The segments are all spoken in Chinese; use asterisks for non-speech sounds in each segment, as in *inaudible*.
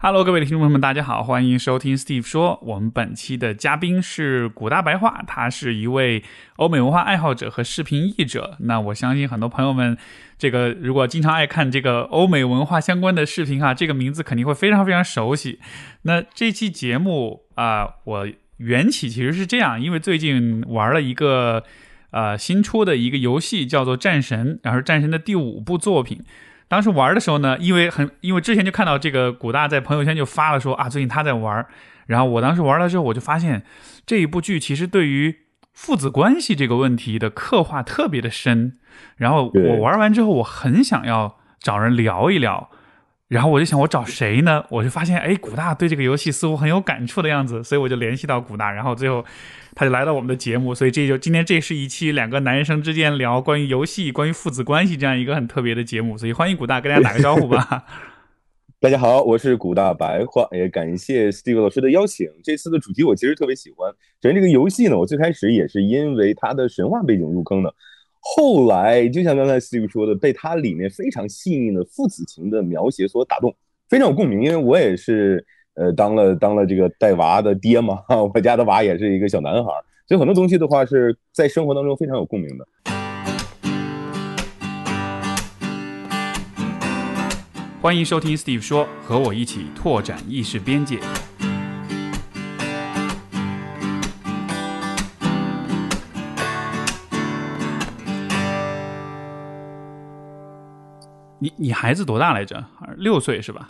Hello，各位听众朋友们，大家好，欢迎收听 Steve 说。我们本期的嘉宾是古大白话，他是一位欧美文化爱好者和视频译者。那我相信很多朋友们，这个如果经常爱看这个欧美文化相关的视频哈，这个名字肯定会非常非常熟悉。那这期节目啊，我缘起其实是这样，因为最近玩了一个呃新出的一个游戏，叫做《战神》，然后《战神》的第五部作品。当时玩的时候呢，因为很因为之前就看到这个古大在朋友圈就发了说啊，最近他在玩，然后我当时玩了之后，我就发现这一部剧其实对于父子关系这个问题的刻画特别的深，然后我玩完之后，我很想要找人聊一聊。然后我就想，我找谁呢？我就发现，哎，古大对这个游戏似乎很有感触的样子，所以我就联系到古大，然后最后他就来到我们的节目。所以这就今天这是一期两个男生之间聊关于游戏、关于父子关系这样一个很特别的节目。所以欢迎古大跟大家打个招呼吧。大家好，我是古大白话，也感谢 Steve 老师的邀请。这次的主题我其实特别喜欢。首先，这个游戏呢，我最开始也是因为它的神话背景入坑的。后来，就像刚才 Steve 说的，被它里面非常细腻的父子情的描写所打动，非常有共鸣。因为我也是，呃，当了当了这个带娃的爹嘛，*laughs* 我家的娃也是一个小男孩，所以很多东西的话是在生活当中非常有共鸣的。欢迎收听 Steve 说，和我一起拓展意识边界。你你孩子多大来着？六岁是吧？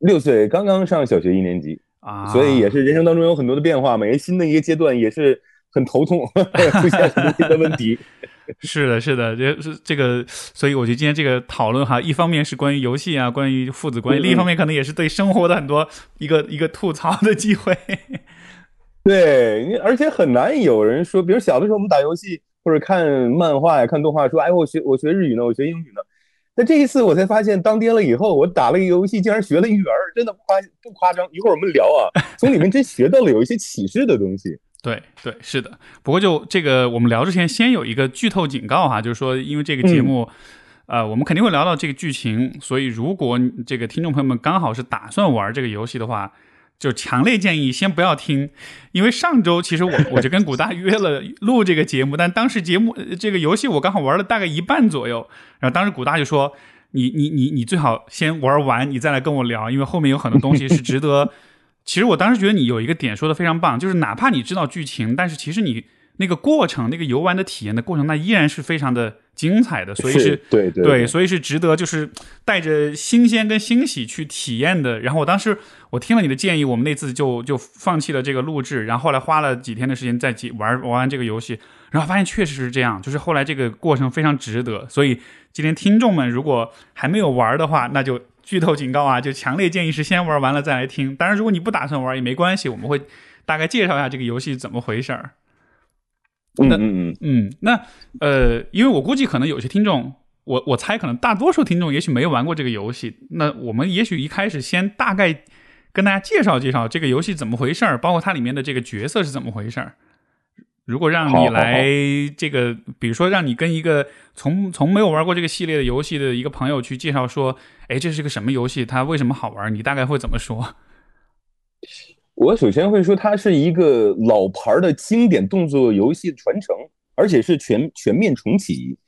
六岁，刚刚上小学一年级啊，所以也是人生当中有很多的变化，每个新的一个阶段也是很头痛，*laughs* 出现很多新的问题。*laughs* 是的，是的，这是这个，所以我觉得今天这个讨论哈，一方面是关于游戏啊，关于父子关系，另一方面可能也是对生活的很多一个一个吐槽的机会。*laughs* 对，而且很难有人说，比如小的时候我们打游戏或者看漫画呀、看动画，说哎，我学我学日语呢，我学英语呢。那这一次我才发现，当爹了以后，我打了一个游戏，竟然学了育儿真的不夸不夸张。一会儿我们聊啊，从里面真学到了有一些启示的东西。*laughs* 对对，是的。不过就这个，我们聊之前先有一个剧透警告哈，就是说，因为这个节目，呃，我们肯定会聊到这个剧情，所以如果这个听众朋友们刚好是打算玩这个游戏的话。就强烈建议先不要听，因为上周其实我我就跟古大约了录这个节目，但当时节目这个游戏我刚好玩了大概一半左右，然后当时古大就说：“你你你你最好先玩完，你再来跟我聊，因为后面有很多东西是值得。”其实我当时觉得你有一个点说的非常棒，就是哪怕你知道剧情，但是其实你。那个过程，那个游玩的体验的过程，那依然是非常的精彩的，所以是对对，所以是值得就是带着新鲜跟欣喜去体验的。然后我当时我听了你的建议，我们那次就就放弃了这个录制，然后后来花了几天的时间再玩玩完这个游戏，然后发现确实是这样，就是后来这个过程非常值得。所以今天听众们如果还没有玩的话，那就 *laughs* 剧透警告啊，就强烈建议是先玩完了再来听。当然，如果你不打算玩也没关系，我们会大概介绍一下这个游戏怎么回事儿。嗯嗯嗯嗯，那呃，因为我估计可能有些听众，我我猜可能大多数听众也许没玩过这个游戏。那我们也许一开始先大概跟大家介绍介绍这个游戏怎么回事儿，包括它里面的这个角色是怎么回事儿。如果让你来这个，比如说让你跟一个从从没有玩过这个系列的游戏的一个朋友去介绍说，哎，这是个什么游戏？它为什么好玩？你大概会怎么说？我首先会说，它是一个老牌的经典动作游戏传承，而且是全全面重启。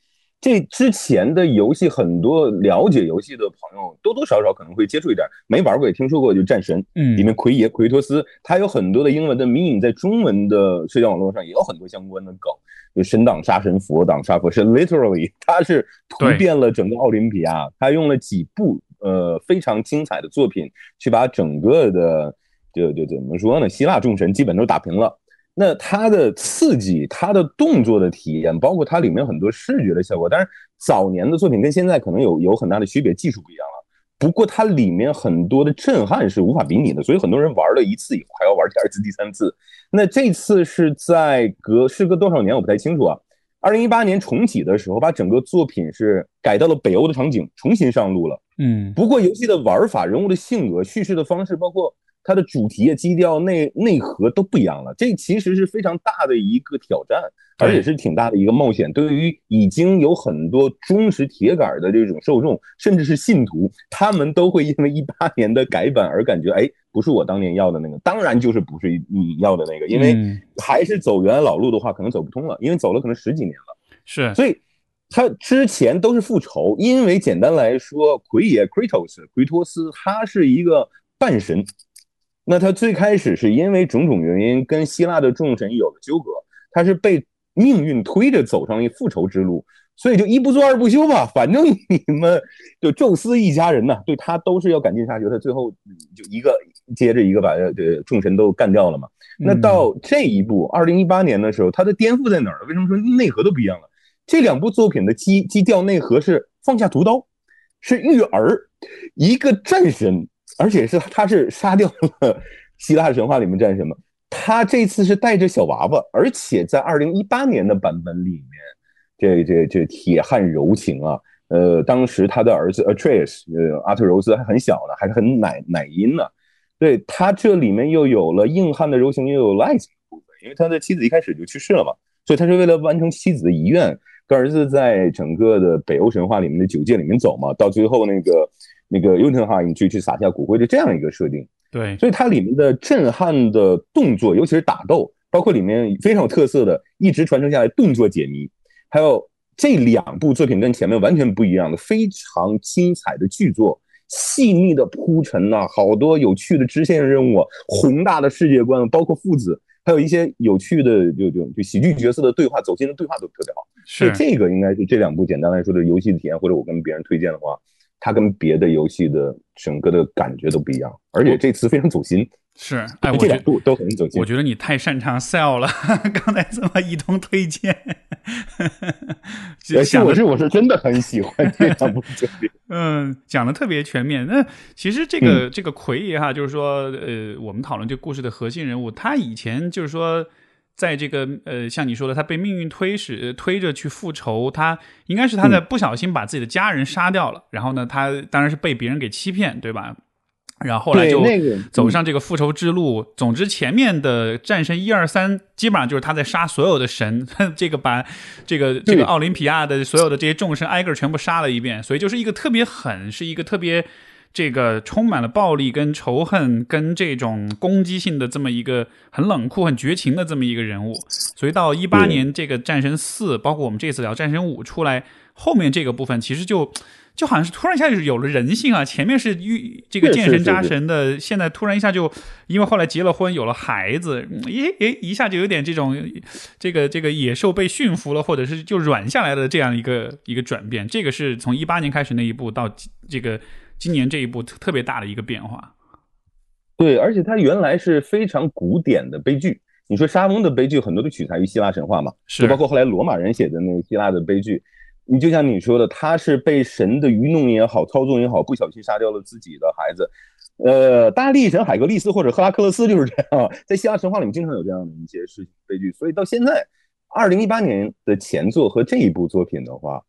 这之前的游戏，很多了解游戏的朋友多多少少可能会接触一点，没玩过也听说过，就战神，嗯，里面奎爷奎托斯，他有很多的英文的迷影，在中文的社交网络上也有很多相关的梗，就神挡杀神，佛挡杀佛，是 literally，*laughs* 他是突变了整个奥林匹亚，他用了几部呃非常精彩的作品去把整个的。就就怎么说呢？希腊众神基本都打平了。那它的刺激，它的动作的体验，包括它里面很多视觉的效果，当然早年的作品跟现在可能有有很大的区别，技术不一样了。不过它里面很多的震撼是无法比拟的，所以很多人玩了一次以后还要玩第二次、第三次。那这次是在隔时隔多少年我不太清楚啊。二零一八年重启的时候，把整个作品是改到了北欧的场景，重新上路了。嗯，不过游戏的玩法、人物的性格、叙事的方式，包括。它的主题、基调、内内核都不一样了。这其实是非常大的一个挑战，而且是挺大的一个冒险。对于已经有很多忠实铁杆的这种受众，甚至是信徒，他们都会因为一八年的改版而感觉，哎，不是我当年要的那个。当然就是不是你要的那个，因为还是走原来老路的话，可能走不通了，因为走了可能十几年了。是，所以。他之前都是复仇，因为简单来说，奎爷 （Kratos） 奎托斯他是一个半神。那他最开始是因为种种原因跟希腊的众神有了纠葛，他是被命运推着走上一复仇之路，所以就一不做二不休吧。反正你们就宙斯一家人呢，对他都是要赶尽杀绝，他最后就一个接着一个把这众神都干掉了嘛。那到这一步，二零一八年的时候，他的颠覆在哪儿？为什么说内核都不一样了？这两部作品的基基调内核是放下屠刀，是育儿，一个战神，而且是他是杀掉了 *laughs* 希腊神话里面战神嘛？他这次是带着小娃娃，而且在二零一八年的版本里面，这这这铁汉柔情啊，呃，当时他的儿子 Atreus，呃，阿特柔斯还很小呢，还是很奶奶音呢。对他这里面又有了硬汉的柔情，又有了爱情部分，因为他的妻子一开始就去世了嘛，所以他是为了完成妻子的遗愿。跟儿子在整个的北欧神话里面的九界里面走嘛，到最后那个那个尤特哈你去去撒下骨灰的这样一个设定，对，所以它里面的震撼的动作，尤其是打斗，包括里面非常有特色的，一直传承下来动作解谜，还有这两部作品跟前面完全不一样的非常精彩的剧作，细腻的铺陈呐，好多有趣的支线任务，宏大的世界观，包括父子。还有一些有趣的，就就就喜剧角色的对话，走心的对话都特别好。是这个应该是这两部简单来说的游戏体验，或者我跟别人推荐的话，它跟别的游戏的整个的感觉都不一样，而且这次非常走心。*laughs* 是，哎，我这两部都很走心。我觉得你太擅长 sell 了，*laughs* 刚才这么一通推荐。*laughs* 想我是我是真的很喜欢这两部作品。嗯，讲的特别全面。那其实这个这个奎爷哈，就是说，呃，我们讨论这故事的核心人物，他以前就是说，在这个呃，像你说的，他被命运推使推着去复仇，他应该是他在不小心把自己的家人杀掉了，然后呢，他当然是被别人给欺骗，对吧？然后后来就走上这个复仇之路。总之，前面的战神一二三，基本上就是他在杀所有的神，*laughs* 这个把这个这个奥林匹亚的所有的这些众神挨个全部杀了一遍。所以就是一个特别狠，是一个特别这个充满了暴力跟仇恨跟这种攻击性的这么一个很冷酷、很绝情的这么一个人物。所以到一八年这个战神四，包括我们这次聊战神五出来，后面这个部分其实就。就好像是突然一下就有了人性啊！前面是遇这个见神扎神的，现在突然一下就因为后来结了婚有了孩子，诶诶，一下就有点这种这个这个野兽被驯服了，或者是就软下来的这样一个一个转变。这个是从一八年开始那一步到这个今年这一部特别大的一个变化。对，而且它原来是非常古典的悲剧。你说莎翁的悲剧很多都取材于希腊神话嘛？是，包括后来罗马人写的那个希腊的悲剧。你就像你说的，他是被神的愚弄也好，操纵也好，不小心杀掉了自己的孩子。呃，大力神海格力斯或者赫拉克勒斯就是这样，在希腊神话里面经常有这样的一些事情悲剧。所以到现在，二零一八年的前作和这一部作品的话，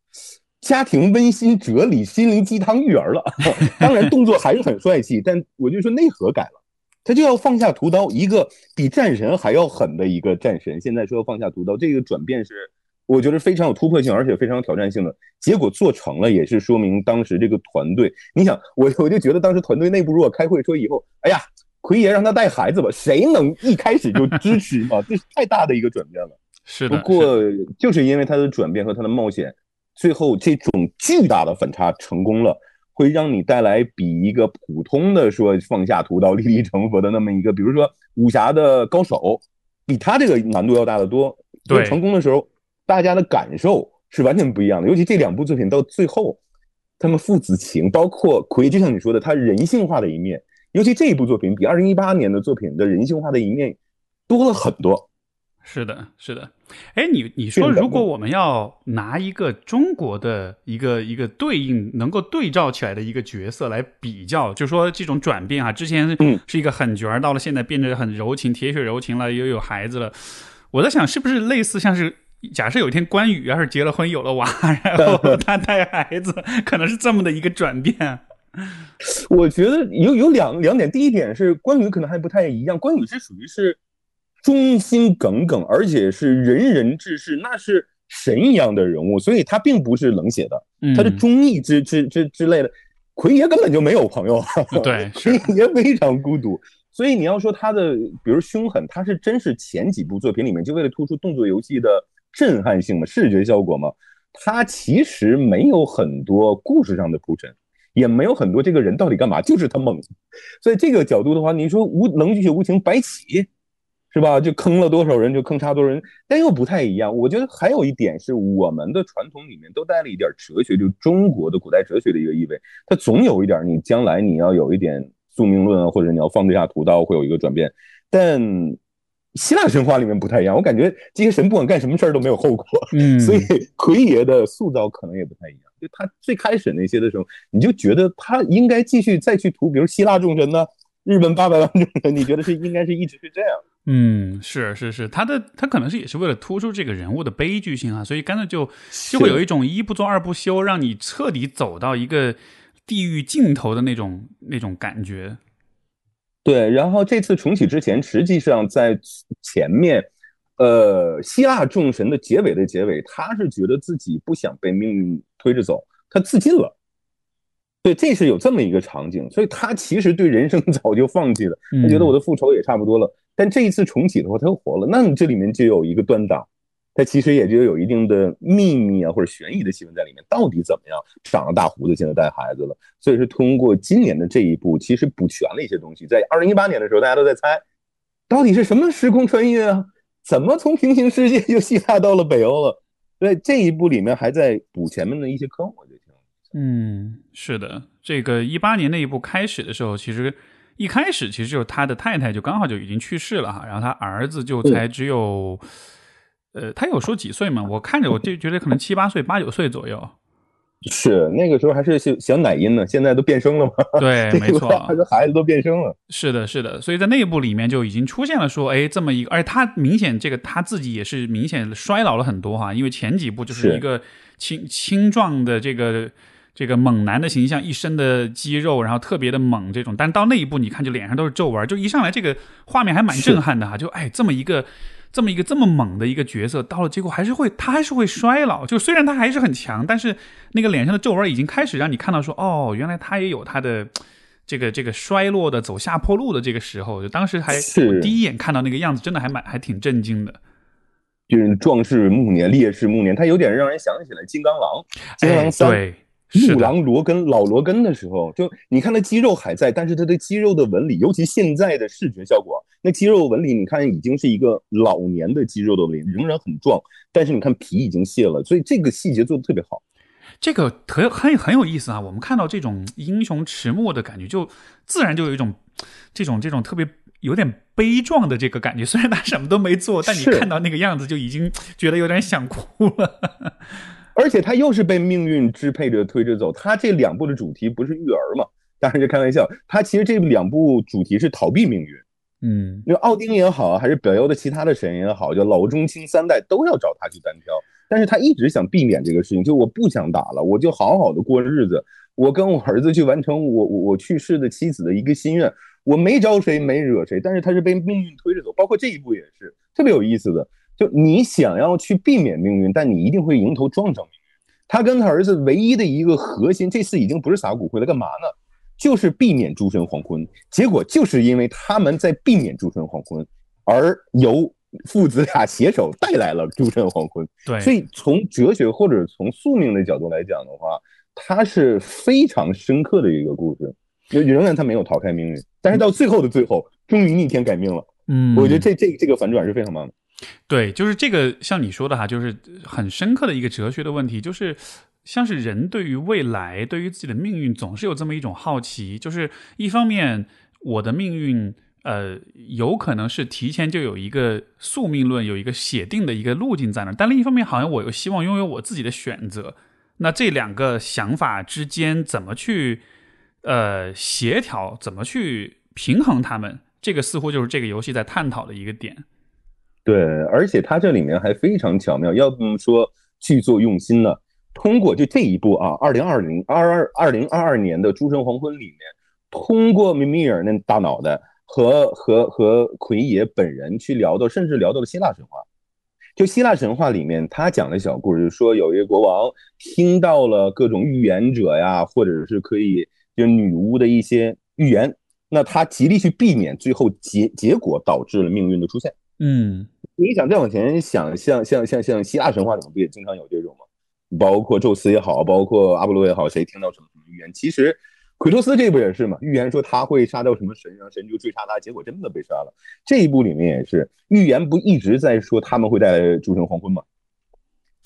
家庭温馨、哲理、心灵鸡汤育儿了。*laughs* 当然动作还是很帅气，*laughs* 但我就说内核改了，他就要放下屠刀，一个比战神还要狠的一个战神，现在说要放下屠刀，这个转变是。我觉得非常有突破性，而且非常有挑战性的结果做成了，也是说明当时这个团队。你想，我 *laughs* 我就觉得当时团队内部如果开会说以后，哎呀，奎爷让他带孩子吧，谁能一开始就支持嘛？这是太大的一个转变了。是的。不过就是因为他的转变和他的冒险，最后这种巨大的反差成功了，会让你带来比一个普通的说放下屠刀立地成佛的那么一个，比如说武侠的高手，比他这个难度要大得多。对，成功的时候。大家的感受是完全不一样的，尤其这两部作品到最后，他们父子情，包括奎，就像你说的，他人性化的一面，尤其这一部作品比二零一八年的作品的人性化的一面多了很多。是的，是的。哎，你你说，如果我们要拿一个中国的一个一个对应能够对照起来的一个角色来比较，就说这种转变啊，之前是一个狠角儿，到了现在变得很柔情，铁血柔情了，又有孩子了，我在想，是不是类似像是。假设有一天关羽要是结了婚有了娃，然后 *laughs* 他带孩子，可能是这么的一个转变。*laughs* 我觉得有有两两点，第一点是关羽可能还不太一样，关羽是属于是忠心耿耿，而且是仁人志士，那是神一样的人物，所以他并不是冷血的，他是忠义之之之之类的。奎爷根本就没有朋友，*laughs* *laughs* 对，奎爷非常孤独，所以你要说他的，比如凶狠，他是真是前几部作品里面就为了突出动作游戏的震撼性嘛，视觉效果嘛，他其实没有很多故事上的铺陈。也没有很多这个人到底干嘛，就是他猛，所以这个角度的话，你说无冷血无情白起，是吧？就坑了多少人就坑差多少人，但又不太一样。我觉得还有一点是我们的传统里面都带了一点哲学，就中国的古代哲学的一个意味。它总有一点，你将来你要有一点宿命论啊，或者你要放地下屠刀会有一个转变。但希腊神话里面不太一样，我感觉这些神不管干什么事儿都没有后果，嗯，*laughs* 所以奎爷的塑造可能也不太一样。就他最开始那些的时候，你就觉得他应该继续再去屠，比如希腊众神呢，日本八百万种人，*laughs* 你觉得是应该是一直是这样？嗯，是是是，他的他可能是也是为了突出这个人物的悲剧性啊，所以干脆就就会有一种一不做二不休，让你彻底走到一个地狱尽头的那种那种感觉。对，然后这次重启之前，实际上在前面。呃，希腊众神的结尾的结尾，他是觉得自己不想被命运推着走，他自尽了。对，这是有这么一个场景，所以他其实对人生 *laughs* 早就放弃了，他觉得我的复仇也差不多了。但这一次重启的话，他又活了，那你这里面就有一个断档，他其实也就有一定的秘密啊或者悬疑的气氛在里面。到底怎么样？长了大胡子，现在带孩子了，所以是通过今年的这一步，其实补全了一些东西。在二零一八年的时候，大家都在猜，到底是什么时空穿越啊？怎么从平行世界就希腊到了北欧了？对这一部里面还在补前面的一些坑。嗯，是的，这个一八年那一部开始的时候，其实一开始其实就是他的太太就刚好就已经去世了哈，然后他儿子就才只有，呃，他有说几岁吗？我看着我就觉得可能七八岁、八九岁左右。是那个时候还是小小奶音呢，现在都变声了嘛？*laughs* 对，没错，他的孩子都变声了。是的，是的，所以在内部里面就已经出现了说，哎，这么一个，而且他明显这个他自己也是明显衰老了很多哈，因为前几部就是一个青青壮的这个这个猛男的形象，一身的肌肉，然后特别的猛这种，但到那一步你看就脸上都是皱纹，就一上来这个画面还蛮震撼的哈，就哎这么一个。这么一个这么猛的一个角色，到了结果还是会，他还是会衰老。就虽然他还是很强，但是那个脸上的皱纹已经开始让你看到说，哦，原来他也有他的这个这个衰落的走下坡路的这个时候。就当时还我第一眼看到那个样子，真的还蛮还挺震惊的。就是壮士暮年，烈士暮年，他有点让人想起来金刚狼，金刚狼三。木狼罗根老罗根的时候，就你看他肌肉还在，但是他的肌肉的纹理，尤其现在的视觉效果，那肌肉纹理你看已经是一个老年的肌肉的纹理，仍然很壮，但是你看皮已经卸了，所以这个细节做的特别好。这个很很很有意思啊！我们看到这种英雄迟暮的感觉，就自然就有一种这种这种特别有点悲壮的这个感觉。虽然他什么都没做，但你看到那个样子，就已经觉得有点想哭了。而且他又是被命运支配着推着走。他这两部的主题不是育儿嘛？当然是开玩笑。他其实这两部主题是逃避命运。嗯，因为奥丁也好，还是北欧的其他的神也好，就老中青三代都要找他去单挑。但是他一直想避免这个事情，就我不想打了，我就好好的过日子。我跟我儿子去完成我我我去世的妻子的一个心愿。我没招谁，没惹谁，但是他是被命运推着走。包括这一步也是特别有意思的。就你想要去避免命运，但你一定会迎头撞上命运。他跟他儿子唯一的一个核心，这次已经不是撒骨灰了，干嘛呢？就是避免诸神黄昏。结果就是因为他们在避免诸神黄昏，而由父子俩携手带来了诸神黄昏。对，所以从哲学或者从宿命的角度来讲的话，它是非常深刻的一个故事。仍然他没有逃开命运，但是到最后的最后，终于逆天改命了。嗯，我觉得这这这个反转是非常棒的。对，就是这个，像你说的哈，就是很深刻的一个哲学的问题，就是像是人对于未来、对于自己的命运，总是有这么一种好奇。就是一方面，我的命运，呃，有可能是提前就有一个宿命论，有一个写定的一个路径在那；但另一方面，好像我又希望拥有我自己的选择。那这两个想法之间怎么去呃协调，怎么去平衡他们？这个似乎就是这个游戏在探讨的一个点。对，而且它这里面还非常巧妙，要不说剧作用心呢，通过就这一部啊，二零二零二二二零二二年的《诸神黄昏》里面，通过米米尔那大脑袋和和和奎爷本人去聊到，甚至聊到了希腊神话。就希腊神话里面，他讲的小故事，说有一个国王听到了各种预言者呀，或者是可以就女巫的一些预言，那他极力去避免，最后结结果导致了命运的出现。嗯，你想再往前想，像像像像希腊神话里面不也经常有这种吗？包括宙斯也好，包括阿波罗也好，谁听到什么什么预言？其实奎托斯这部也是嘛，预言说他会杀掉什么神，然后神就追杀他，结果真的被杀了。这一部里面也是预言，不一直在说他们会带来诸神黄昏吗？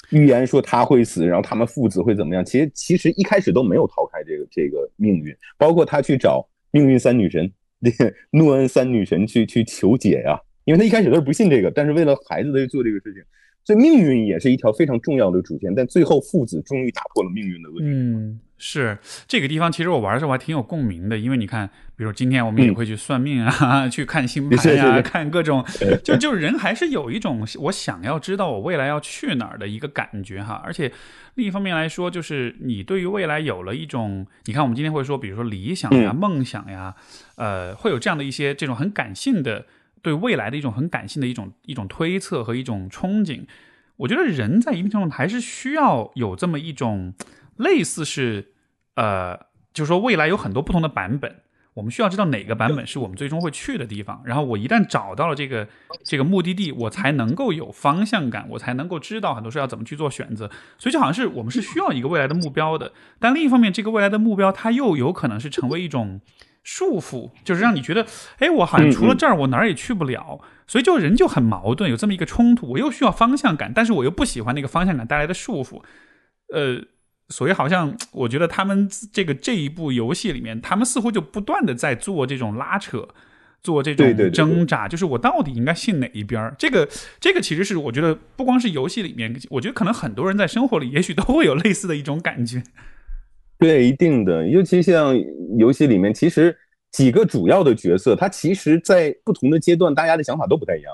预言说他会死，然后他们父子会怎么样？其实其实一开始都没有逃开这个这个命运，包括他去找命运三女神、*laughs* 诺恩三女神去去求解呀，因为他一开始都是不信这个，但是为了孩子他就做这个事情。所以命运也是一条非常重要的主线，但最后父子终于打破了命运的恶循嗯，是这个地方，其实我玩的时候还挺有共鸣的，因为你看，比如今天我们也会去算命啊，*laughs* 去看星盘啊，看各种，*laughs* 就就人还是有一种我想要知道我未来要去哪儿的一个感觉哈。而且另一方面来说，就是你对于未来有了一种，你看我们今天会说，比如说理想呀、梦想呀，呃，会有这样的一些这种很感性的。对未来的一种很感性的一种一种推测和一种憧憬，我觉得人在一定程度上还是需要有这么一种类似是，呃，就是说未来有很多不同的版本，我们需要知道哪个版本是我们最终会去的地方。然后我一旦找到了这个这个目的地，我才能够有方向感，我才能够知道很多事要怎么去做选择。所以就好像是我们是需要一个未来的目标的，但另一方面，这个未来的目标它又有可能是成为一种。束缚就是让你觉得，哎，我好像除了这儿，我哪儿也去不了，所以就人就很矛盾，有这么一个冲突。我又需要方向感，但是我又不喜欢那个方向感带来的束缚，呃，所以好像我觉得他们这个这一部游戏里面，他们似乎就不断的在做这种拉扯，做这种挣扎，就是我到底应该信哪一边儿？这个这个其实是我觉得不光是游戏里面，我觉得可能很多人在生活里也许都会有类似的一种感觉。对，一定的，尤其像游戏里面，其实几个主要的角色，他其实在不同的阶段，大家的想法都不太一样。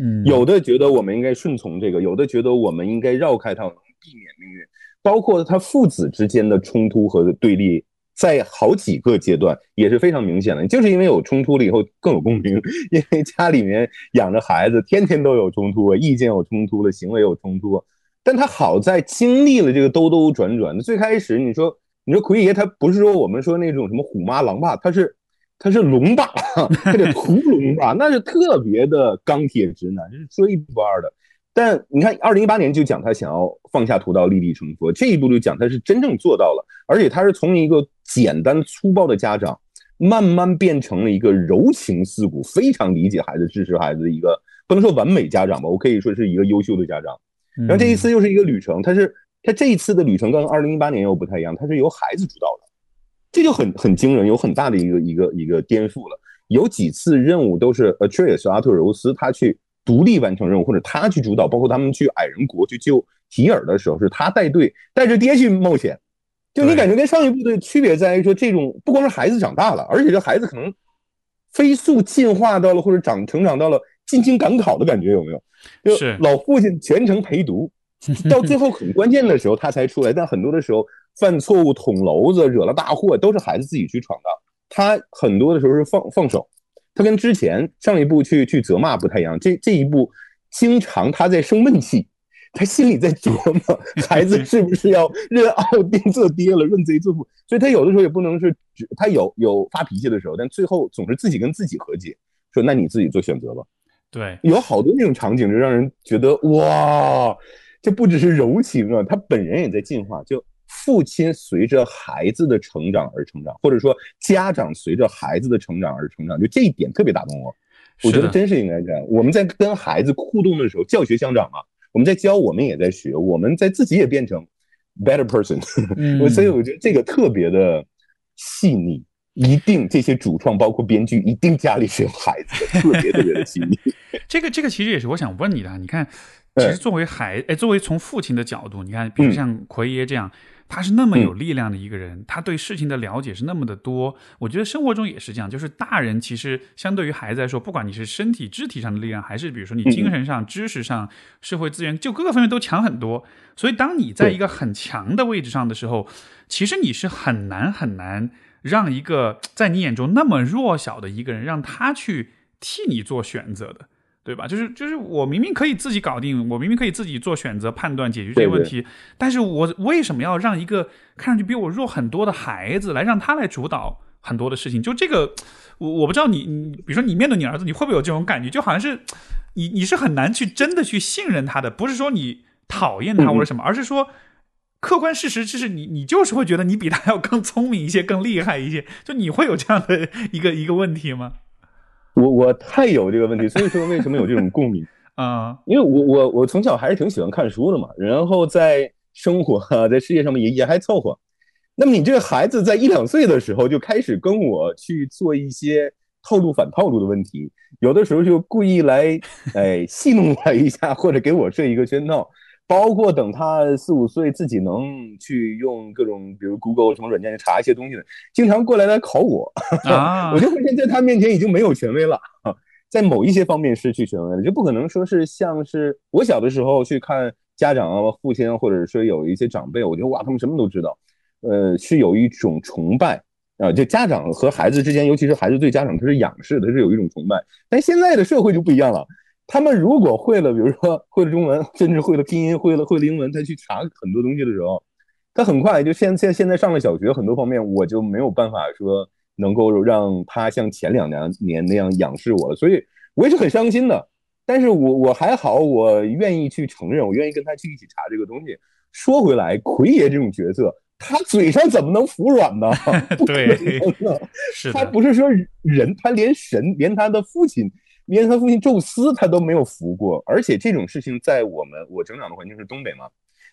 嗯，有的觉得我们应该顺从这个，有的觉得我们应该绕开它，能避免命运。包括他父子之间的冲突和对立，在好几个阶段也是非常明显的。就是因为有冲突了以后更有共鸣，因为家里面养着孩子，天天都有冲突，意见有冲突了行为有冲突。但他好在经历了这个兜兜转转，最开始你说。你说奎爷他不是说我们说那种什么虎妈狼爸，他是他是龙爸，他是屠龙爸，那是特别的钢铁直男，这是说一不二的。但你看，二零一八年就讲他想要放下屠刀立地成佛，这一步就讲他是真正做到了，而且他是从一个简单粗暴的家长，慢慢变成了一个柔情似骨、非常理解孩子、支持孩子的一个不能说完美家长吧，我可以说是一个优秀的家长。然后这一次又是一个旅程，他是。他这一次的旅程跟二零一八年又不太一样，他是由孩子主导的，这就很很惊人，有很大的一个一个一个颠覆了。有几次任务都是 Atreus 阿特柔斯他去独立完成任务，或者他去主导，包括他们去矮人国去救提尔的时候，是他带队带着爹去冒险。就你感觉跟上一部的区别在于说，这种不光是孩子长大了，而且这孩子可能飞速进化到了或者长成长到了进京赶考的感觉，有没有？是老父亲全程陪读。*laughs* 到最后很关键的时候，他才出来。但很多的时候犯错误、捅娄子、惹了大祸，都是孩子自己去闯的。他很多的时候是放放手。他跟之前上一步去去责骂不太一样。这这一步，经常他在生闷气，他心里在琢磨 *laughs* 孩子是不是要认奥丁做爹了，认贼作父。所以他有的时候也不能是，他有有发脾气的时候，但最后总是自己跟自己和解，说那你自己做选择吧。对，有好多那种场景，就让人觉得哇。这不只是柔情啊，他本人也在进化。就父亲随着孩子的成长而成长，或者说家长随着孩子的成长而成长，就这一点特别打动我。我觉得真是应该这样。我们在跟孩子互动的时候，教学相长嘛，我们在教，我们也在学，我们在自己也变成 better person。*laughs* 所以我觉得这个特别的细腻，一定这些主创包括编剧一定家里是有孩子的，特别特别的细腻。*laughs* 这个这个其实也是我想问你的，你看。其实作为孩，哎，作为从父亲的角度，你看，比如像奎爷这样，他是那么有力量的一个人，他对事情的了解是那么的多。我觉得生活中也是这样，就是大人其实相对于孩子来说，不管你是身体肢体上的力量，还是比如说你精神上、知识上、社会资源，就各个方面都强很多。所以当你在一个很强的位置上的时候，其实你是很难很难让一个在你眼中那么弱小的一个人，让他去替你做选择的。对吧？就是就是，我明明可以自己搞定，我明明可以自己做选择、判断、解决这些问题，但是我为什么要让一个看上去比我弱很多的孩子来让他来主导很多的事情？就这个，我我不知道你，你比如说你面对你儿子，你会不会有这种感觉？就好像是你你是很难去真的去信任他的，不是说你讨厌他或者什么，而是说客观事实就是你你就是会觉得你比他要更聪明一些、更厉害一些，就你会有这样的一个一个问题吗？我我太有这个问题，所以说为什么有这种共鸣 *laughs* 啊？因为我我我从小还是挺喜欢看书的嘛，然后在生活 *laughs* 在事业上面也也还凑合。那么你这个孩子在一两岁的时候就开始跟我去做一些套路反套路的问题，有的时候就故意来哎戏弄我一下，或者给我设一个圈套。包括等他四五岁自己能去用各种，比如 Google 什么软件去查一些东西的，经常过来来考我，*laughs* 我就发现在他面前已经没有权威了。*laughs* 在某一些方面失去权威了，就不可能说是像是我小的时候去看家长啊、父亲啊，或者说有一些长辈，我觉得哇，他们什么都知道，呃，是有一种崇拜啊。就家长和孩子之间，尤其是孩子对家长，他是仰视，他是有一种崇拜。但现在的社会就不一样了。他们如果会了，比如说会了中文，甚至会了拼音，会了会了英文，他去查很多东西的时候，他很快就现现现在上了小学，很多方面我就没有办法说能够让他像前两年年那样仰视我了，所以我也是很伤心的。但是我我还好，我愿意去承认，我愿意跟他去一起查这个东西。说回来，奎爷这种角色，他嘴上怎么能服软呢？*laughs* *laughs* 对，是他不是说人，他连神，连他的父亲。连他父亲宙斯他都没有服过，而且这种事情在我们我成长的环境是东北嘛，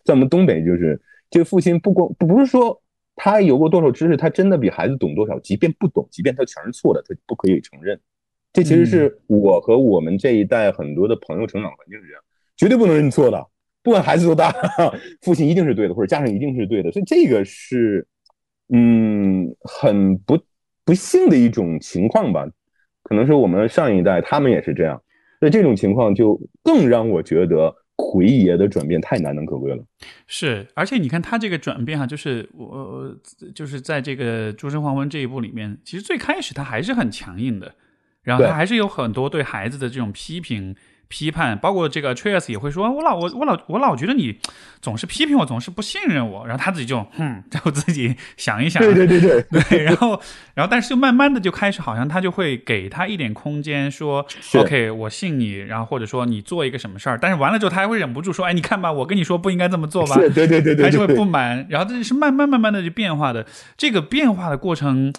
在我们东北就是这个父亲不光不不是说他有过多少知识，他真的比孩子懂多少，即便不懂，即便他全是错的，他不可以承认。这其实是我和我们这一代很多的朋友成长环境是这样，绝对不能认错的，不管孩子多大，父亲一定是对的，或者家长一定是对的，所以这个是嗯很不不幸的一种情况吧。可能是我们上一代，他们也是这样，所以这种情况就更让我觉得奎爷的转变太难能可贵了。是，而且你看他这个转变哈，就是我就是在这个《诸神黄昏》这一部里面，其实最开始他还是很强硬的，然后他还是有很多对孩子的这种批评。批判，包括这个 Trace 也会说，我老我我老我老觉得你总是批评我，总是不信任我，然后他自己就 *laughs* 嗯，然后自己想一想，对对对对。对，*laughs* 然后然后但是就慢慢的就开始，好像他就会给他一点空间，说 OK，我信你，然后或者说你做一个什么事儿，但是完了之后他还会忍不住说，哎，你看吧，我跟你说不应该这么做吧，对对对对，还是会不满，然后这是慢慢慢慢的就变化的，这个变化的过程，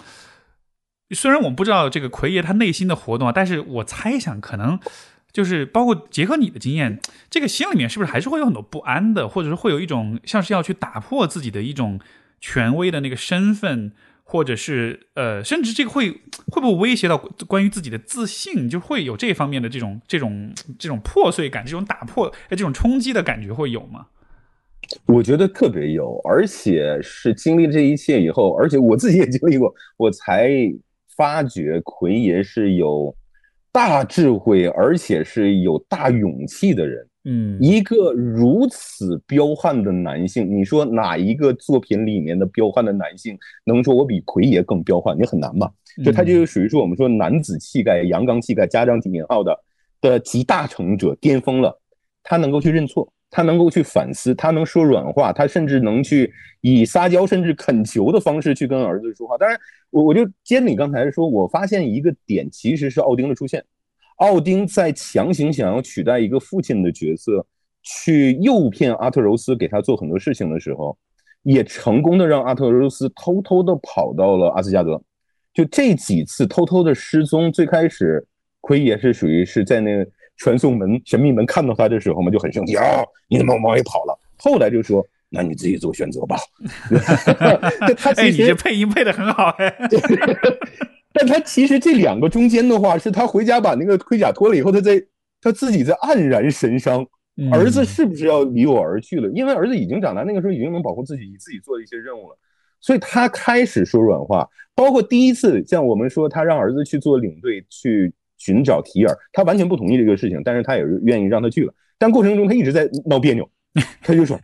虽然我们不知道这个奎爷他内心的活动啊，但是我猜想可能。就是包括结合你的经验，这个心里面是不是还是会有很多不安的，或者是会有一种像是要去打破自己的一种权威的那个身份，或者是呃，甚至这个会会不会威胁到关于自己的自信，就会有这方面的这种这种这种破碎感，这种打破这种冲击的感觉会有吗？我觉得特别有，而且是经历这一切以后，而且我自己也经历过，我才发觉奎爷是有。大智慧，而且是有大勇气的人。嗯，一个如此彪悍的男性，你说哪一个作品里面的彪悍的男性能说我比奎爷更彪悍？你很难吧？就他就属于说我们说男子气概、阳刚气概加上引号的的集大成者，巅峰了。他能够去认错，他能够去反思，他能说软话，他甚至能去以撒娇甚至恳求的方式去跟儿子说话。当然。我我就接你刚才说，我发现一个点，其实是奥丁的出现。奥丁在强行想要取代一个父亲的角色，去诱骗阿特柔斯给他做很多事情的时候，也成功的让阿特柔斯偷偷的跑到了阿斯加德。就这几次偷偷的失踪，最开始奎也是属于是在那个传送门神秘门看到他的时候嘛，就很生气啊，你怎么往外跑了？后来就说。那你自己做选择吧。*laughs* 他其实配音配的很好哎，*laughs* 但他其实这两个中间的话，是他回家把那个盔甲脱了以后，他在他自己在黯然神伤，儿子是不是要离我而去了？因为儿子已经长大，那个时候已经能保护自己，自己做一些任务了，所以他开始说软话。包括第一次，像我们说他让儿子去做领队去寻找提尔，他完全不同意这个事情，但是他也是愿意让他去了。但过程中他一直在闹别扭，*laughs* 他就说：“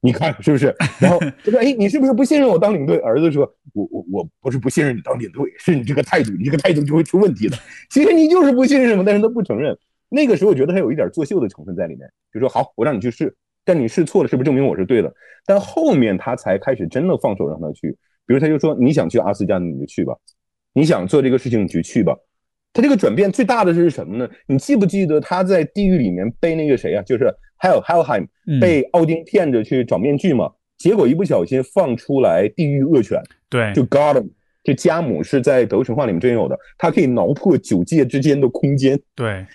你看是不是？”然后他说：“哎，你是不是不信任我当领队？”儿子说：“我我我不是不信任你当领队，是你这个态度，你这个态度就会出问题的。其实你就是不信任嘛，但是他不承认。那个时候我觉得他有一点作秀的成分在里面，就说好，我让你去试，但你试错了，是不是证明我是对的？但后面他才开始真的放手让他去，比如他就说：“你想去阿斯加，你就去吧；你想做这个事情，你就去吧。”他这个转变最大的是什么呢？你记不记得他在地狱里面被那个谁啊，就是 Hell Hellheim 被奥丁骗着去找面具嘛？结果一不小心放出来地狱恶犬，对，就 Garden，这家母是在德神话里面真有的，它可以挠破九界之间的空间。对，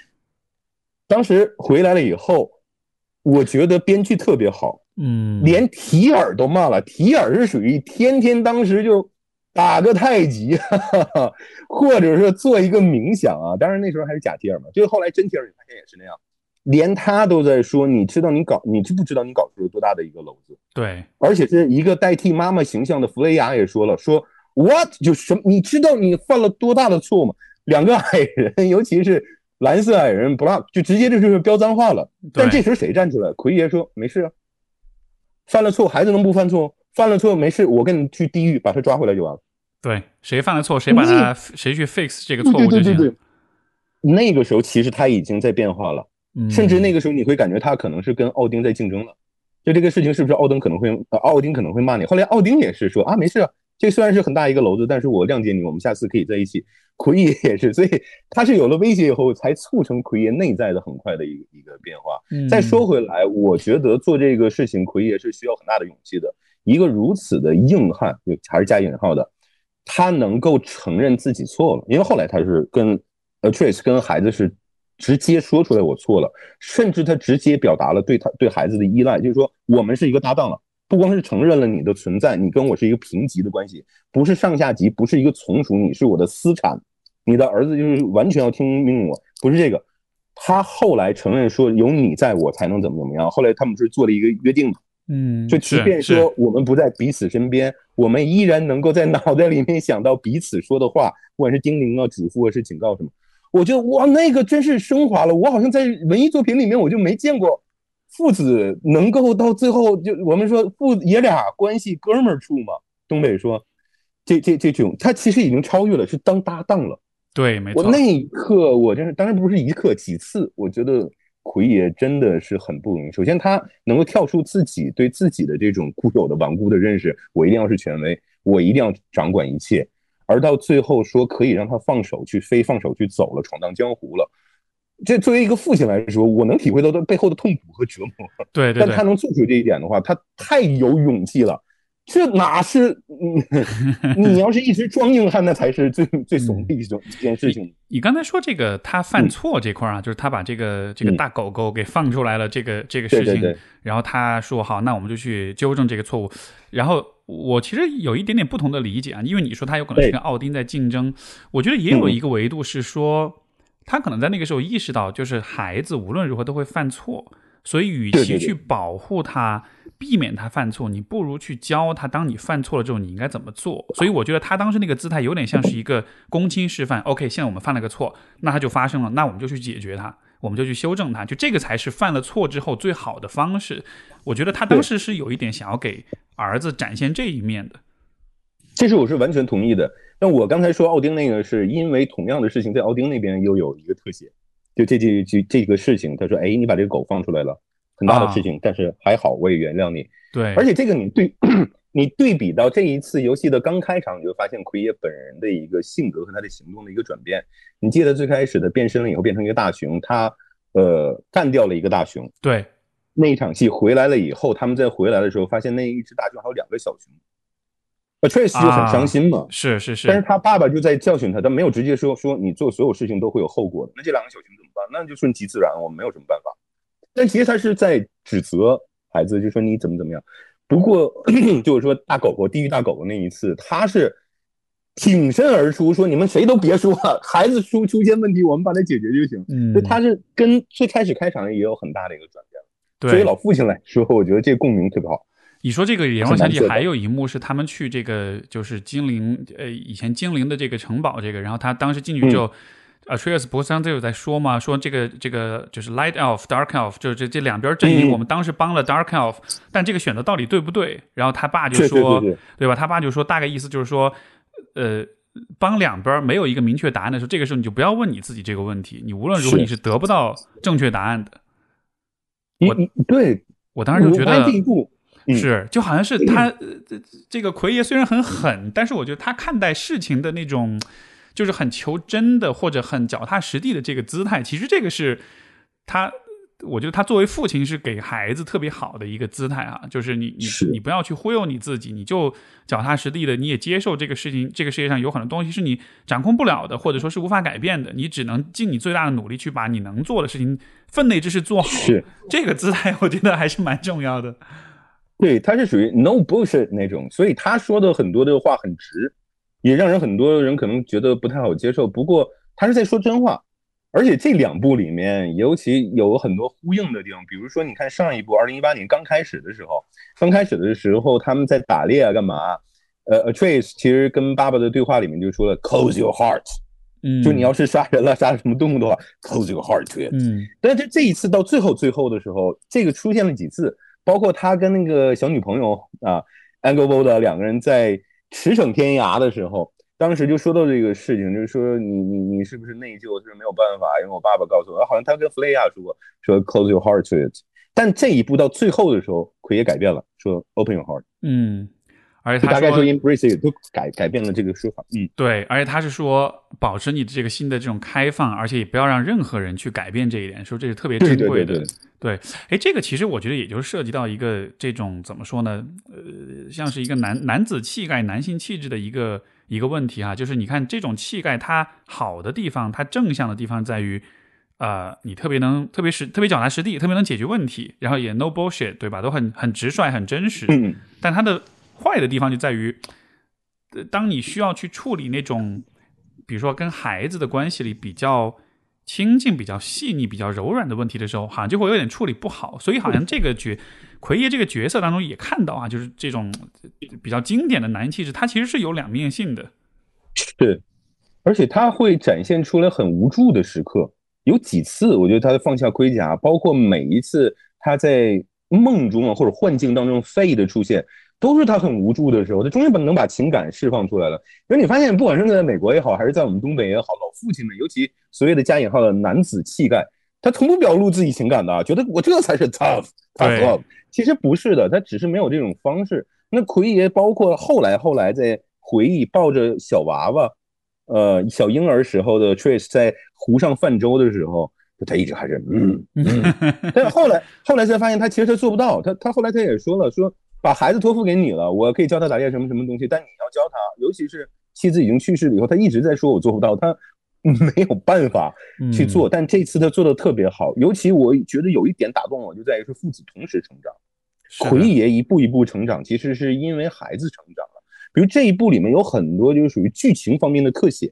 当时回来了以后，我觉得编剧特别好，嗯，连提尔都骂了，提尔是属于天天当时就。打个太极，哈 *laughs* 哈或者是做一个冥想啊！当然那时候还是假提尔嘛，就是后来真提尔，你发现也是那样，连他都在说：“你知道你搞，你知不知道你搞出了多大的一个篓子？”对，而且是一个代替妈妈形象的弗雷雅也说了：“说 what 就什么？你知道你犯了多大的错吗？*laughs* 两个矮人，尤其是蓝色矮人不让，就直接就是飙脏话了。但这时谁站出来？奎爷说：没事啊，犯了错，孩子能不犯错？”犯了错没事，我跟你去地狱把他抓回来就完了。对，谁犯了错，谁把他谁去 fix 这个错误就行。那个时候其实他已经在变化了，甚至那个时候你会感觉他可能是跟奥丁在竞争了。就这个事情是不是奥丁可能会，奥丁可能会骂你？后来奥丁也是说啊，没事啊，这虽然是很大一个篓子，但是我谅解你，我们下次可以在一起。奎爷也是，所以他是有了威胁以后，才促成奎爷内在的很快的一个一个变化。再说回来，我觉得做这个事情，奎爷是需要很大的勇气的。一个如此的硬汉，就还是加引号的，他能够承认自己错了，因为后来他是跟呃 Trace 跟孩子是直接说出来我错了，甚至他直接表达了对他对孩子的依赖，就是说我们是一个搭档了，不光是承认了你的存在，你跟我是一个平级的关系，不是上下级，不是一个从属，你是我的私产，你的儿子就是完全要听命我，不是这个。他后来承认说有你在我才能怎么怎么样，后来他们是做了一个约定嘛。嗯，就即便说我们不在彼此身边，我们依然能够在脑袋里面想到彼此说的话，不管是叮咛啊、嘱咐啊，是警告什么。我觉得哇，那个真是升华了。我好像在文艺作品里面我就没见过父子能够到最后就我们说父爷俩关系哥们儿处嘛。东北说，这这这种他其实已经超越了，是当搭档了。对，没错。我那一刻我真是，当然不是一刻几次，我觉得。奎爷真的是很不容易。首先，他能够跳出自己对自己的这种固有的顽固的认识，我一定要是权威，我一定要掌管一切。而到最后说可以让他放手去飞，放手去走了，闯荡江湖了。这作为一个父亲来说，我能体会到他背后的痛苦和折磨。对对。但他能做出这一点的话，他太有勇气了。这哪是你？你要是一直装硬汉，那才是最最怂的一种一件事情。你刚才说这个他犯错这块啊，就是他把这个这个大狗狗给放出来了，这个这个事情，然后他说好，那我们就去纠正这个错误。然后我其实有一点点不同的理解啊，因为你说他有可能是跟奥丁在竞争，我觉得也有一个维度是说，他可能在那个时候意识到，就是孩子无论如何都会犯错。所以，与其去保护他、避免他犯错，你不如去教他，当你犯错了之后，你应该怎么做。所以，我觉得他当时那个姿态有点像是一个公亲示范。OK，现在我们犯了个错，那他就发生了，那我们就去解决它，我们就去修正它，就这个才是犯了错之后最好的方式。我觉得他当时是有一点想要给儿子展现这一面的。这是我是完全同意的。但我刚才说奥丁那个，是因为同样的事情在奥丁那边又有一个特写。就这这这这个事情，他说：“哎，你把这个狗放出来了，很大的事情，但是还好，我也原谅你。”对，而且这个你对，*coughs* 你对比到这一次游戏的刚开场，你就发现奎爷本人的一个性格和他的行动的一个转变。你记得最开始的变身了以后变成一个大熊，他呃干掉了一个大熊。对，那一场戏回来了以后，他们在回来的时候发现那一只大熊还有两个小熊。啊，Trace 就很伤心嘛，是是是，但是他爸爸就在教训他，他没有直接说说你做所有事情都会有后果的。那这两个小熊怎么办？那就顺其自然，我们没有什么办法。但其实他是在指责孩子，就说你怎么怎么样。不过 *clears throat* 就是说大狗狗地狱大狗狗那一次，他是挺身而出，说你们谁都别说了，孩子出出现问题，我们把它解决就行。嗯，所以他是跟最开始开场也有很大的一个转变了。作为老父亲来说，我觉得这共鸣特别好。你说这个也让我想起还有一幕是他们去这个就是精灵呃以前精灵的这个城堡这个，然后他当时进去之后。a t r e u s 博桑就有在说嘛，说这个这个就是 Light Elf、Dark Elf，就是这这两边阵营，我们当时帮了 Dark Elf，但这个选择到底对不对？然后他爸就说，对吧？他爸就说，大概意思就是说，呃，帮两边没有一个明确答案的时候，这个时候你就不要问你自己这个问题，你无论如何你是得不到正确答案的。我对我当时就觉得是，就好像是他这个奎爷虽然很狠，但是我觉得他看待事情的那种。就是很求真的，或者很脚踏实地的这个姿态，其实这个是他，我觉得他作为父亲是给孩子特别好的一个姿态啊。就是你你你不要去忽悠你自己，你就脚踏实地的，你也接受这个事情，这个世界上有很多东西是你掌控不了的，或者说是无法改变的，你只能尽你最大的努力去把你能做的事情分内之事做好。是这个姿态，我觉得还是蛮重要的。对，他是属于 no bullshit 那种，所以他说的很多的话很直。也让人很多人可能觉得不太好接受，不过他是在说真话，而且这两部里面尤其有很多呼应的地方，比如说你看上一部二零一八年刚开始的时候，刚开始的时候他们在打猎啊干嘛？呃，Atrace 其实跟爸爸的对话里面就说了 “Close your heart”，嗯，就你要是杀人了杀什么动物的话，“Close your heart to it”，嗯，但是这一次到最后最后的时候，这个出现了几次，包括他跟那个小女朋友啊 a n g l e o 的两个人在。驰骋天涯的时候，当时就说到这个事情，就是说你你你是不是内疚？就是没有办法，因为我爸爸告诉我，好像他跟弗雷亚说说 close your heart to it。但这一步到最后的时候，奎爷改变了，说 open your heart。嗯。而且他大概说 embrace it 都改改变了这个说法，嗯，对，而且他是说保持你的这个新的这种开放，而且也不要让任何人去改变这一点，说这是特别珍贵的，对，哎，这个其实我觉得也就涉及到一个这种怎么说呢，呃，像是一个男男子气概、男性气质的一个一个问题哈，就是你看这种气概，它好的地方，它正向的地方在于，呃，你特别能，特别是特别脚踏实地，特别能解决问题，然后也 no bullshit，对吧？都很很直率、很真实，嗯，但他的。坏的地方就在于，当你需要去处理那种，比如说跟孩子的关系里比较亲近、比较细腻、比较柔软的问题的时候，好像就会有点处理不好。所以，好像这个角奎爷这个角色当中也看到啊，就是这种比较经典的男气质，他其实是有两面性的。是，而且他会展现出来很无助的时刻。有几次，我觉得他放下盔甲，包括每一次他在梦中啊或者幻境当中费的出现。都是他很无助的时候，他终于把能把情感释放出来了。因为你发现，不管是在美国也好，还是在我们东北也好，老父亲们，尤其所谓的加引号的男子气概，他从不表露自己情感的，觉得我这才是 tough tough love。其实不是的，他只是没有这种方式。那奎爷包括后来后来在回忆抱着小娃娃，呃，小婴儿时候的 Trace 在湖上泛舟的时候，他一直还是嗯嗯。但后来后来才发现，他其实他做不到。他他后来他也说了说。把孩子托付给你了，我可以教他打猎什么什么东西，但你要教他，尤其是妻子已经去世了以后，他一直在说我做不到，他 *laughs* 没有办法去做。但这次他做的特别好，尤其我觉得有一点打动我，就在于是父子同时成长，奎爷一步一步成长，其实是因为孩子成长了。比如这一部里面有很多就是属于剧情方面的特写，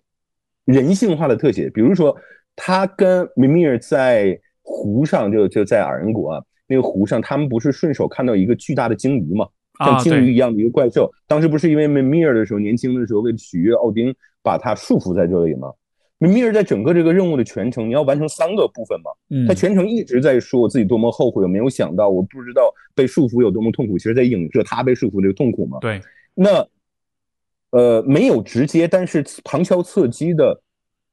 人性化的特写，比如说他跟米米尔在湖上，就就在尔人国啊。那个湖上，他们不是顺手看到一个巨大的鲸鱼嘛？像鲸鱼一样的一个怪兽。当时不是因为米尔的时候，年轻的时候为了取悦奥丁，把他束缚在这里吗？米尔在整个这个任务的全程，你要完成三个部分嘛？他全程一直在说我自己多么后悔，我没有想到，我不知道被束缚有多么痛苦。其实，在影射他被束缚这个痛苦嘛？对。那，呃，没有直接，但是旁敲侧击的。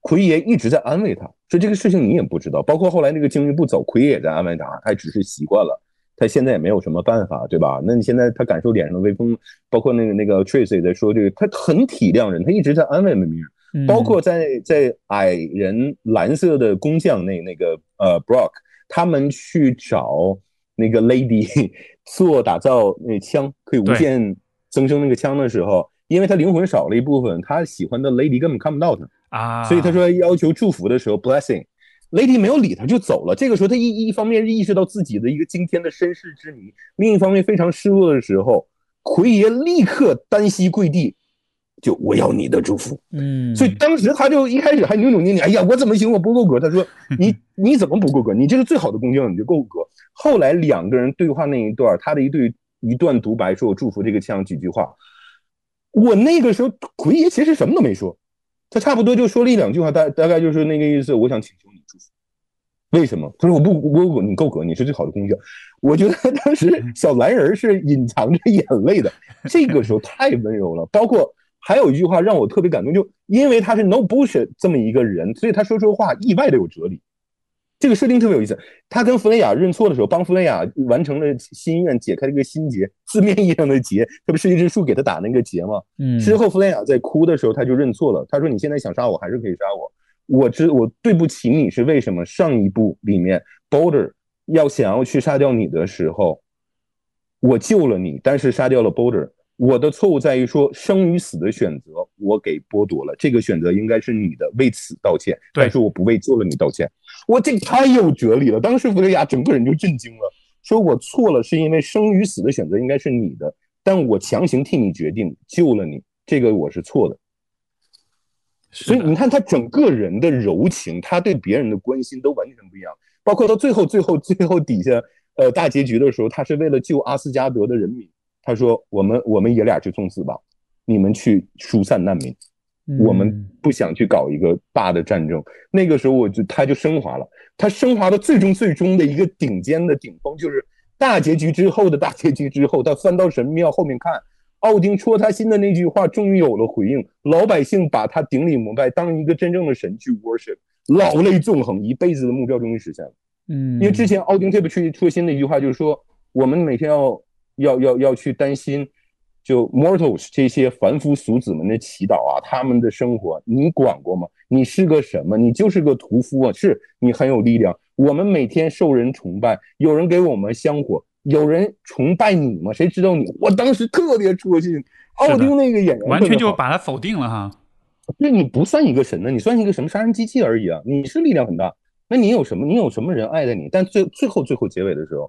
奎爷一直在安慰他，说这个事情你也不知道。包括后来那个鲸鱼不走，奎爷也在安慰他，他只是习惯了，他现在也没有什么办法，对吧？那你现在他感受脸上的微风，包括那个那个 Tracy 也在说这个，他很体谅人，他一直在安慰梅米尔。包括在在矮人蓝色的工匠那那个呃 Brock，他们去找那个 Lady *laughs* 做打造那枪，可以无限增生那个枪的时候，因为他灵魂少了一部分，他喜欢的 Lady 根本看不到他。啊，所以他说要求祝福的时候，blessing，lady 没有理他就走了。这个时候他一一方面意识到自己的一个惊天的身世之谜，另一方面非常失落的时候，奎爷立刻单膝跪地，就我要你的祝福。嗯，所以当时他就一开始还扭扭捏捏，哎呀，我怎么行？我不够格。他说 *laughs* 你你怎么不够格？你这是最好的工匠，你就够格。后来两个人对话那一段，他的一对一段独白，说我祝福这个枪几句话。我那个时候奎爷其实什么都没说，他差不多就说了一两句话，大大概就是那个意思。我想请求你祝福。为什么？他说我不我我你够格，你是最好的工匠。我觉得当时 *laughs* 小蓝人是隐藏着眼泪的，这个时候太温柔了。包括还有一句话让我特别感动，就因为他是 no bullshit 这么一个人，所以他说出话意外的有哲理。这个设定特别有意思。他跟弗雷亚认错的时候，帮弗雷亚完成了心愿，解开了一个心结，字面意义上的结，他不是一只树给他打那个结吗？嗯。之后弗雷亚在哭的时候，他就认错了。他说：“你现在想杀我，还是可以杀我。我知我对不起你是为什么？上一部里面 Boulder 要想要去杀掉你的时候，我救了你，但是杀掉了 Boulder。我的错误在于说生与死的选择，我给剥夺了。这个选择应该是你的，为此道歉。但是我不为救了你道歉。我这太有哲理了。当时弗雷亚整个人就震惊了，说我错了，是因为生与死的选择应该是你的，但我强行替你决定救了你，这个我是错的。所以你看他整个人的柔情，他对别人的关心都完全不一样。包括到最后、最后、最后底下，呃，大结局的时候，他是为了救阿斯加德的人民。他说：“我们我们爷俩去送死吧，你们去疏散难民，我们不想去搞一个大的战争。”那个时候，我就他就升华了，他升华到最终最终的一个顶尖的顶峰，就是大结局之后的大结局之后，他翻到神庙后面看，奥丁戳他心的那句话终于有了回应，老百姓把他顶礼膜拜，当一个真正的神去 worship，老泪纵横，一辈子的目标终于实现了。嗯，因为之前奥丁特别戳戳心的一句话就是说，我们每天要。要要要去担心，就 mortals 这些凡夫俗子们的祈祷啊，他们的生活你管过吗？你是个什么？你就是个屠夫啊！是你很有力量。我们每天受人崇拜，有人给我们香火，有人崇拜你吗？谁知道你？我当时特别戳心。奥丁那个演员完全就把他否定了哈。对你不算一个神呢，你算一个什么杀人机器而已啊！你是力量很大，那你有什么？你有什么人爱着你？但最最后最后结尾的时候。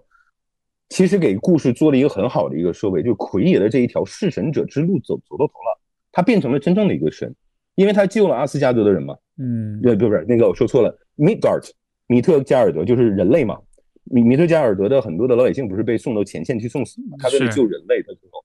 其实给故事做了一个很好的一个收尾，就是奎爷的这一条弑神者之路走走到头了，他变成了真正的一个神，因为他救了阿斯加德的人嘛。嗯，对，不不是那个我说错了，Midgard，米特加尔德就是人类嘛。米米特加尔德的很多的老百姓不是被送到前线去送死吗？他为了救人类，他最后，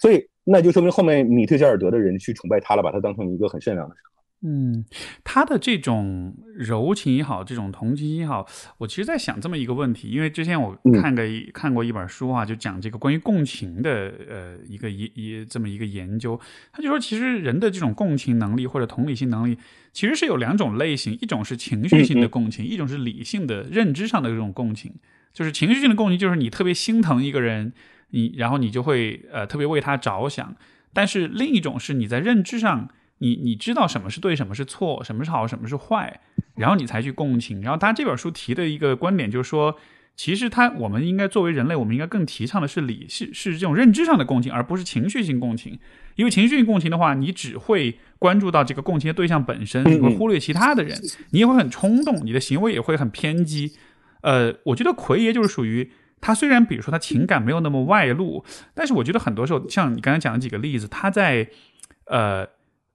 所以那就说明后面米特加尔德的人去崇拜他了，把他当成一个很善良的神。嗯，他的这种柔情也好，这种同情也好，我其实在想这么一个问题，因为之前我看个看过一本书啊，就讲这个关于共情的呃一个一一这么一个研究，他就说其实人的这种共情能力或者同理心能力其实是有两种类型，一种是情绪性的共情，一种是理性的认知上的这种共情。就是情绪性的共情，就是你特别心疼一个人，你然后你就会呃特别为他着想，但是另一种是你在认知上。你你知道什么是对，什么是错，什么是好，什么是坏，然后你才去共情。然后他这本书提的一个观点就是说，其实他我们应该作为人类，我们应该更提倡的是理是是这种认知上的共情，而不是情绪性共情。因为情绪性共情的话，你只会关注到这个共情的对象本身，你会忽略其他的人，你也会很冲动，你的行为也会很偏激。呃，我觉得奎爷就是属于他，虽然比如说他情感没有那么外露，但是我觉得很多时候，像你刚才讲的几个例子，他在呃。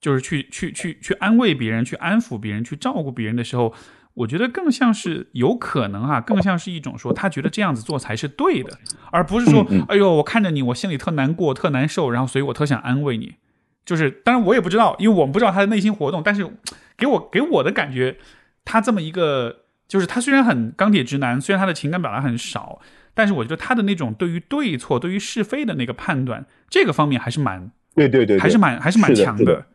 就是去去去去安慰别人，去安抚别人，去照顾别人的时候，我觉得更像是有可能哈，更像是一种说他觉得这样子做才是对的，而不是说，哎呦，我看着你，我心里特难过、特难受，然后所以我特想安慰你。就是，当然我也不知道，因为我们不知道他的内心活动，但是给我给我的感觉，他这么一个，就是他虽然很钢铁直男，虽然他的情感表达很少，但是我觉得他的那种对于对错、对于是非的那个判断，这个方面还是蛮对对对，还是蛮还是蛮强的。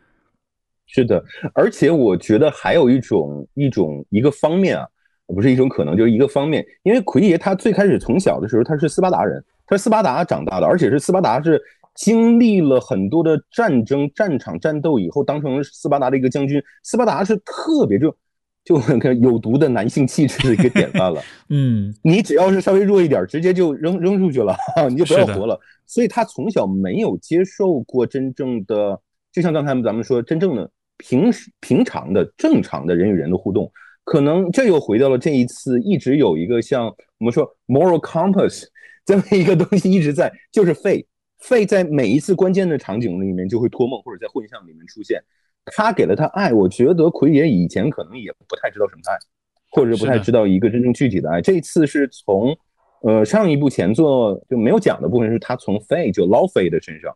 是的，而且我觉得还有一种一种一个方面啊，不是一种可能，就是一个方面。因为奎爷他最开始从小的时候他是斯巴达人，他是斯巴达长大的，而且是斯巴达是经历了很多的战争、战场战斗以后当成了斯巴达的一个将军。斯巴达是特别就就有毒的男性气质的一个典范了。*laughs* 嗯，你只要是稍微弱一点，直接就扔扔出去了，*laughs* 你就不要活了。所以他从小没有接受过真正的，就像刚才咱们说真正的。平时平常的正常的人与人的互动，可能这又回到了这一次一直有一个像我们说 moral compass *laughs* 这么一个东西一直在，就是费费在每一次关键的场景里面就会托梦，或者在混象里面出现。他给了他爱，我觉得奎爷以前可能也不太知道什么爱，或者是不太知道一个真正具体的爱。这一次是从，呃，上一部前作就没有讲的部分是他从费就老费的身上，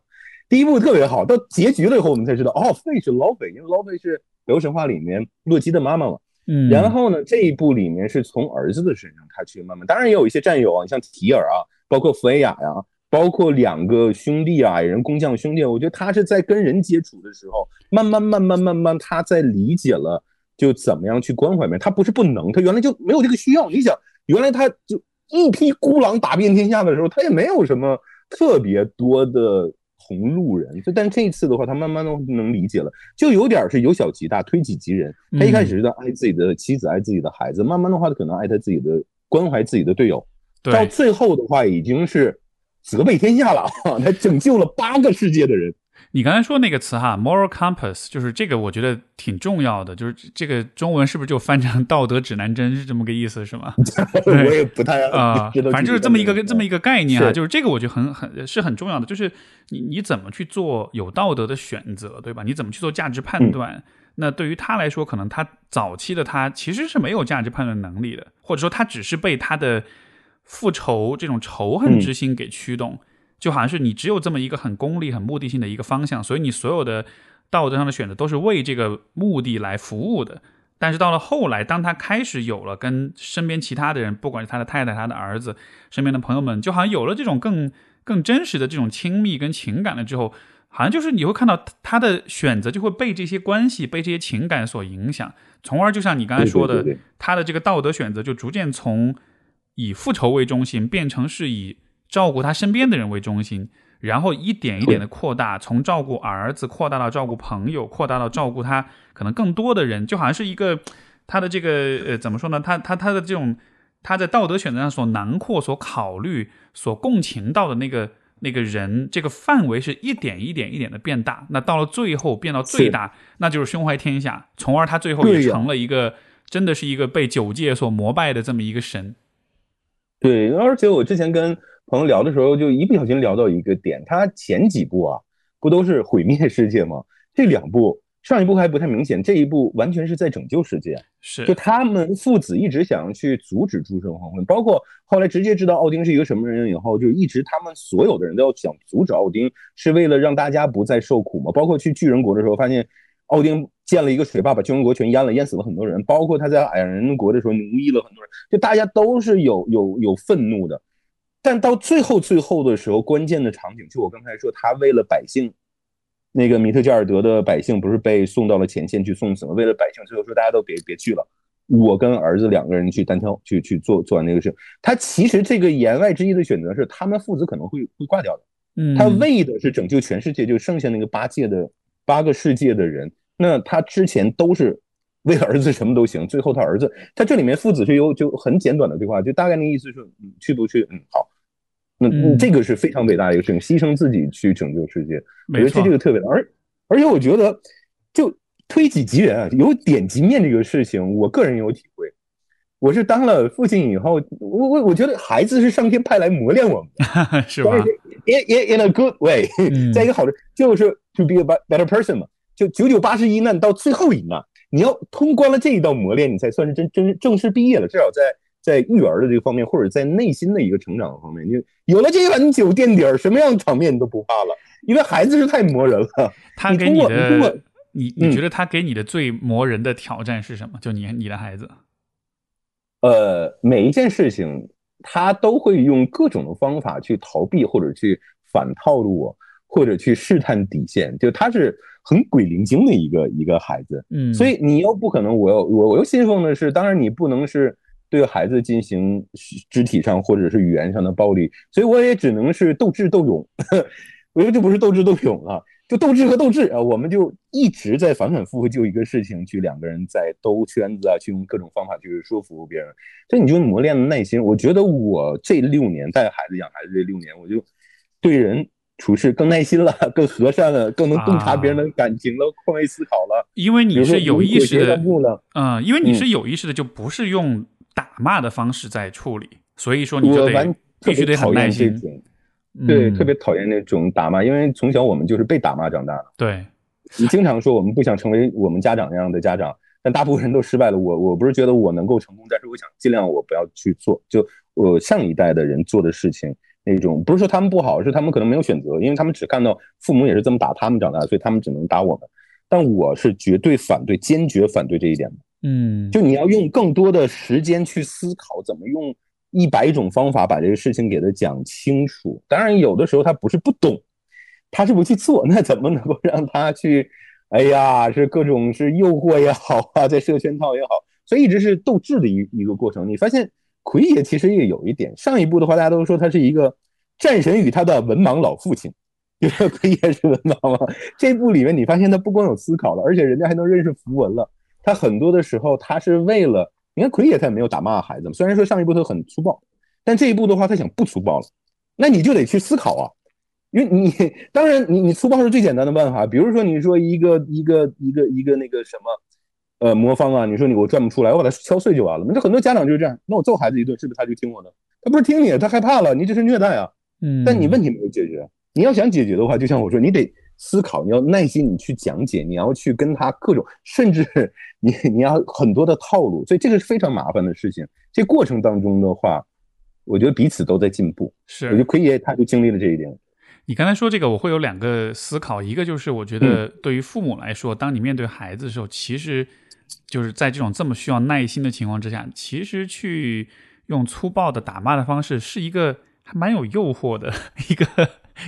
第一部特别好，到结局了以后我们才知道，哦，费是老费，因为老费是北欧神话里面洛基的妈妈嘛。嗯。然后呢，这一部里面是从儿子的身上他去慢慢，当然也有一些战友啊，像提尔啊，包括弗雷亚呀。包括两个兄弟啊，矮人工匠兄弟，我觉得他是在跟人接触的时候，慢慢慢慢慢慢，他在理解了就怎么样去关怀别人。他不是不能，他原来就没有这个需要。你想，原来他就一匹孤狼打遍天下的时候，他也没有什么特别多的同路人。就但这一次的话，他慢慢的能理解了，就有点是由小及大，推己及人。他一开始是在爱自己的妻子，爱自己的孩子，慢慢的话，他可能爱他自己的，关怀自己的队友，到最后的话，已经是。责备天下了，*laughs* 他拯救了八个世界的人。你刚才说那个词哈，moral compass，就是这个，我觉得挺重要的。就是这个中文是不是就翻成道德指南针是这么个意思，是吗？*laughs* 我也不太啊，反正就是这么一个这么一个概念啊。就是这个，我觉得很很是很重要的。就是你你怎么去做有道德的选择，对吧？你怎么去做价值判断？那对于他来说，可能他早期的他其实是没有价值判断能力的，或者说他只是被他的。复仇这种仇恨之心给驱动，就好像是你只有这么一个很功利、很目的性的一个方向，所以你所有的道德上的选择都是为这个目的来服务的。但是到了后来，当他开始有了跟身边其他的人，不管是他的太太、他的儿子、身边的朋友们，就好像有了这种更更真实的这种亲密跟情感了之后，好像就是你会看到他的选择就会被这些关系、被这些情感所影响，从而就像你刚才说的，他的这个道德选择就逐渐从。以复仇为中心，变成是以照顾他身边的人为中心，然后一点一点的扩大，从照顾儿子扩大到照顾朋友，扩大到照顾他可能更多的人，就好像是一个他的这个呃怎么说呢？他他他的这种他在道德选择上所囊括、所考虑、所共情到的那个那个人，这个范围是一点一点一点的变大。那到了最后变到最大，那就是胸怀天下，从而他最后也成了一个真的是一个被九界所膜拜的这么一个神。对，而且我之前跟朋友聊的时候，就一不小心聊到一个点，他前几部啊，不都是毁灭世界吗？这两部上一部还不太明显，这一部完全是在拯救世界。是，就他们父子一直想要去阻止诸神黄昏，包括后来直接知道奥丁是一个什么人以后，就一直他们所有的人都要想阻止奥丁，是为了让大家不再受苦嘛。包括去巨人国的时候，发现奥丁。建了一个水坝，把巨人国全淹了，淹死了很多人，包括他在矮人国的时候奴役了很多人，就大家都是有有有愤怒的。但到最后最后的时候，关键的场景，就我刚才说，他为了百姓，那个米特加尔德的百姓不是被送到了前线去送死吗？为了百姓，最后说大家都别别去了，我跟儿子两个人去单挑，去去做做完那个事。他其实这个言外之意的选择是，他们父子可能会会挂掉的。嗯，他为的是拯救全世界，就剩下那个八界的八个世界的人。那他之前都是为了儿子什么都行，最后他儿子，他这里面父子是有就很简短的对话，就大概那意思是，嗯，去不去？嗯，好，那这个是非常伟大的一个事情，牺牲自己去拯救世界，我觉得这这个特别的，而而且我觉得就推己及人啊，有点及面这个事情，我个人有体会，我是当了父亲以后，我我我觉得孩子是上天派来磨练我们的，*laughs* 是吧？In in in a good way，在一个好的就是 to be a better person 嘛。就九九八十一难到最后一难，你要通关了这一道磨练，你才算是真真正式毕业了。至少在在育儿的这个方面，或者在内心的一个成长方面，你有了这碗酒垫底儿，什么样的场面你都不怕了。因为孩子是太磨人了。他给你的，你你觉得他给你的最磨人的挑战是什么？就你你的孩子，呃，每一件事情他都会用各种的方法去逃避，或者去反套路我，或者去试探底线。就他是。很鬼灵精的一个一个孩子，嗯，所以你又不可能，我又我我又信奉的是，当然你不能是对孩子进行肢体上或者是语言上的暴力，所以我也只能是斗智斗勇，*laughs* 我觉得这不是斗智斗勇了，就斗智和斗智啊，我们就一直在反反复复就一个事情，去两个人在兜圈子啊，去用各种方法去说服别人，所以你就磨练了耐心。我觉得我这六年带孩子养孩子这六年，我就对人。处事更耐心了，更和善了，更能洞察别人的感情了，换位思考了。因为你是有意识的，嗯，因为你是有意识的，就不是用打骂的方式在处理，所以说你就得必须得很耐心。对，特别讨厌那种打骂，因为从小我们就是被打骂长大的。对，你经常说我们不想成为我们家长那样的家长，但大部分人都失败了。我我不是觉得我能够成功，但是我想尽量我不要去做，就我上一代的人做的事情那种，不是说他们不好，是他们可能没有选择，因为他们只看到父母也是这么打他们长大，所以他们只能打我们。但我是绝对反对，坚决反对这一点的。嗯，就你要用更多的时间去思考，怎么用一百种方法把这个事情给他讲清楚。当然，有的时候他不是不懂，他是不去做，那怎么能够让他去？哎呀，是各种是诱惑也好啊，在设圈套也好，所以一直是斗智的一一个过程。你发现奎爷其实也有一点，上一部的话大家都说他是一个战神与他的文盲老父亲，因 *laughs* 为奎爷是文盲嘛。这部里面你发现他不光有思考了，而且人家还能认识符文了。他很多的时候，他是为了你看奎爷，他也没有打骂孩子虽然说上一部他很粗暴，但这一部的话，他想不粗暴了，那你就得去思考啊。因为你当然你你粗暴是最简单的办法，比如说你说一个一个一个一个那个什么呃魔方啊，你说你给我转不出来，我把它敲碎就完了。那很多家长就是这样，那我揍孩子一顿，是不是他就听我的？他不是听你，他害怕了，你这是虐待啊。嗯。但你问题没有解决，你要想解决的话，就像我说，你得。思考，你要耐心，你去讲解，你要去跟他各种，甚至你你要很多的套路，所以这个是非常麻烦的事情。这过程当中的话，我觉得彼此都在进步。是，我觉得奎爷他就经历了这一点。你刚才说这个，我会有两个思考，一个就是我觉得对于父母来说，当你面对孩子的时候，其实就是在这种这么需要耐心的情况之下，其实去用粗暴的打骂的方式，是一个还蛮有诱惑的一个。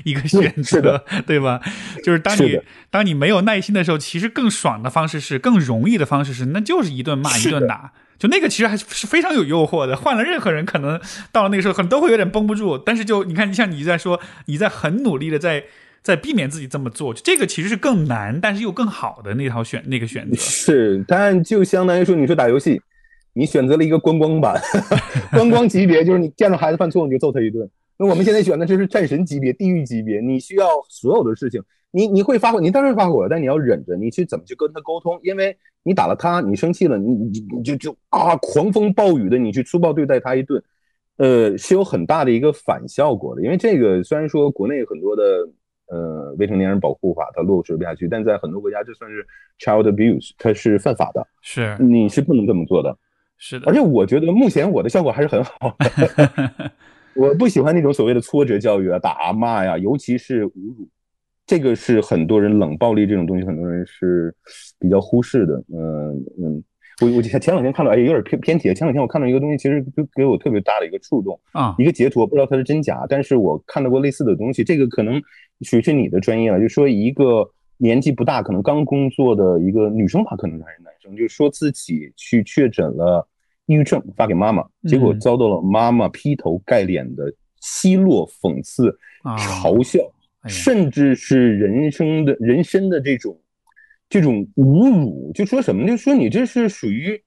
一个选择，对吧？就是当你当你没有耐心的时候，其实更爽的方式是更容易的方式是，那就是一顿骂一顿打。就那个其实还是是非常有诱惑的。换了任何人，可能到了那个时候，可能都会有点绷不住。但是就你看，像你在说，你在很努力的在在避免自己这么做，这个其实是更难，但是又更好的那套选那个选择。是，但就相当于说，你说打游戏，你选择了一个观光版，*laughs* 观光级别，就是你见到孩子犯错，你就揍他一顿。那我们现在选的这是战神级别、地狱级别，你需要所有的事情，你你会发火，你当然发火，但你要忍着，你去怎么去跟他沟通？因为你打了他，你生气了，你你你就就啊，狂风暴雨的，你去粗暴对待他一顿，呃，是有很大的一个反效果的。因为这个虽然说国内很多的呃未成年人保护法它落实不下去，但在很多国家这算是 child abuse，它是犯法的，是你是不能这么做的，是的。而且我觉得目前我的效果还是很好的。*laughs* 我不喜欢那种所谓的挫折教育啊，打骂呀，尤其是侮辱，这个是很多人冷暴力这种东西，很多人是比较忽视的。嗯嗯，我我前两天看到，哎，有点偏偏题。前两天我看到一个东西，其实就给我特别大的一个触动啊，一个截图，我不知道它是真假，但是我看到过类似的东西。这个可能属于是你的专业了，就说一个年纪不大，可能刚工作的一个女生吧，可能还是男生，就说自己去确诊了。抑郁症发给妈妈，结果遭到了妈妈劈头盖脸的奚落、讽刺、嘲笑，甚至是人生的人生的这种这种侮辱。就说什么？就说你这是属于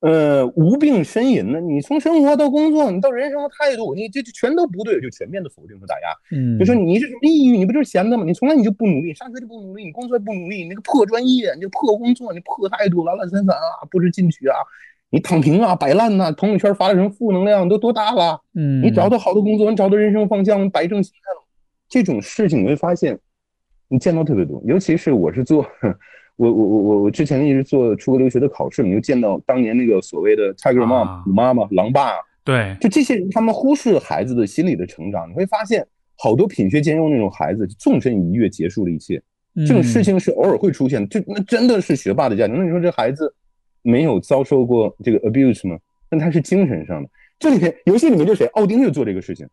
呃无病呻吟呢？你从生活到工作，你到人生的态度，你这这全都不对，就全面的否定和打压。嗯，就说你是什么抑郁？你不就是闲的吗？你从来你就不努力，上学就不努力，你工作也不努力，你那个破专业，你破工作，你破态度，懒懒散散啊，不知进取啊。你躺平啊，摆烂呐，朋友圈发的什么负能量都多大了？嗯，你找到好的工作，你找到人生方向，摆正心态了，这种事情你会发现，你见到特别多。尤其是我是做，我我我我我之前一直做出国留学的考试，你就见到当年那个所谓的 Tiger Mom 虎妈妈、狼爸，对，就这些人，他们忽视孩子的心理的成长。你会发现，好多品学兼优那种孩子，纵身一跃结束了一切。这种事情是偶尔会出现的，就那真的是学霸的家庭。那你说这孩子？没有遭受过这个 abuse 吗？但他是精神上的。这里面游戏里面就谁？奥丁就做这个事情，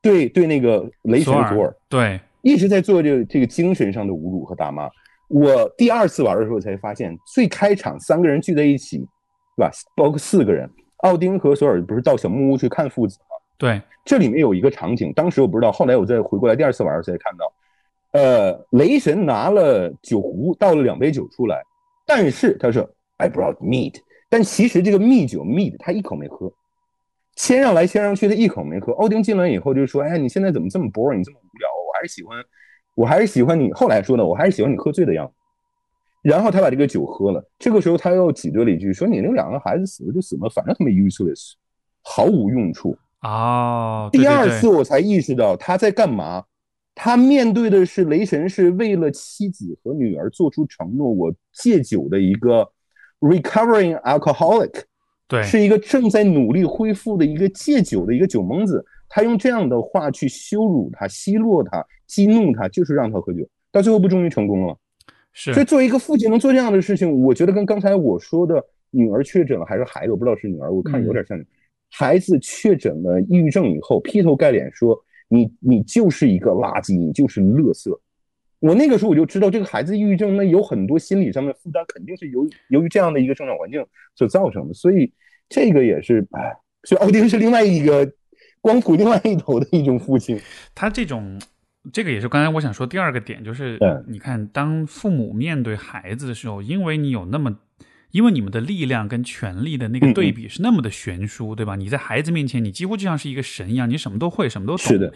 对对，那个雷神索尔，对，一直在做这个这个精神上的侮辱和打骂。我第二次玩的时候才发现，最开场三个人聚在一起，对吧？包括四个人，奥丁和索尔不是到小木屋去看父子吗？对，这里面有一个场景，当时我不知道，后来我再回过来第二次玩的时候才看到，呃，雷神拿了酒壶倒了两杯酒出来，但是他说。I brought meat，但其实这个蜜酒 meat 他一口没喝，谦让来谦让去，他一口没喝。奥丁进来以后就说：“哎，你现在怎么这么 boring，这么无聊？我还是喜欢，我还是喜欢你。”后来说呢，我还是喜欢你喝醉的样子。然后他把这个酒喝了。这个时候他又挤兑了一句说：“你那两个孩子死了就死了，反正他们 useless，毫无用处。”哦，第二次我才意识到他在干嘛。他面对的是雷神是为了妻子和女儿做出承诺，我戒酒的一个 recovering alcoholic，对，是一个正在努力恢复的一个戒酒的一个酒蒙子。他用这样的话去羞辱他、奚落他、激怒他，就是让他喝酒，到最后不终于成功了。是，所以作为一个父亲能做这样的事情，我觉得跟刚才我说的女儿确诊了还是孩子，我不知道是女儿，我看有点像。孩子确诊了抑郁症以后，劈头盖脸说。你你就是一个垃圾，你就是垃圾。我那个时候我就知道，这个孩子抑郁症，那有很多心理上的负担，肯定是由由于这样的一个生长环境所造成的。所以这个也是，哎，所以奥丁是另外一个光谱另外一头的一种父亲。他这种，这个也是刚才我想说第二个点，就是你看，当父母面对孩子的时候，因为你有那么。因为你们的力量跟权力的那个对比是那么的悬殊，对吧？你在孩子面前，你几乎就像是一个神一样，你什么都会，什么都懂。是的，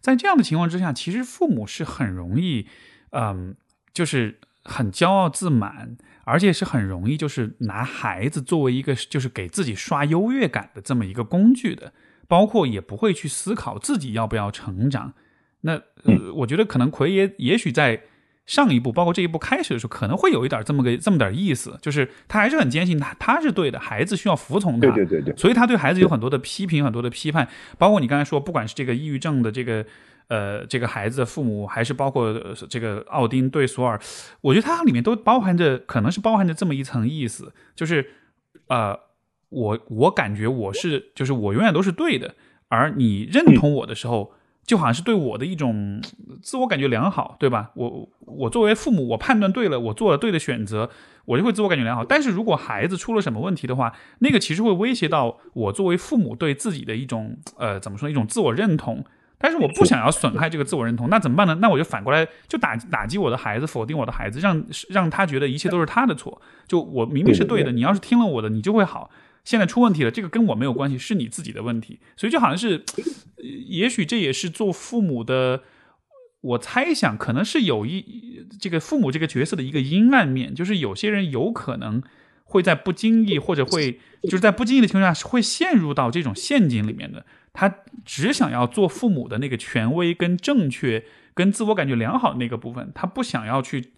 在这样的情况之下，其实父母是很容易，嗯，就是很骄傲自满，而且是很容易就是拿孩子作为一个就是给自己刷优越感的这么一个工具的，包括也不会去思考自己要不要成长。那呃，我觉得可能奎爷也许在。上一步，包括这一步开始的时候，可能会有一点这么个这么点意思，就是他还是很坚信他他是对的，孩子需要服从他。对对对对。所以他对孩子有很多的批评，很多的批判，包括你刚才说，不管是这个抑郁症的这个呃这个孩子的父母，还是包括这个奥丁对索尔，我觉得它里面都包含着，可能是包含着这么一层意思，就是呃我我感觉我是就是我永远都是对的，而你认同我的时候。就好像是对我的一种自我感觉良好，对吧？我我作为父母，我判断对了，我做了对的选择，我就会自我感觉良好。但是如果孩子出了什么问题的话，那个其实会威胁到我作为父母对自己的一种呃怎么说一种自我认同。但是我不想要损害这个自我认同，那怎么办呢？那我就反过来就打打击我的孩子，否定我的孩子，让让他觉得一切都是他的错。就我明明是对的，你要是听了我的，你就会好。现在出问题了，这个跟我没有关系，是你自己的问题。所以就好像是，也许这也是做父母的，我猜想可能是有一这个父母这个角色的一个阴暗面，就是有些人有可能会在不经意或者会就是在不经意的情况下会陷入到这种陷阱里面的。他只想要做父母的那个权威跟正确跟自我感觉良好的那个部分，他不想要去。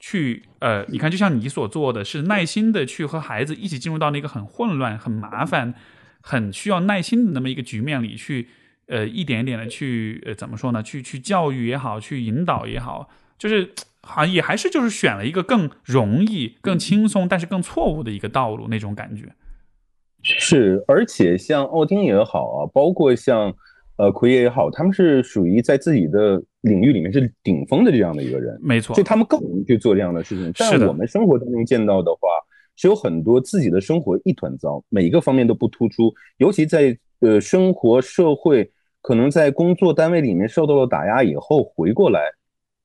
去呃，你看，就像你所做的是耐心的去和孩子一起进入到那个很混乱、很麻烦、很需要耐心的那么一个局面里去，呃，一点一点的去呃，怎么说呢？去去教育也好，去引导也好，就是好像也还是就是选了一个更容易、更轻松，但是更错误的一个道路那种感觉。是，而且像奥丁也好啊，包括像。呃，奎爷也好，他们是属于在自己的领域里面是顶峰的这样的一个人，没错，就他们更容易去做这样的事情。但我们生活当中见到的话，是有很多自己的生活一团糟，每一个方面都不突出，尤其在呃生活、社会，可能在工作单位里面受到了打压以后，回过来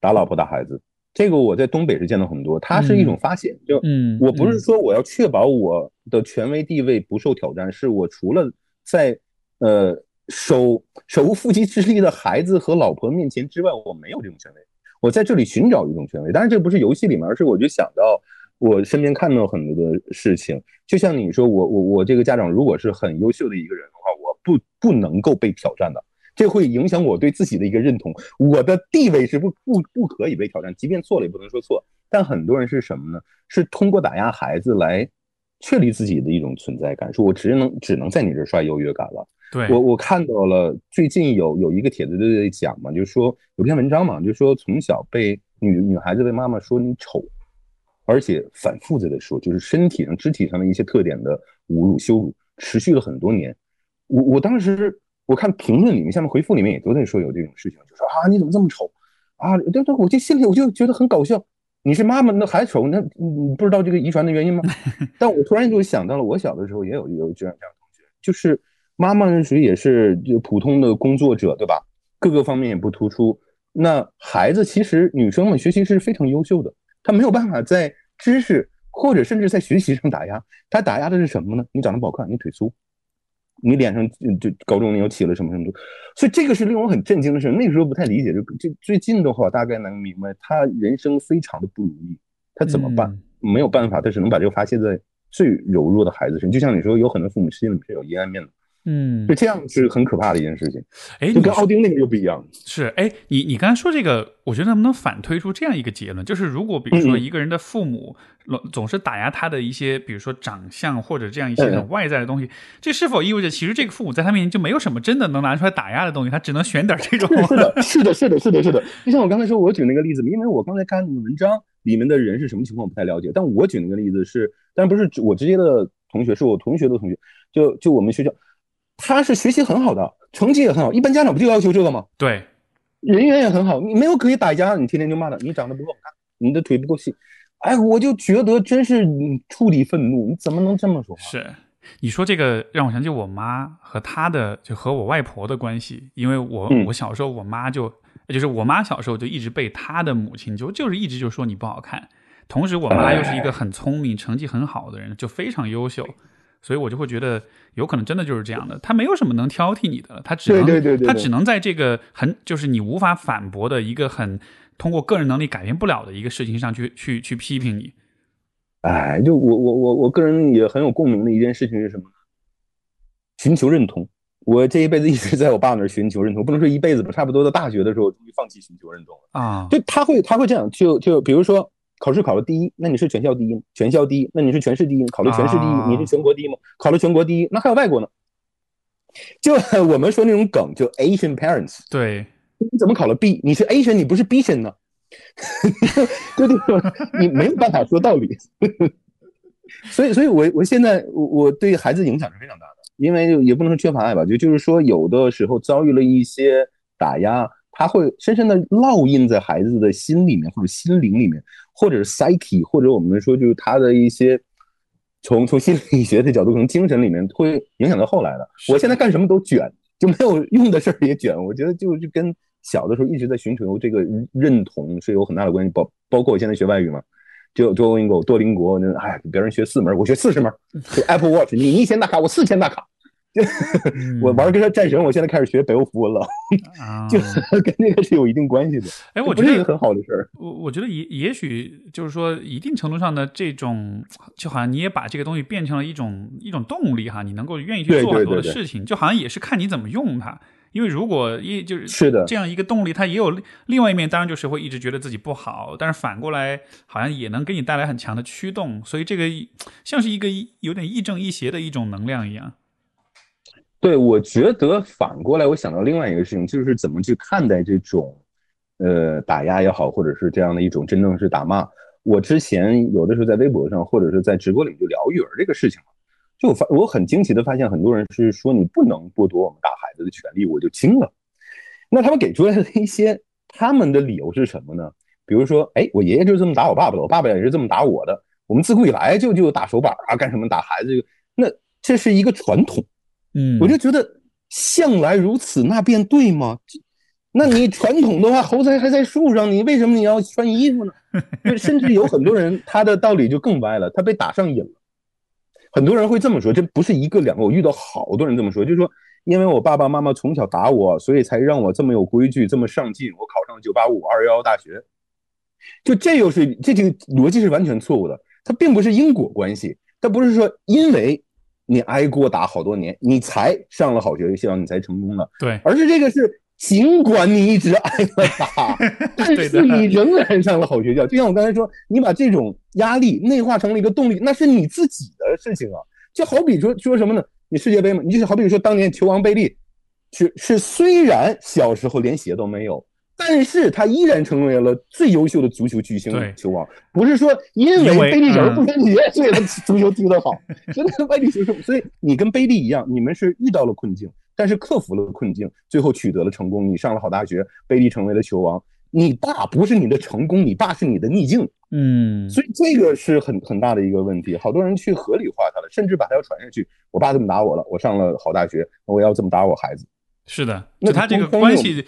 打老婆、打孩子。这个我在东北是见到很多，它是一种发泄。就嗯，我不是说我要确保我的权威地位不受挑战，是我除了在呃。手手无缚鸡之力的孩子和老婆面前之外，我没有这种权威。我在这里寻找一种权威，当然这不是游戏里面，而是我就想到我身边看到很多的事情。就像你说，我我我这个家长如果是很优秀的一个人的话，我不不能够被挑战的，这会影响我对自己的一个认同。我的地位是不不不可以被挑战，即便错了也不能说错。但很多人是什么呢？是通过打压孩子来确立自己的一种存在感，说我只能只能在你这刷优越感了。我我看到了最近有有一个帖子就在讲嘛，就是说有篇文章嘛，就是说从小被女女孩子被妈妈说你丑，而且反复在的说，就是身体上肢体上的一些特点的侮辱羞辱，持续了很多年。我我当时我看评论里面下面回复里面也都在说有这种事情，就说啊你怎么这么丑啊？对对，我就心里我就觉得很搞笑。你是妈妈那还丑，那你不知道这个遗传的原因吗？*laughs* 但我突然就想到了，我小的时候也有有这样这样同学，就是。妈妈呢，属于也是就普通的工作者，对吧？各个方面也不突出。那孩子其实女生们学习是非常优秀的，她没有办法在知识或者甚至在学习上打压。她打压的是什么呢？你长得不好看，你腿粗，你脸上就高中你又起了什么什么。所以这个是令我很震惊的事。那个时候不太理解，就就最近的话，大概能明白，她人生非常的不如意，她怎么办？没有办法，她只能把这个发泄在最柔弱的孩子身上。就像你说，有很多父母心里是有阴暗面的。嗯，就这样是很可怕的一件事情。哎，就跟奥丁那个又不一样。是，哎，你你刚才说这个，我觉得能不能反推出这样一个结论，就是如果比如说一个人的父母总是打压他的一些，比如说长相或者这样一些很外在的东西，这是否意味着其实这个父母在他面前就没有什么真的能拿出来打压的东西，他只能选点这种？是的，是的，是的，是的，是的。就像我刚才说，我举那个例子，因为我刚才看那个文章里面的人是什么情况，我不太了解。但我举那个例子是，但不是我直接的同学，是我同学的同学，就就我们学校。他是学习很好的，成绩也很好，一般家长不就要求这个吗？对，人缘也很好，你没有可以打压，你天天就骂他，你长得不够好看，你的腿不够细，哎，我就觉得真是触底愤怒，你怎么能这么说？是，你说这个让我想起我妈和她的，就和我外婆的关系，因为我我小时候我妈就，就是我妈小时候就一直被她的母亲就就是一直就说你不好看，同时我妈又是一个很聪明、成绩很好的人，就非常优秀。所以我就会觉得，有可能真的就是这样的，他没有什么能挑剔你的，他只能他只能在这个很就是你无法反驳的一个很通过个人能力改变不了的一个事情上去去去批评你。哎，就我我我我个人也很有共鸣的一件事情是什么？寻求认同。我这一辈子一直在我爸那儿寻求认同，不能说一辈子吧，差不多到大学的时候终于放弃寻求认同了啊。就他会他会这样，就就比如说。考试考了第一，那你是全校第一吗？全校第一，那你是全市第一？考了全市第一，你是全国第一吗？考了全国第一，那还有外国呢？就我们说那种梗，就 Asian parents，对，你怎么考了 B？你是 Asian，你不是 Bian 呢？对对对，你没有办法说道理。*laughs* 所以，所以我我现在我对孩子影响是非常大的，因为也不能说缺乏爱吧，就就是说有的时候遭遇了一些打压。他会深深的烙印在孩子的心里面，或者心灵里面，或者是 psyche，或者我们说就是他的一些从从心理学的角度，可能精神里面会影响到后来的。我现在干什么都卷，就没有用的事儿也卷。我觉得就是跟小的时候一直在寻求这个认同是有很大的关系。包包括我现在学外语嘛，就 Duolingo 多邻国，那哎，别人学四门，我学四十门。*laughs* 就 Apple Watch，你一千大卡，我四千大卡。*laughs* 我玩跟他战神，我现在开始学北欧符文了，*laughs* 就跟那个是有一定关系的。哎，我觉得一个很好的事儿。我我觉得也也许就是说，一定程度上的这种，就好像你也把这个东西变成了一种一种动力哈，你能够愿意去做很多的事情，就好像也是看你怎么用它。因为如果一就是是的这样一个动力，它也有另外一面，当然就是会一直觉得自己不好，但是反过来好像也能给你带来很强的驱动，所以这个像是一个有点亦正亦邪的一种能量一样。对，我觉得反过来，我想到另外一个事情，就是怎么去看待这种，呃，打压也好，或者是这样的一种真正是打骂。我之前有的时候在微博上，或者是在直播里就聊育儿这个事情就我发我很惊奇的发现，很多人是说你不能剥夺我们打孩子的权利，我就惊了。那他们给出来的一些他们的理由是什么呢？比如说，哎，我爷爷就是这么打我爸爸的，我爸爸也是这么打我的，我们自古以来就就打手板啊，干什么打孩子？那这是一个传统。嗯，我就觉得向来如此，那便对吗？*laughs* 那你传统的话，猴子还在树上，你为什么你要穿衣服呢？*laughs* 甚至有很多人，他的道理就更歪了，他被打上瘾了。很多人会这么说，这不是一个两个，我遇到好多人这么说，就是说，因为我爸爸妈妈从小打我，所以才让我这么有规矩，这么上进，我考上了九八五二幺幺大学。就这又是这个逻辑是完全错误的，它并不是因果关系，它不是说因为。你挨过打好多年，你才上了好学校，你才成功了。对，而是这个是，尽管你一直挨了打，*laughs* 但是你仍然上了好学校。就像我刚才说，你把这种压力内化成了一个动力，那是你自己的事情啊。就好比说说什么呢？你世界杯嘛，你就好比说当年球王贝利，是是虽然小时候连鞋都没有。但是他依然成为了最优秀的足球巨星球王，不是说因为贝利小时候不穿鞋，所以他足球踢得好，*laughs* 真的贝利球是。所以你跟贝利一样，你们是遇到了困境，但是克服了困境，最后取得了成功。你上了好大学，贝利成为了球王。你爸不是你的成功，你爸是你的逆境。嗯，所以这个是很很大的一个问题，好多人去合理化他了，甚至把他要传下去。我爸这么打我了，我上了好大学，我要这么打我孩子。是的，那他这个关系。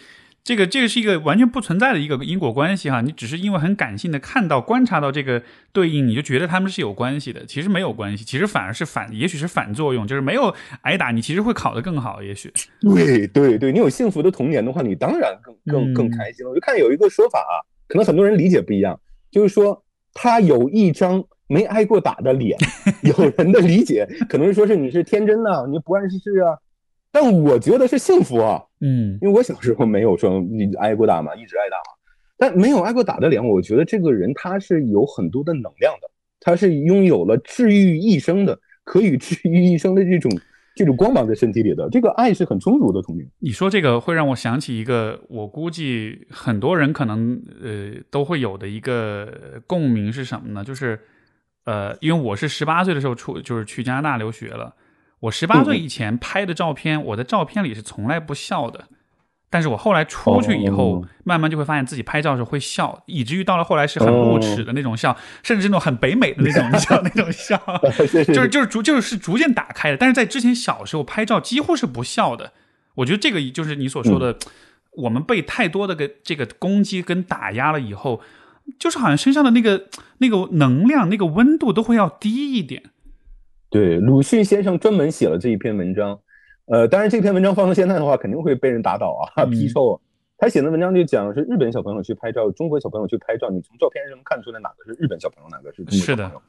这个这个是一个完全不存在的一个因果关系哈，你只是因为很感性的看到观察到这个对应，你就觉得他们是有关系的，其实没有关系，其实反而是反，也许是反作用，就是没有挨打，你其实会考得更好，也许。*laughs* 对对对，你有幸福的童年的话，你当然更更更开心了。我就看有一个说法啊，可能很多人理解不一样，就是说他有一张没挨过打的脸，*laughs* 有人的理解可能是说是你是天真的，你不谙世事啊。但我觉得是幸福啊，嗯，因为我小时候没有说你挨过打嘛，一直挨打嘛，但没有挨过打的脸，我觉得这个人他是有很多的能量的，他是拥有了治愈一生的，可以治愈一生的这种这种光芒在身体里的，这个爱是很充足的。童年，你说这个会让我想起一个，我估计很多人可能呃都会有的一个共鸣是什么呢？就是呃，因为我是十八岁的时候出，就是去加拿大留学了。我十八岁以前拍的照片，我在照片里是从来不笑的。但是我后来出去以后，慢慢就会发现自己拍照时候会笑，以至于到了后来是很露齿的那种笑，甚至是那种很北美的那种笑，那种笑，*laughs* 就是就是逐就是逐渐打开的。但是在之前小时候拍照几乎是不笑的。我觉得这个就是你所说的，我们被太多的个这个攻击跟打压了以后，就是好像身上的那个那个能量、那个温度都会要低一点。对，鲁迅先生专门写了这一篇文章，呃，当然这篇文章放到现在的话，肯定会被人打倒啊，*laughs* 批臭。他写的文章就讲是日本小朋友去拍照，中国小朋友去拍照，你从照片上能看出来哪个是日本小朋友，哪个是中国小朋友。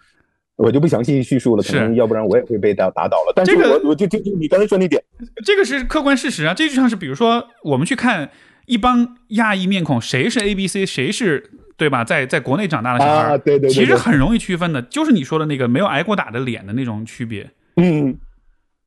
我就不详细叙述了，可能要不然我也会被打打倒了。但是我我就就就你刚才说那点，这个是客观事实啊。这就像是比如说，我们去看一帮亚裔面孔，谁是 A B C，谁是。对吧？在在国内长大的小孩，对对，其实很容易区分的，就是你说的那个没有挨过打的脸的那种区别。嗯，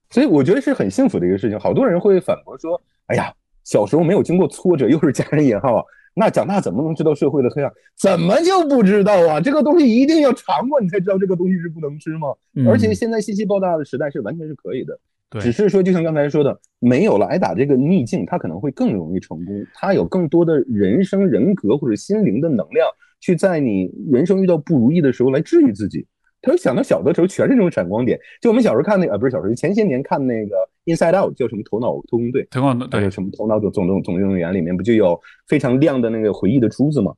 所以我觉得是很幸福的一个事情。好多人会反驳说：“哎呀，小时候没有经过挫折，又是家人引号，那长大怎么能知道社会的黑暗？怎么就不知道啊？这个东西一定要尝过，你才知道这个东西是不能吃吗？而且现在信息爆炸的时代是完全是可以的。”只是说，就像刚才说的，没有了挨打这个逆境，他可能会更容易成功。他有更多的人生人格或者心灵的能量，去在你人生遇到不如意的时候来治愈自己。他想到小的时候全是这种闪光点，就我们小时候看那个，不是小时候，前些年看那个《Inside Out》，叫什么《头脑特工队》？头脑对什么《头脑总总总总动员》里面不就有非常亮的那个回忆的珠子吗？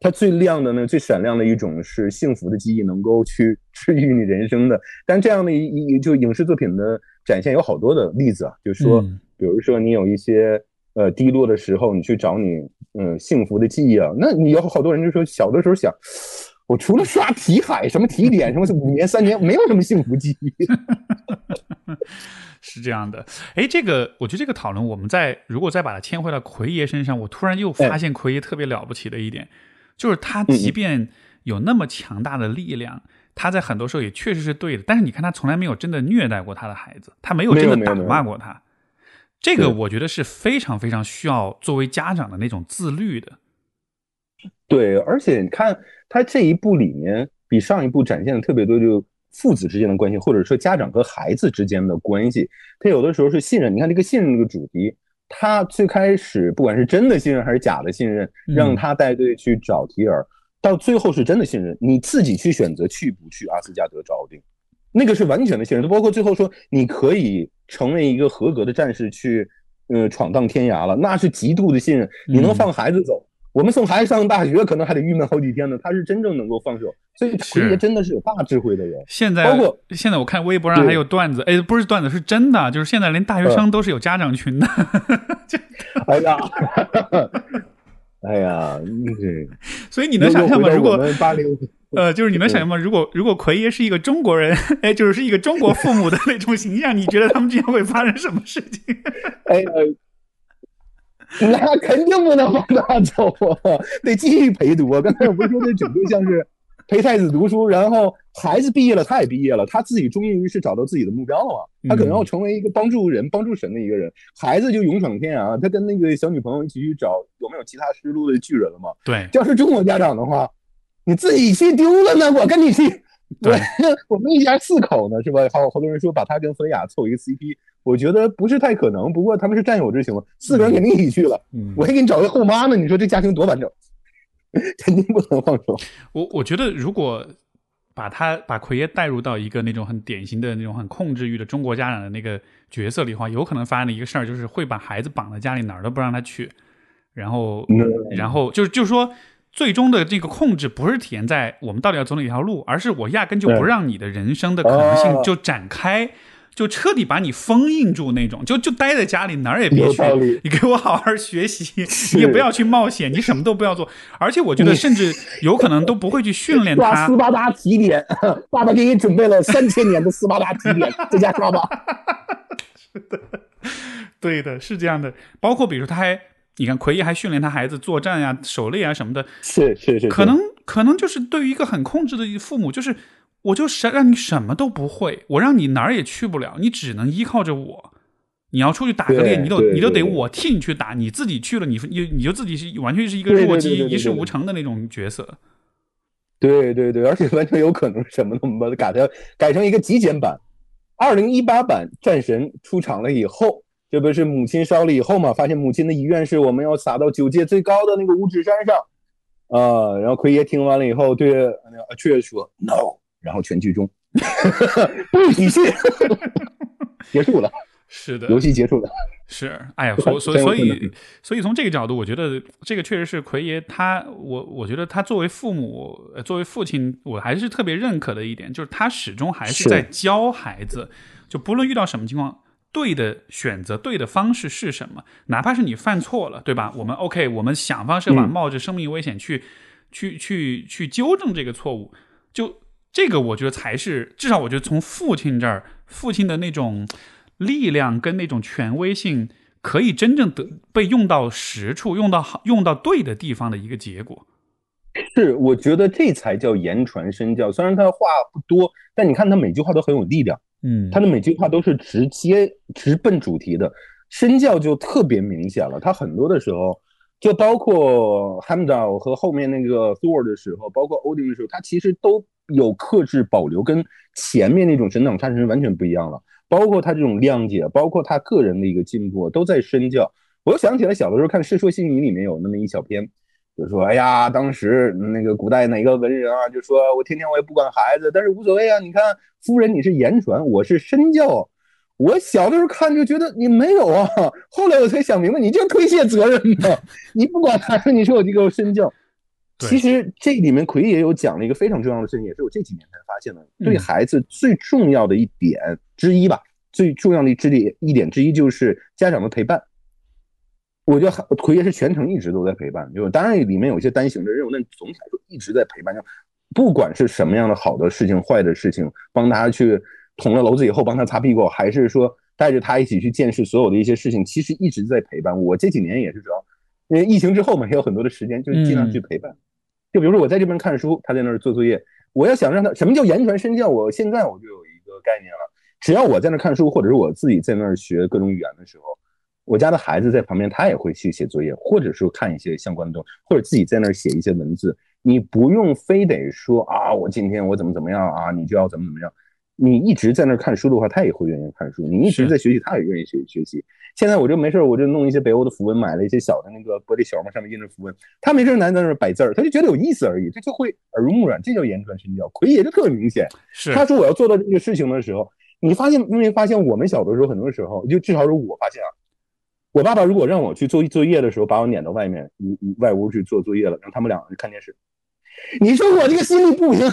它最亮的呢，最闪亮的一种是幸福的记忆，能够去 *laughs* 治愈你人生的。但这样的一一就影视作品的展现有好多的例子啊，就是说，比如说你有一些呃低落的时候，你去找你嗯幸福的记忆啊，那你有好多人就说小的时候想，我除了刷题海什么题点什么五年三年，没有什么幸福记忆。*laughs* 是这样的，哎，这个我觉得这个讨论，我们在如果再把它牵回到奎爷身上，我突然又发现奎爷特别了不起的一点。就是他，即便有那么强大的力量，他在很多时候也确实是对的。但是你看，他从来没有真的虐待过他的孩子，他没有真的打骂过他。这个我觉得是非常非常需要作为家长的那种自律的。对，而且你看他这一部里面比上一部展现的特别多，就父子之间的关系，或者说家长和孩子之间的关系。他有的时候是信任，你看这个信任这个主题。他最开始不管是真的信任还是假的信任，让他带队去找提尔，到最后是真的信任，你自己去选择去不去阿斯加德找奥丁，那个是完全的信任。包括最后说你可以成为一个合格的战士去，呃，闯荡天涯了，那是极度的信任。你能放孩子走？我们送孩子上大学，可能还得郁闷好几天呢。他是真正能够放手，所以奎爷真的是有大智慧的人。现在包括现在我看微博上还有段子，哎，不是段子，是真的，就是现在连大学生都是有家长群的。*laughs* 哎呀 *laughs* *laughs* 哎呀，对。所以你能想象吗？如果八零，呃，就是你能想象吗？如果 *laughs* 如果奎爷是一个中国人，哎，就是是一个中国父母的那种形象，你觉得他们之间会发生什么事情？*laughs* 哎。那肯定不能往那走啊，得继续陪读啊。刚才我不是说那整个像是陪太子读书，然后孩子毕业了，他也毕业了，他自己终于是找到自己的目标了嘛？他可能要成为一个帮助人、帮助神的一个人。孩子就勇闯天涯，他跟那个小女朋友一起去找有没有其他失路的巨人了嘛？对，要是中国家长的话，你自己去丢了呢，我跟你去。对，*laughs* 我们一家四口呢，是吧？好好多人说把他跟弗雷亚凑一个 CP。我觉得不是太可能，不过他们是战友之情嘛，四个人肯定一起去了。我还给你找个后妈呢，你说这家庭多完整，肯定不能放手。*laughs* 我我觉得如果把他把奎爷带入到一个那种很典型的那种很控制欲的中国家长的那个角色里的话，有可能发生的一个事儿就是会把孩子绑在家里，哪儿都不让他去，然后然后就就是说，最终的这个控制不是体现在我们到底要走哪条路，而是我压根就不让你的人生的可能性就展开。就彻底把你封印住那种，就就待在家里哪儿也别去，你给我好好学习，*laughs* 你也不要去冒险，你什么都不要做。而且我觉得，甚至有可能都不会去训练他。斯巴达提点，爸爸给你准备了三千年的斯巴达提点，在家刷吧。*laughs* 是的，对的，是这样的。包括比如他还，你看奎爷还训练他孩子作战呀、狩猎啊什么的。是是是。可能可能就是对于一个很控制的父母，就是我就什让你什么都不会，我让你哪儿也去不了，你只能依靠着我。你要出去打个猎，你都你都得我替你去打，你自己去了，你你你就自己是完全是一个弱鸡，一事无成的那种角色。对对对，而且完全有可能什么都把它改成改成一个极简版。二零一八版战神出场了以后，这不是母亲烧了以后嘛？发现母亲的遗愿是我们要撒到九界最高的那个五指山上啊。然后奎爷听完了以后，对那个阿雀说 “no”，然后全剧终，*laughs* 不体现，结束了。*laughs* 是的，游戏结束了。是，哎呀，*laughs* 所所所以所以从这个角度，我觉得这个确实是奎爷他，我我觉得他作为父母，作为父亲，我还是特别认可的一点，就是他始终还是在教孩子，就不论遇到什么情况，对的选择，对的方式是什么，哪怕是你犯错了，对吧？我们 OK，我们想方设法冒着生命危险去去去去纠正这个错误，就这个我觉得才是，至少我觉得从父亲这儿，父亲的那种。力量跟那种权威性可以真正的被用到实处，用到好，用到对的地方的一个结果。是，我觉得这才叫言传身教。虽然他话不多，但你看他每句话都很有力量。嗯，他的每句话都是直接直奔主题的。身教就特别明显了。他很多的时候，就包括 h a m d a l 和后面那个 Thor 的时候，包括 Odin 的时候，他其实都有克制保留，跟前面那种神挡杀神完全不一样了。包括他这种谅解，包括他个人的一个进步，都在身教。我又想起来小的时候看《世说新语》里面有那么一小篇，就说：“哎呀，当时那个古代哪个文人啊，就说我天天我也不管孩子，但是无所谓啊。你看夫人你是言传，我是身教。我小的时候看就觉得你没有啊，后来我才想明白，你就推卸责任嘛。你不管孩子，你说我就给我身教。其实这里面奎也有讲了一个非常重要的事情，也是我这几年才发现的，对孩子最重要的一点。”之一吧，最重要的之点一点之一就是家长的陪伴。我觉得奎爷是全程一直都在陪伴，就当然里面有一些单行的任务，但总体来说一直在陪伴。就不管是什么样的好的事情、坏的事情，帮他去捅了篓子以后帮他擦屁股，还是说带着他一起去见识所有的一些事情，其实一直在陪伴。我这几年也是主要，因为疫情之后嘛，也有很多的时间，就尽量去陪伴。就比如说我在这边看书，他在那儿做作业，我要想让他什么叫言传身教，我现在我就有一个概念了。只要我在那儿看书，或者是我自己在那儿学各种语言的时候，我家的孩子在旁边，他也会去写作业，或者说看一些相关的东西，或者自己在那儿写一些文字。你不用非得说啊，我今天我怎么怎么样啊，你就要怎么怎么样。你一直在那儿看书的话，他也会愿意看书。你一直在学习，他也愿意学学习。现在我就没事我就弄一些北欧的符文，买了一些小的那个玻璃球嘛，上面印着符文。他没事难在那儿摆字儿，他就觉得有意思而已，他就会耳濡目染，这叫言传身教。奎爷就特别明显，是他说我要做到这个事情的时候。你发现没没发现？我们小的时候，很多时候，就至少是我发现啊，我爸爸如果让我去做作业的时候，把我撵到外面屋外屋去做作业了，让他们两个人看电视。你说我这个心理不行，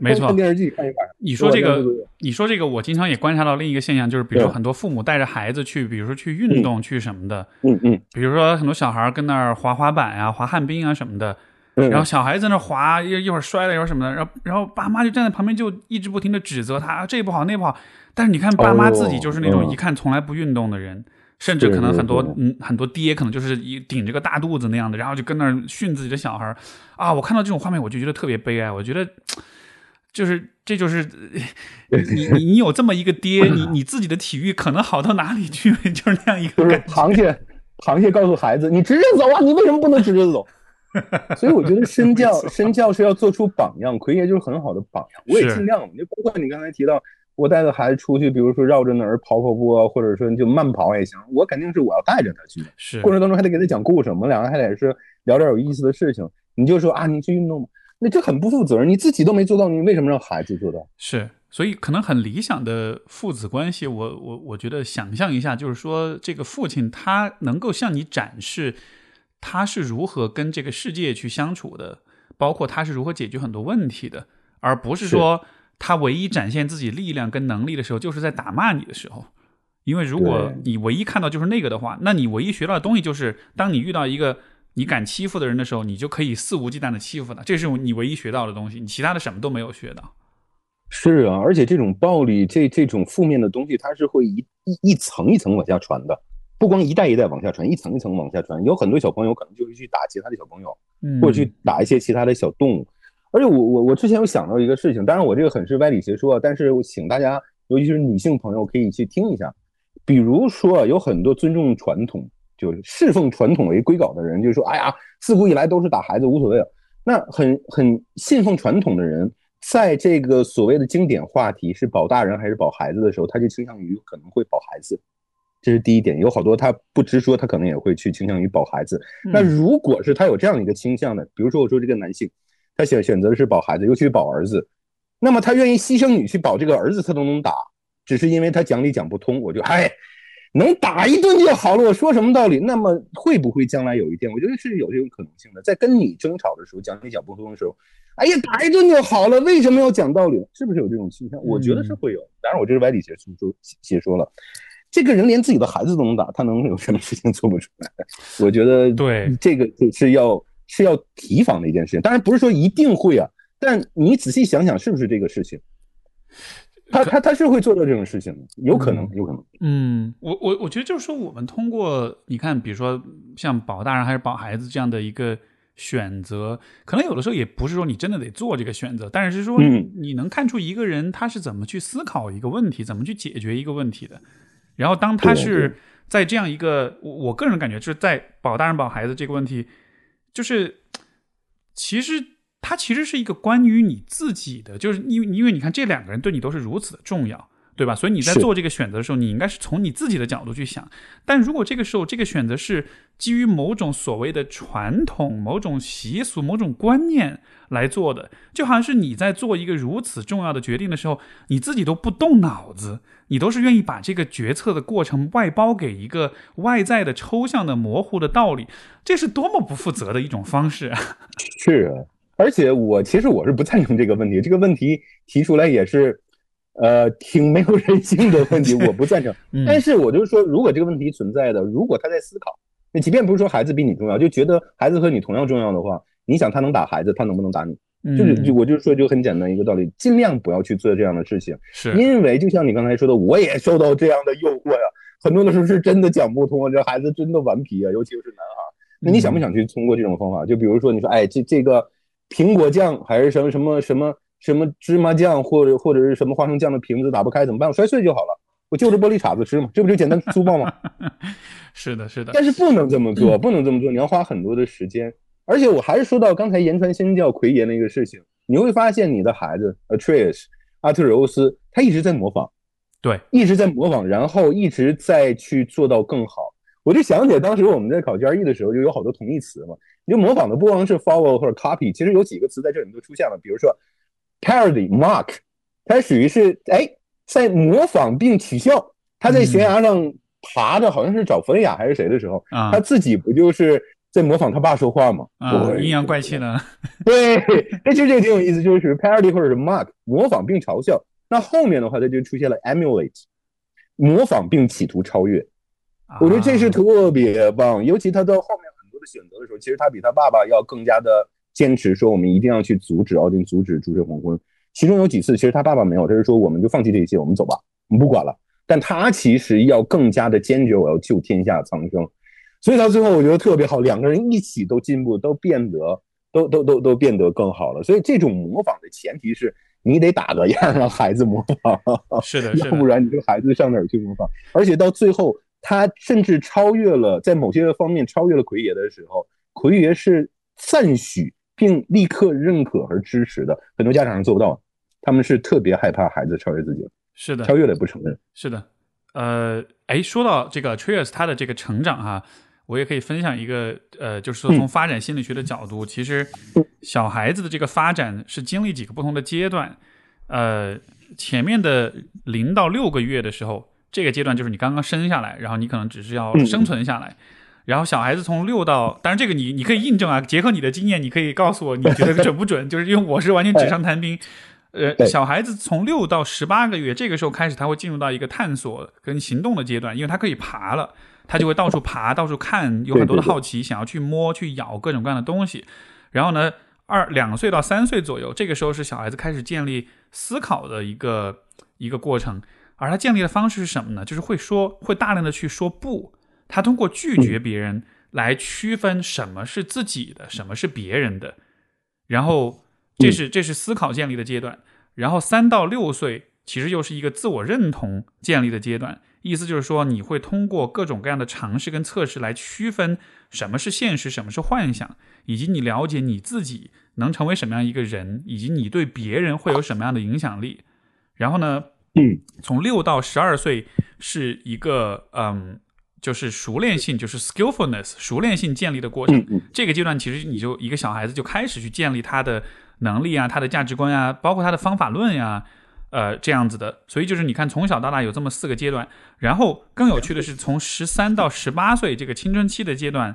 没错，看电视剧看一晚上。你说这个，你说这个，我经常也观察到另一个现象，就是比如说很多父母带着孩子去，比如说去运动去什么的，嗯嗯，比如说很多小孩跟那儿滑滑板啊、滑旱冰啊什么的。然后小孩在那滑一一会儿摔了一会儿什么的，然后然后爸妈就站在旁边就一直不停的指责他这不好那不好，但是你看爸妈自己就是那种一看从来不运动的人，甚至可能很多嗯很多爹可能就是一顶着个大肚子那样的，然后就跟那儿训自己的小孩啊，我看到这种画面我就觉得特别悲哀，我觉得就是这就是 *laughs* 你你你有这么一个爹，你你自己的体育可能好到哪里去？*laughs* 就是那样一个感觉。螃蟹螃蟹告诉孩子，你直着走啊，你为什么不能直着走？*laughs* 所以我觉得身教身教是要做出榜样，奎爷就是很好的榜样。我也尽量，就包括你刚才提到，我带着孩子出去，比如说绕着哪儿跑跑步啊，或者说就慢跑也行，我肯定是我要带着他去。是过程当中还得给他讲故事，我们两个还得是聊点有意思的事情。你就说啊，你去运动，那这很不负责任，你自己都没做到，你为什么让孩子做到？是，所以可能很理想的父子关系，我我我觉得想象一下，就是说这个父亲他能够向你展示。他是如何跟这个世界去相处的，包括他是如何解决很多问题的，而不是说他唯一展现自己力量跟能力的时候，就是在打骂你的时候。因为如果你唯一看到就是那个的话，那你唯一学到的东西就是，当你遇到一个你敢欺负的人的时候，你就可以肆无忌惮的欺负他，这是你唯一学到的东西，你其他的什么都没有学到。是啊，而且这种暴力，这这种负面的东西，它是会一一一层一层往下传的。不光一代一代往下传，一层一层往下传，有很多小朋友可能就会去打其他的小朋友，或者去打一些其他的小动物。而且我我我之前有想到一个事情，当然我这个很是歪理邪说，但是我请大家，尤其是女性朋友可以去听一下。比如说，有很多尊重传统，就是侍奉传统为归稿的人，就是说，哎呀，自古以来都是打孩子，无所谓了。那很很信奉传统的人，在这个所谓的经典话题是保大人还是保孩子的时候，他就倾向于可能会保孩子。这是第一点，有好多他不直说，他可能也会去倾向于保孩子。那如果是他有这样一个倾向的，比如说我说这个男性，他选选择的是保孩子，尤其是保儿子，那么他愿意牺牲你去保这个儿子，他都能打。只是因为他讲理讲不通，我就哎，能打一顿就好了。我说什么道理？那么会不会将来有一天，我觉得是有这种可能性的，在跟你争吵的时候，讲理讲不通的时候，哎呀，打一顿就好了。为什么要讲道理？是不是有这种倾向？我觉得是会有。当然，我这是歪理邪说邪说了。这个人连自己的孩子都能打，他能有什么事情做不出来？我觉得对这个是要是要提防的一件事情。当然不是说一定会啊，但你仔细想想，是不是这个事情？他他他是会做到这种事情的，有可能，有可能。嗯，我我我觉得就是说，我们通过你看，比如说像保大人还是保孩子这样的一个选择，可能有的时候也不是说你真的得做这个选择，但是说你能看出一个人他是怎么去思考一个问题，怎么去解决一个问题的。然后当他是在这样一个，我我个人感觉就是在保大人保孩子这个问题，就是其实。它其实是一个关于你自己的，就是因为因为你看这两个人对你都是如此的重要，对吧？所以你在做这个选择的时候，你应该是从你自己的角度去想。但如果这个时候这个选择是基于某种所谓的传统、某种习俗、某种观念来做的，就好像是你在做一个如此重要的决定的时候，你自己都不动脑子，你都是愿意把这个决策的过程外包给一个外在的抽象的模糊的道理，这是多么不负责的一种方式啊！是啊。而且我其实我是不赞成这个问题，这个问题提出来也是，呃，挺没有人性的问题，我不赞成。但是我就是说，如果这个问题存在的，如果他在思考，那即便不是说孩子比你重要，就觉得孩子和你同样重要的话，你想他能打孩子，他能不能打你？就是就我就说就很简单一个道理，尽量不要去做这样的事情，是因为就像你刚才说的，我也受到这样的诱惑呀，很多的时候是真的讲不通啊，这孩子真的顽皮啊，尤其是男孩。那你想不想去通过这种方法？就比如说你说，哎，这这个。苹果酱还是什么什么什么什么芝麻酱，或者或者是什么花生酱的瓶子打不开怎么办？我摔碎就好了，我就着玻璃碴子吃嘛，这不就简单粗暴吗？*laughs* 是的，是的。但是不能这么做，不能这么做，你要花很多的时间。而且我还是说到刚才言传身教奎爷那个事情，你会发现你的孩子 Atreus 阿特柔斯，他一直在模仿，对，一直在模仿，然后一直在去做到更好。我就想起来当时我们在考 GRE 的时候，就有好多同义词嘛。你就模仿的不光是 follow 或者 copy，其实有几个词在这里面都出现了。比如说 parody、mock，它属于是哎在模仿并取笑。他在悬崖上爬着，好像是找弗雷亚还是谁的时候，他自己不就是在模仿他爸说话吗？啊，阴阳怪气呢。对，那，其实这个挺有意思，就是 parody 或者是 mock，模仿并嘲笑。那后面的话，它就出现了 emulate，模仿并企图超越。我觉得这是特别棒，尤其他到后面很多的选择的时候，其实他比他爸爸要更加的坚持，说我们一定要去阻止奥丁，阻止注射黄昏。其中有几次，其实他爸爸没有，他是说我们就放弃这一切，我们走吧，我们不管了。但他其实要更加的坚决，我要救天下苍生。所以到最后，我觉得特别好，两个人一起都进步，都变得都都都都变得更好了。所以这种模仿的前提是你得打个样，让孩子模仿，*laughs* 是的，要不然你这个孩子上哪儿去模仿？而且到最后。他甚至超越了，在某些方面超越了奎爷的时候，奎爷是赞许并立刻认可和支持的。很多家长是做不到，他们是特别害怕孩子超越自己。是的，超越了也不承认。是的，呃，哎，说到这个 Trius 他的这个成长哈，我也可以分享一个，呃，就是说从发展心理学的角度，其实小孩子的这个发展是经历几个不同的阶段。呃，前面的零到六个月的时候。这个阶段就是你刚刚生下来，然后你可能只是要生存下来，然后小孩子从六到，当然这个你你可以印证啊，结合你的经验，你可以告诉我你觉得准不准？就是因为我是完全纸上谈兵。*laughs* 呃，小孩子从六到十八个月这个时候开始，他会进入到一个探索跟行动的阶段，因为他可以爬了，他就会到处爬，到处看，有很多的好奇，想要去摸、去咬各种各样的东西。然后呢，二两岁到三岁左右，这个时候是小孩子开始建立思考的一个一个过程。而他建立的方式是什么呢？就是会说，会大量的去说不。他通过拒绝别人来区分什么是自己的，什么是别人的。然后，这是这是思考建立的阶段。然后三到六岁其实又是一个自我认同建立的阶段。意思就是说，你会通过各种各样的尝试跟测试来区分什么是现实，什么是幻想，以及你了解你自己能成为什么样一个人，以及你对别人会有什么样的影响力。然后呢，嗯，从六到十二岁是一个嗯，就是熟练性，就是 skillfulness 熟练性建立的过程。这个阶段其实你就一个小孩子就开始去建立他的能力啊，他的价值观啊，包括他的方法论呀。呃，这样子的，所以就是你看，从小到大有这么四个阶段，然后更有趣的是，从十三到十八岁这个青春期的阶段，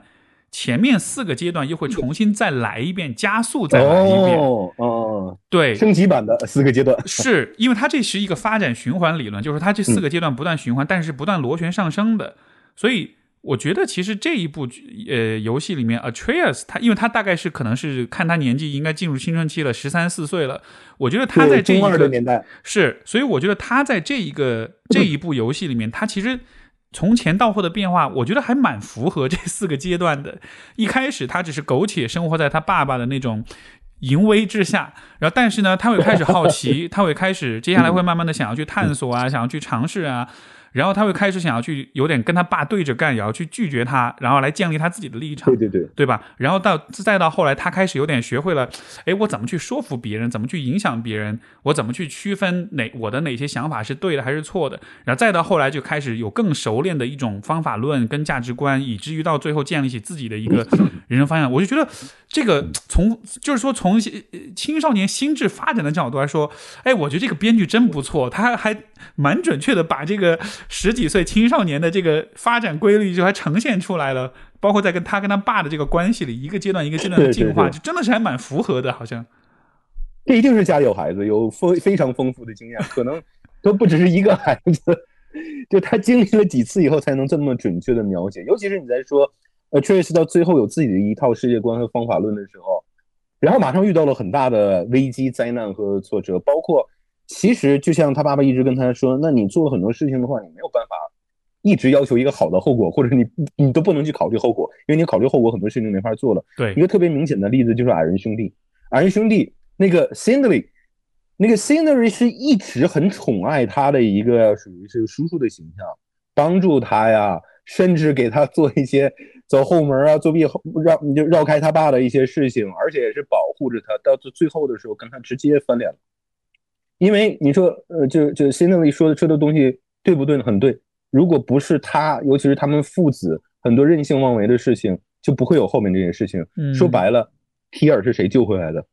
前面四个阶段又会重新再来一遍，加速再来一遍。哦哦，对，升级版的四个阶段，是因为它这是一个发展循环理论，就是它这四个阶段不断循环，但是不断螺旋上升的，所以。我觉得其实这一部呃游戏里面，Atreus 他，因为他大概是可能是看他年纪应该进入青春期了，十三四岁了。我觉得他在这一个年代是，所以我觉得他在这一个这一部游戏里面，他其实从前到后的变化，我觉得还蛮符合这四个阶段的。*laughs* 一开始他只是苟且生活在他爸爸的那种淫威之下，然后但是呢，他会开始好奇，他会开始接下来会慢慢的想要去探索啊，想要去尝试啊。然后他会开始想要去有点跟他爸对着干，也要去拒绝他，然后来建立他自己的立场，对对对，对吧？然后到再到后来，他开始有点学会了，哎，我怎么去说服别人，怎么去影响别人，我怎么去区分哪我的哪些想法是对的还是错的？然后再到后来就开始有更熟练的一种方法论跟价值观，以至于到最后建立起自己的一个人生方向。我就觉得这个从就是说从青少年心智发展的角度来说，哎，我觉得这个编剧真不错，他还 *laughs* 蛮准确的把这个。十几岁青少年的这个发展规律就还呈现出来了，包括在跟他跟他爸的这个关系里，一个阶段一个阶段的进化，就真的是还蛮符合的，好像。这一定是家里有孩子，有丰非常丰富的经验，可能都不只是一个孩子，*laughs* 就他经历了几次以后才能这么准确的描写。尤其是你在说呃 Trace 到最后有自己的一套世界观和方法论的时候，然后马上遇到了很大的危机、灾难和挫折，包括。其实就像他爸爸一直跟他说，那你做了很多事情的话，你没有办法一直要求一个好的后果，或者你你都不能去考虑后果，因为你考虑后果，很多事情没法做了。对，一个特别明显的例子就是矮人兄弟，矮人兄弟那个 Cindy，那个 Cindy 是一直很宠爱他的一个属于是叔叔的形象，帮助他呀，甚至给他做一些走后门啊，作弊后绕就绕开他爸的一些事情，而且也是保护着他，到最最后的时候跟他直接翻脸了。因为你说，呃，就就新那里说的说的东西对不对？很对。如果不是他，尤其是他们父子很多任性妄为的事情，就不会有后面这件事情。说白了，提尔是谁救回来的？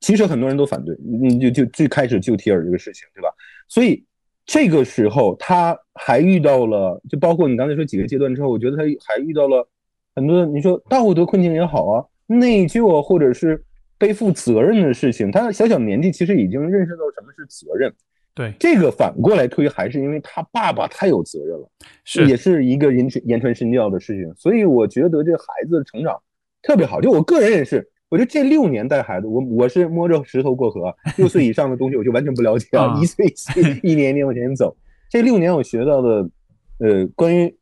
其实很多人都反对，你就就最开始救提尔这个事情，对吧？所以这个时候他还遇到了，就包括你刚才说几个阶段之后，我觉得他还遇到了很多，你说道德困境也好啊，内疚啊，或者是。背负责任的事情，他小小年纪其实已经认识到什么是责任。对这个反过来推，还是因为他爸爸太有责任了，是也是一个言传言传身教的事情。所以我觉得这孩子的成长特别好。就我个人也是，我觉得这六年带孩子，我我是摸着石头过河，六岁以上的东西我就完全不了解啊。一岁 *laughs* 一年一年往前走，这六年我学到的，呃，关于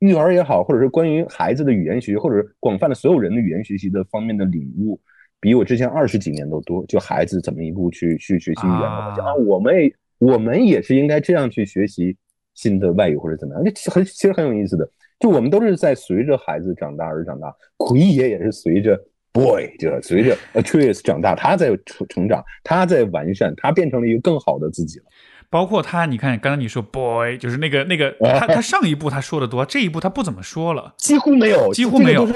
育儿也好，或者是关于孩子的语言学，或者广泛的所有人的语言学习的方面的领悟。比我之前二十几年都多，就孩子怎么一步去去学习语言的，啊，我们也我们也是应该这样去学习新的外语或者怎么样，这很其实很有意思的。就我们都是在随着孩子长大而长大，奎爷也是随着 boy 就随着 Atreus 长大，他在成成长，他在完善，他变成了一个更好的自己了。包括他，你看刚刚你说 boy，就是那个那个他他上一部他说的多，这一部他不怎么说了，几乎没有，几乎没有。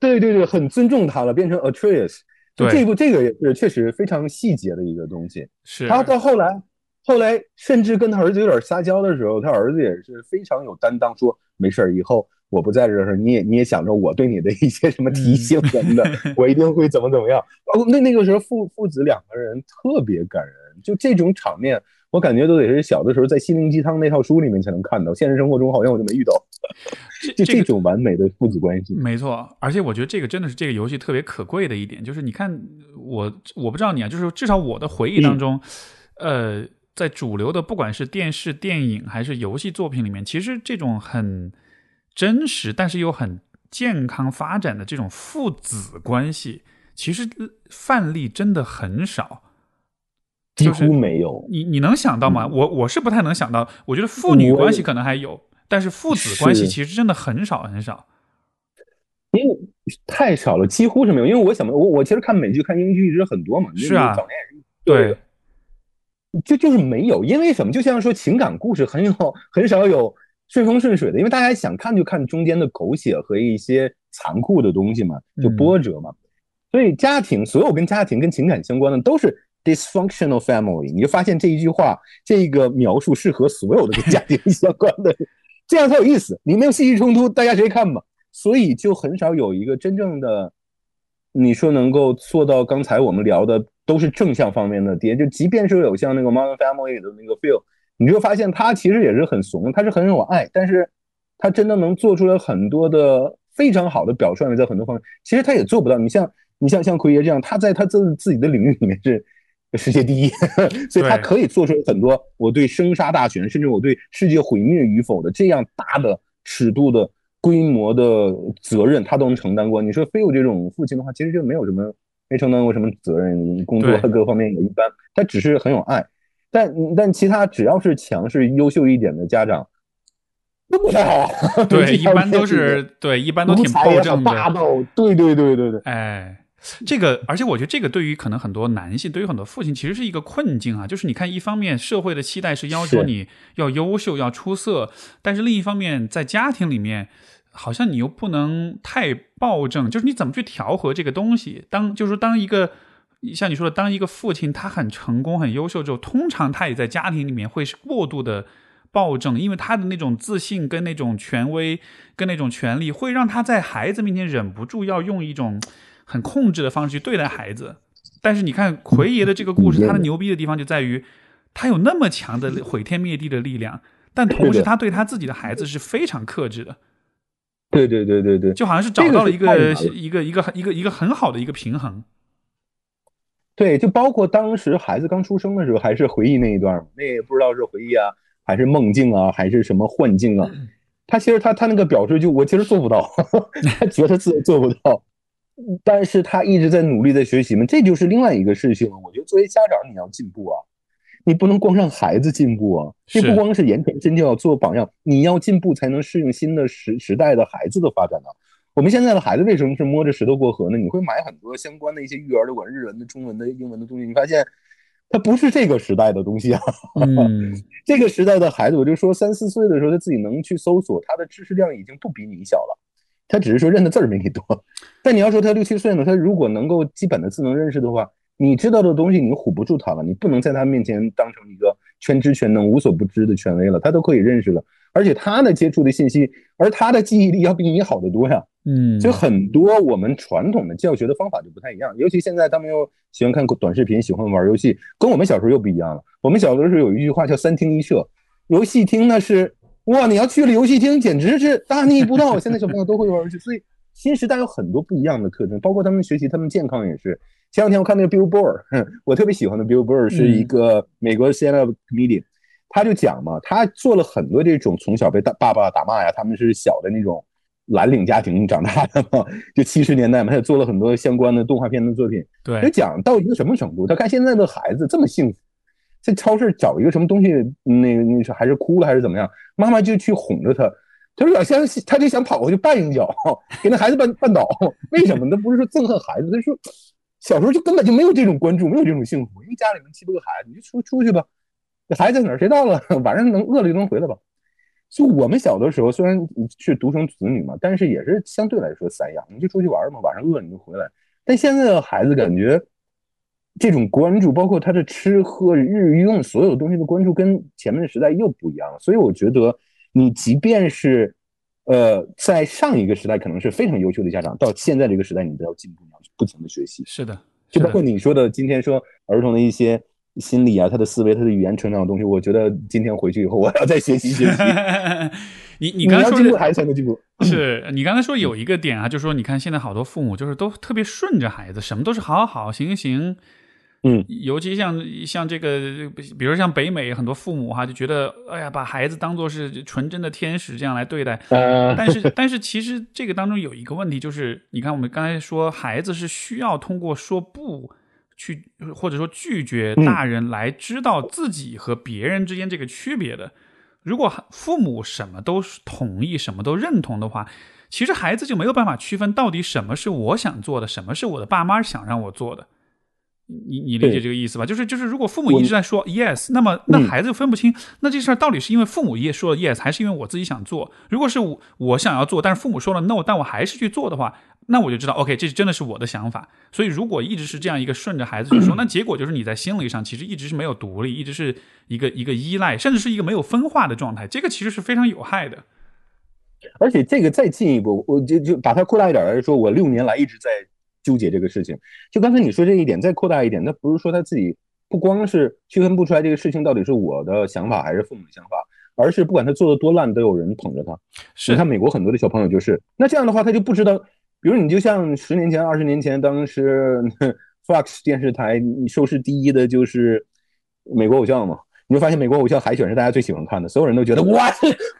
对对对，很尊重他了，变成 Atreus。就这部这个也是确实非常细节的一个东西。是他到后来，后来甚至跟他儿子有点撒娇的时候，他儿子也是非常有担当，说没事儿，以后我不在这儿，你也你也想着我对你的一些什么提醒什么的，我一定会怎么怎么样。哦，那那个时候父父子两个人特别感人，就这种场面。我感觉都得是小的时候在心灵鸡汤那套书里面才能看到，现实生活中好像我就没遇到，*laughs* 就这种完美的父子关系。没错，而且我觉得这个真的是这个游戏特别可贵的一点，就是你看我我不知道你啊，就是至少我的回忆当中，呃，在主流的不管是电视、电影还是游戏作品里面，其实这种很真实，但是又很健康发展的这种父子关系，其实范例真的很少，几乎没有。你你能想到吗？我我是不太能想到。我觉得父女关系可能还有，但是父子关系其实真的很少很少。因为太少了，几乎是没有。因为我想，我我其实看美剧、看英剧一直很多嘛。是啊，早年对，就就是没有。因为什么？就像说情感故事很有很少有顺风顺水的，因为大家想看就看中间的狗血和一些残酷的东西嘛，就波折嘛。所以家庭所有跟家庭跟情感相关的都是 dysfunctional family。你就发现这一句话，这个描述适合所有的跟家庭 *laughs* 相关的，这样才有意思。你没有戏剧冲突，大家谁看吧？所以就很少有一个真正的，你说能够做到刚才我们聊的都是正向方面的爹，就即便是有像那个 Modern Family 的那个 feel，你就发现他其实也是很怂，他是很有爱，但是他真的能做出来很多的非常好的表率，在很多方面，其实他也做不到。你像你像像奎爷这样，他在他自自己的领域里面是世界第一，*laughs* 所以他可以做出很多我对生杀大权，甚至我对世界毁灭与否的这样大的尺度的。规模的责任他都能承担过。你说非有这种父亲的话，其实就没有什么没承担过什么责任，工作各方面也一般。他只是很有爱，但但其他只要是强势优秀一点的家长都不太好。*laughs* 对，一般都是对，一般都挺暴政的。霸道，对对对对对。哎。这个，而且我觉得这个对于可能很多男性，对于很多父亲，其实是一个困境啊。就是你看，一方面社会的期待是要求你要优秀、要出色，但是另一方面，在家庭里面，好像你又不能太暴政。就是你怎么去调和这个东西？当就是当一个像你说的，当一个父亲他很成功、很优秀之后，通常他也在家庭里面会是过度的暴政，因为他的那种自信跟那种权威跟那种权力，会让他在孩子面前忍不住要用一种。很控制的方式去对待孩子，但是你看奎爷的这个故事，他的牛逼的地方就在于，他有那么强的毁天灭地的力量，但同时他对他自己的孩子是非常克制的。对对对对对，就好像是找到了一个一个一个一个一个很好的一个平衡。对，就包括当时孩子刚出生的时候，还是回忆那一段那也不知道是回忆啊，还是梦境啊，还是什么幻境啊？他其实他他那个表示就我其实做不到，*laughs* 他觉得自己做不到。但是他一直在努力在学习嘛，这就是另外一个事情了。我觉得作为家长，你要进步啊，你不能光让孩子进步啊。这不光是言传身教，做榜样，你要进步才能适应新的时时代的孩子的发展呢。我们现在的孩子为什么是摸着石头过河呢？你会买很多相关的一些育儿的，管日文的、中文的、英文的东西，你发现他不是这个时代的东西啊。*laughs* 这个时代的孩子，我就说三四岁的时候，他自己能去搜索，他的知识量已经不比你小了。他只是说认的字儿没你多，但你要说他六七岁呢，他如果能够基本的字能认识的话，你知道的东西你唬不住他了，你不能在他面前当成一个全知全能、无所不知的权威了，他都可以认识了，而且他的接触的信息，而他的记忆力要比你好得多呀。嗯，所以很多我们传统的教学的方法就不太一样，尤其现在他们又喜欢看短视频，喜欢玩游戏，跟我们小时候又不一样了。我们小的时候有一句话叫三听一社，游戏厅呢是。哇！你要去了游戏厅，简直是大逆不道。现在小朋友都会玩游戏，所以新时代有很多不一样的特征，包括他们学习、他们健康也是。前两天我看那个 Bill Burr，我特别喜欢的 Bill Burr 是一个美国 stand up comedian，他就讲嘛，他做了很多这种从小被大爸爸打骂呀，他们是小的那种蓝领家庭长大的嘛，就七十年代嘛，他也做了很多相关的动画片的作品。对，就讲到一个什么程度？他看现在的孩子这么幸福。在超市找一个什么东西，那个那是还是哭了还是怎么样？妈妈就去哄着他，他说想他就想跑过去绊一脚，给那孩子绊绊倒。*laughs* 为什么？他不是说憎恨孩子，他说小时候就根本就没有这种关注，没有这种幸福，因为家里面七八个孩子，你就出出去吧，这孩子在哪儿？谁到了？晚上能饿了就能回来吧。就我们小的时候，虽然是独生子女嘛，但是也是相对来说散养，你就出去玩嘛，晚上饿你就回来。但现在的孩子感觉。这种关注，包括他的吃喝日用所有东西的关注，跟前面的时代又不一样了。所以我觉得，你即便是，呃，在上一个时代可能是非常优秀的家长，到现在这个时代，你都要进步，你要不停的学习。是的，就包括你说的，今天说儿童的一些心理啊，他的思维，他的语言成长的东西，我觉得今天回去以后，我要再学习学习。*laughs* 你你刚才说孩子才能进步，是你刚才说有一个点啊，就是说，你看现在好多父母就是都特别顺着孩子，什么都是好好好，行行行。嗯，尤其像像这个，比如像北美很多父母哈，就觉得哎呀，把孩子当做是纯真的天使这样来对待。但是 *laughs* 但是其实这个当中有一个问题，就是你看我们刚才说，孩子是需要通过说不去，或者说拒绝大人来知道自己和别人之间这个区别的。如果父母什么都同意，什么都认同的话，其实孩子就没有办法区分到底什么是我想做的，什么是我的爸妈想让我做的。你你理解这个意思吧？就是就是，如果父母一直在说 yes，那么那孩子就分不清，那这事儿到底是因为父母也说了 yes，还是因为我自己想做？如果是我我想要做，但是父母说了 no，但我还是去做的话，那我就知道 OK，这真的是我的想法。所以如果一直是这样一个顺着孩子去说，*clears throat* 那结果就是你在心理上其实一直是没有独立，一直是一个一个依赖，甚至是一个没有分化的状态。这个其实是非常有害的。而且这个再进一步，我就就把它扩大一点来说，我六年来一直在。纠结这个事情，就刚才你说这一点，再扩大一点，那不是说他自己不光是区分不出来这个事情到底是我的想法还是父母的想法，而是不管他做的多烂，都有人捧着他。你看美国很多的小朋友就是，那这样的话他就不知道，比如你就像十年前、二十年前，当时 *laughs* Fox 电视台收视第一的就是美国偶像嘛，你就发现美国偶像海选是大家最喜欢看的，所有人都觉得哇，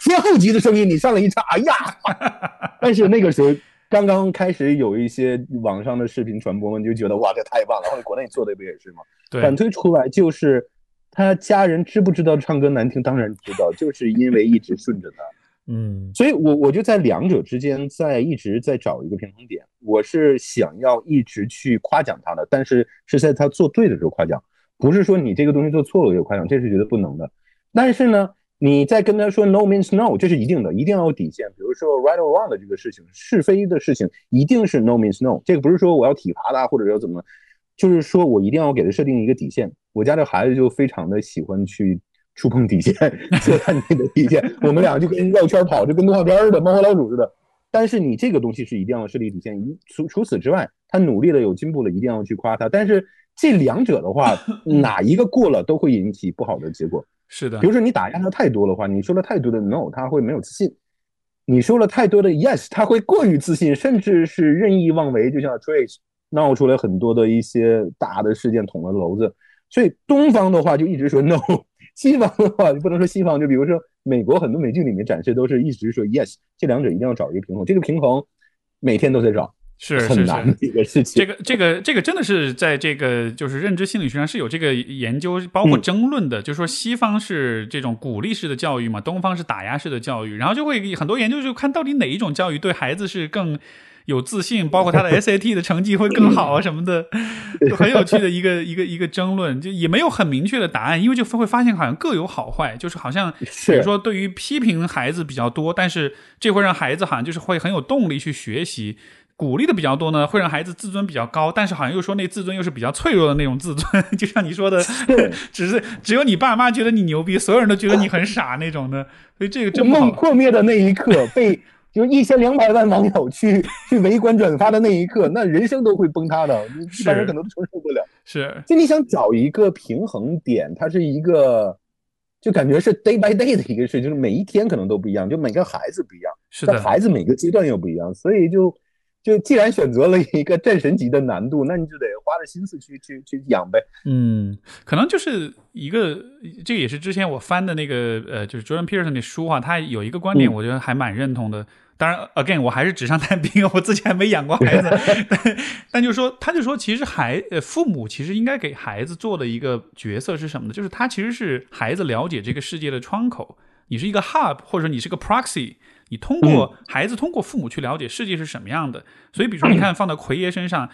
天后级的声音，你上来一唱，哎呀，*laughs* 但是那个时候。刚刚开始有一些网上的视频传播嘛，你就觉得哇，这太棒了。或者国内做的不也是吗？反推出来就是他家人知不知道唱歌难听？当然知道，就是因为一直顺着他。*laughs* 嗯，所以我我就在两者之间在一直在找一个平衡点。我是想要一直去夸奖他的，但是是在他做对的时候夸奖，不是说你这个东西做错了就夸奖，这是绝对不能的。但是呢。你在跟他说 no means no，这是一定的，一定要有底线。比如说 right or wrong 的这个事情，是非的事情，一定是 no means no。这个不是说我要体罚他或者要怎么，就是说我一定要给他设定一个底线。我家这孩子就非常的喜欢去触碰底线，测探你的底线。我们俩就跟绕圈跑，就跟动画片似的，猫和老鼠似的。但是你这个东西是一定要设立底线。除除此之外，他努力了，有进步了，一定要去夸他。但是这两者的话，*laughs* 哪一个过了都会引起不好的结果。是的，比如说你打压他太多的话，你说了太多的 no，他会没有自信；你说了太多的 yes，他会过于自信，甚至是任意妄为。就像 Trace 闹出来很多的一些大的事件，捅了娄子。所以东方的话就一直说 no，*laughs* 西方的话你不能说西方，就比如说美国很多美剧里面展示都是一直说 yes，这两者一定要找一个平衡。这个平衡每天都在找。是很难的一个事情。这个这个这个真的是在这个就是认知心理学上是有这个研究，包括争论的。就是说西方是这种鼓励式的教育嘛，东方是打压式的教育，然后就会很多研究就看到底哪一种教育对孩子是更有自信，包括他的 *laughs* SAT 的成绩会更好啊什么的，就很有趣的一个一个一个争论，就也没有很明确的答案，因为就会发现好像各有好坏，就是好像比如说对于批评孩子比较多，但是这会让孩子好像就是会很有动力去学习。鼓励的比较多呢，会让孩子自尊比较高，但是好像又说那自尊又是比较脆弱的那种自尊，*laughs* 就像你说的，*laughs* 只是只有你爸妈觉得你牛逼，所有人都觉得你很傻那种的，所以这个真梦破灭的那一刻，被就一千两百万网友去 *laughs* 去围观转发的那一刻，那人生都会崩塌的，一般人可能都承受不了。是，就你想找一个平衡点，它是一个，就感觉是 day by day 的一个事，就是每一天可能都不一样，就每个孩子不一样，是的，孩子每个阶段又不一样，所以就。就既然选择了一个战神级的难度，那你就得花着心思去去去养呗。嗯，可能就是一个，这个也是之前我翻的那个呃，就是 Jordan Peterson 的书哈，他有一个观点，我觉得还蛮认同的。当然，again，我还是纸上谈兵，*laughs* 我自己还没养过孩子。*laughs* 但就说，他就说，其实孩呃父母其实应该给孩子做的一个角色是什么呢？就是他其实是孩子了解这个世界的窗口，你是一个 hub，或者你是个 proxy。你通过孩子，通过父母去了解世界是什么样的。所以，比如说，你看放到奎爷身上，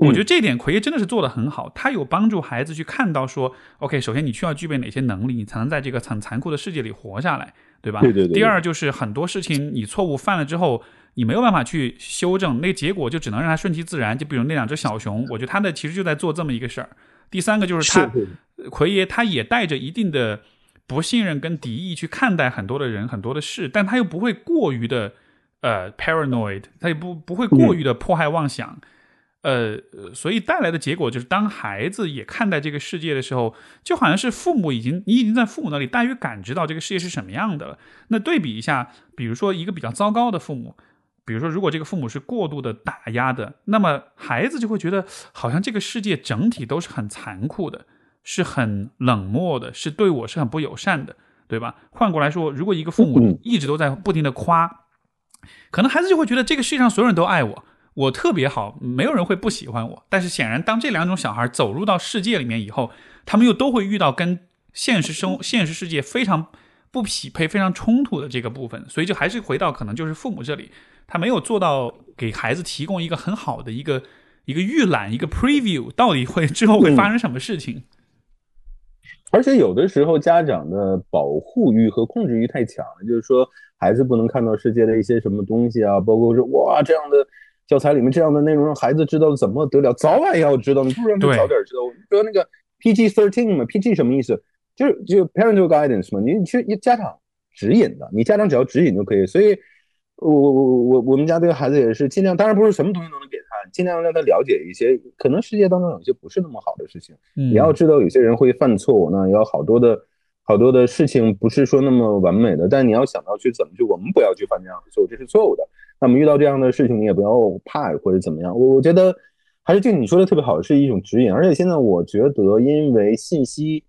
我觉得这点奎爷真的是做的很好。他有帮助孩子去看到说，OK，首先你需要具备哪些能力，你才能在这个很残酷的世界里活下来，对吧？对对对。第二就是很多事情你错误犯了之后，你没有办法去修正，那个结果就只能让他顺其自然。就比如那两只小熊，我觉得他的其实就在做这么一个事儿。第三个就是他奎爷，他也带着一定的。不信任跟敌意去看待很多的人很多的事，但他又不会过于的呃 paranoid，他也不不会过于的迫害妄想，呃，所以带来的结果就是，当孩子也看待这个世界的时候，就好像是父母已经你已经在父母那里大约感知到这个世界是什么样的了。那对比一下，比如说一个比较糟糕的父母，比如说，如果这个父母是过度的打压的，那么孩子就会觉得好像这个世界整体都是很残酷的，是很冷漠的，是对我是很不友善的，对吧？换过来说，如果一个父母一直都在不停的夸，可能孩子就会觉得这个世界上所有人都爱我，我特别好，没有人会不喜欢我。但是显然，当这两种小孩走入到世界里面以后，他们又都会遇到跟现实生现实世界非常不匹配、非常冲突的这个部分，所以就还是回到可能就是父母这里。他没有做到给孩子提供一个很好的一个一个预览，一个 preview，到底会之后会发生什么事情？而且有的时候家长的保护欲和控制欲太强了，就是说孩子不能看到世界的一些什么东西啊，包括说哇这样的教材里面这样的内容让孩子知道怎么得了，早晚要知道，你不让他早点知道。我们说那个 PG thirteen 嘛，PG 什么意思？就是就 parental guidance 嘛，你你去家长指引的，你家长只要指引就可以，所以。我我我我我们家这个孩子也是尽量，当然不是什么东西都能给他，尽量让他了解一些，可能世界当中有些不是那么好的事情，也要知道有些人会犯错误，那有好多的好多的事情不是说那么完美的，但你要想到去怎么去，我们不要去犯这样的错误，这是错误的。那么遇到这样的事情，你也不要怕或者怎么样。我我觉得还是就你说的特别好，是一种指引，而且现在我觉得因为信息。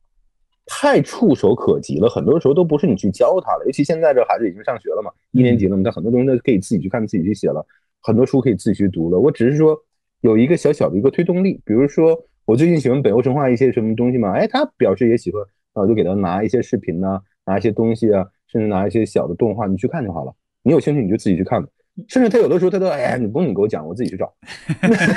太触手可及了，很多时候都不是你去教他了。尤其现在这孩子已经上学了嘛，一年级了嘛，他很多东西都可以自己去看、自己去写了，很多书可以自己去读了。我只是说有一个小小的一个推动力，比如说我最近喜欢北欧神话一些什么东西嘛，哎，他表示也喜欢，那我就给他拿一些视频呐，拿一些东西啊，甚至拿一些小的动画，你去看就好了。你有兴趣你就自己去看。甚至他有的时候他都哎呀，你不用你给我讲，我自己去找。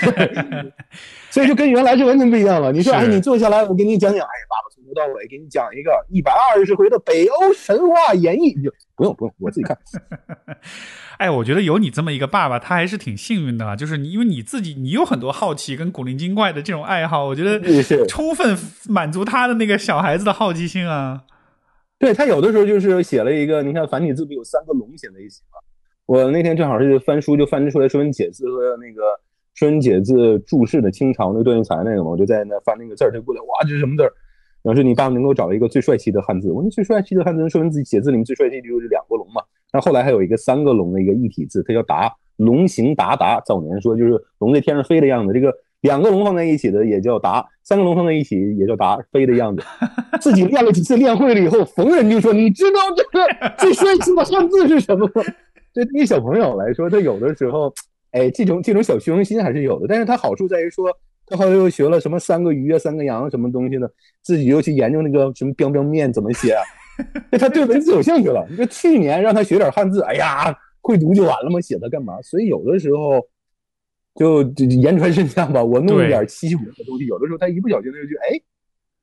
*laughs* 所以就跟原来是完全不一样了。你说哎，你坐下来，我给你讲讲，哎，爸爸从头到尾给你讲一个一百二十回的北欧神话演绎，就不用不用，我自己看。*laughs* 哎，我觉得有你这么一个爸爸，他还是挺幸运的啊。就是你因为你自己，你有很多好奇跟古灵精怪的这种爱好，我觉得充分满足他的那个小孩子的好奇心啊。对他有的时候就是写了一个，你看繁体字不有三个龙写在一起吗？我那天正好是翻书，就翻出来《说文解字》和那个《说文解字》注释的清朝那个段玉裁那个嘛，我就在那翻那个字儿，他过来，哇，这是什么字儿？然后说你爸爸能够找一个最帅气的汉字，我说最帅气的汉字，说文字写字里面最帅气的就是两个龙嘛。那后来还有一个三个龙的一个异体字，它叫达，龙行达达。早年说就是龙在天上飞的样子，这个两个龙放在一起的也叫达，三个龙放在一起也叫达，飞的样子。*laughs* 自己练了几次，练会了以后，逢人就说，你知道这个 *laughs* 最帅气的汉字是什么吗？对于小朋友来说，他有的时候，哎，这种这种小虚荣心还是有的。但是他好处在于说，他后来又学了什么三个鱼啊、三个羊什么东西的？自己又去研究那个什么标标面怎么写，*laughs* 他对文字有兴趣了。你说去年让他学点汉字，哎呀，会读就完了吗？写它干嘛？所以有的时候就言传身教吧。我弄一点稀奇古怪的东西，有的时候他一不小心他就觉得，哎，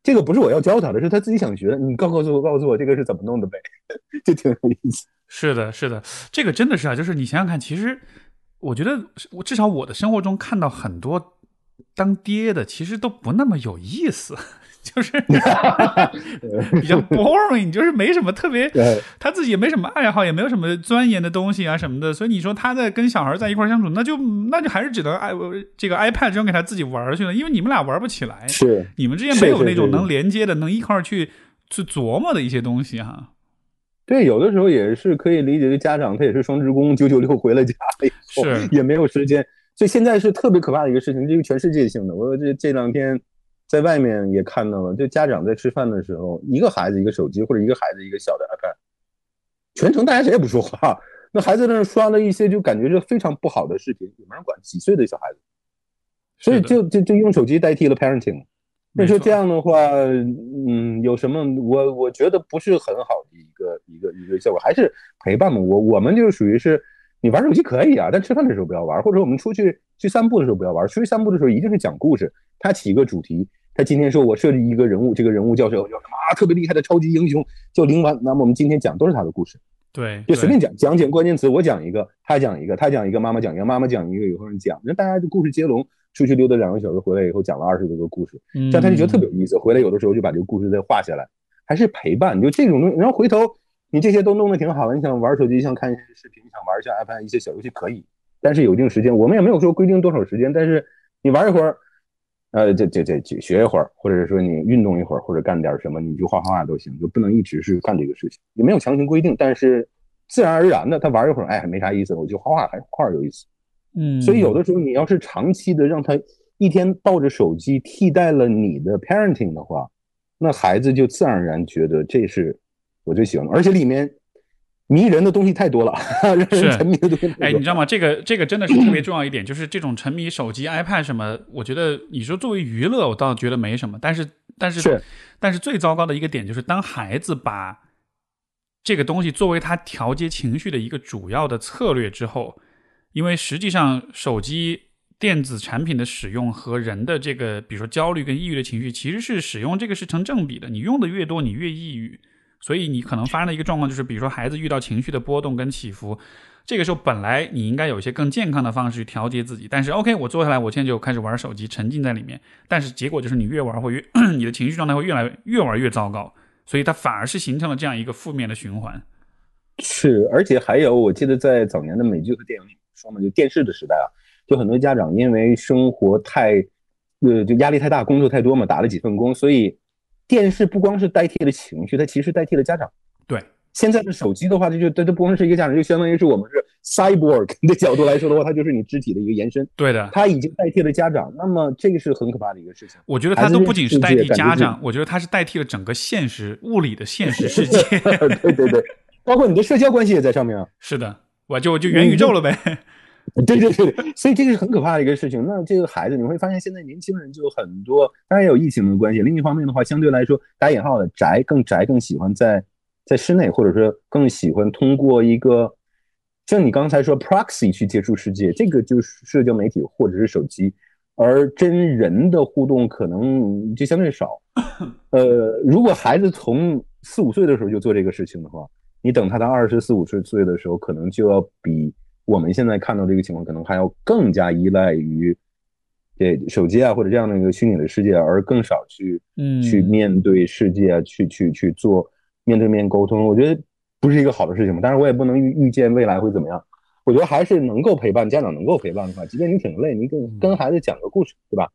这个不是我要教他的，是他自己想学的。你告告诉我，告诉我这个是怎么弄的呗，*laughs* 就挺有意思。是的，是的，这个真的是啊，就是你想想看，其实我觉得，我至少我的生活中看到很多当爹的，其实都不那么有意思，就是 *laughs* 比较 boring，就是没什么特别，他自己也没什么爱好，也没有什么钻研的东西啊什么的，所以你说他在跟小孩在一块相处，那就那就还是只能爱这个 iPad 扔给他自己玩去了，因为你们俩玩不起来，是你们之间没有那种能连接的，能一块去去琢磨的一些东西哈。对，有的时候也是可以理解，的家长他也是双职工，九九六回了家以后也没有时间，所以现在是特别可怕的一个事情，这个全世界性的。我这这两天在外面也看到了，就家长在吃饭的时候，一个孩子一个手机，或者一个孩子一个小的 iPad，全程大家谁也不说话，那孩子在那刷了一些就感觉是非常不好的视频，也没人管，几岁的小孩子，所以就就就用手机代替了 parenting。那说这样的话，嗯，有什么？我我觉得不是很好的一个一个一个效果，还是陪伴嘛。我我们就属于是，你玩手机可以啊，但吃饭的时候不要玩，或者我们出去去散步的时候不要玩。出去散步的时候一定是讲故事，他起一个主题。他今天说我设计一个人物，这个人物叫什么？叫什么啊？特别厉害的超级英雄叫灵丸。那么我们今天讲都是他的故事，对，就随便讲讲讲关键词，我讲一个，他讲一个，他讲一个，妈妈讲一个，妈妈讲一个，有人讲，那大家就故事接龙。出去溜达两个小时，回来以后讲了二十多个故事，这样他就觉得特别有意思。回来有的时候就把这个故事再画下来，还是陪伴。就这种东西，然后回头你这些都弄得挺好的。你想玩手机，想看一些视频，想玩一下 iPad 一些小游戏可以，但是有一定时间。我们也没有说规定多少时间，但是你玩一会儿，呃，这这这学一会儿，或者是说你运动一会儿，或者干点什么，你就画画画都行，就不能一直是干这个事情。也没有强行规定，但是自然而然的他玩一会儿，哎，没啥意思，我就画画，还画画有意思。嗯，所以有的时候你要是长期的让他一天抱着手机替代了你的 parenting 的话，那孩子就自然而然觉得这是我最喜欢的，而且里面迷人的东西太多了，*laughs* 让人沉迷的东西。哎，你知道吗？这个这个真的是特别重要一点，就是这种沉迷手机、iPad 什么，我觉得你说作为娱乐，我倒觉得没什么，但是但是但是最糟糕的一个点就是，当孩子把这个东西作为他调节情绪的一个主要的策略之后。因为实际上，手机电子产品的使用和人的这个，比如说焦虑跟抑郁的情绪，其实是使用这个是成正比的。你用的越多，你越抑郁。所以你可能发生的一个状况就是，比如说孩子遇到情绪的波动跟起伏，这个时候本来你应该有一些更健康的方式去调节自己，但是 OK，我坐下来，我现在就开始玩手机，沉浸在里面。但是结果就是你越玩会越，*coughs* 你的情绪状态会越来越玩越糟糕，所以它反而是形成了这样一个负面的循环。是，而且还有，我记得在早年的美剧和电影里。说嘛，就电视的时代啊，就很多家长因为生活太，呃，就压力太大，工作太多嘛，打了几份工，所以电视不光是代替了情绪，它其实代替了家长。对，现在的手机的话，它就它它不光是一个家长，就相当于是我们是 cyborg 的角度来说的话，它就是你肢体的一个延伸。对的，它已经代替了家长，那么这个是很可怕的一个事情。我觉得它都不仅是代替家长，我觉得它是代替了整个现实物理的现实世界。*laughs* 对对对，包括你的社交关系也在上面啊。是的。我就就元宇宙了呗，对 *laughs* 对对对，所以这个是很可怕的一个事情。那这个孩子，你会发现现在年轻人就有很多，当然也有疫情的关系。另一方面的话，相对来说打引号的宅更宅，更喜欢在在室内，或者说更喜欢通过一个像你刚才说 proxy 去接触世界，这个就是社交媒体或者是手机，而真人的互动可能就相对少。*laughs* 呃，如果孩子从四五岁的时候就做这个事情的话。你等他到二十四五岁岁的时候，可能就要比我们现在看到这个情况，可能还要更加依赖于这手机啊，或者这样的一个虚拟的世界，而更少去嗯去面对世界，去去去做面对面沟通。我觉得不是一个好的事情嘛。但是我也不能预预见未来会怎么样。我觉得还是能够陪伴家长能够陪伴的话，即便你挺累，你跟跟孩子讲个故事，对吧？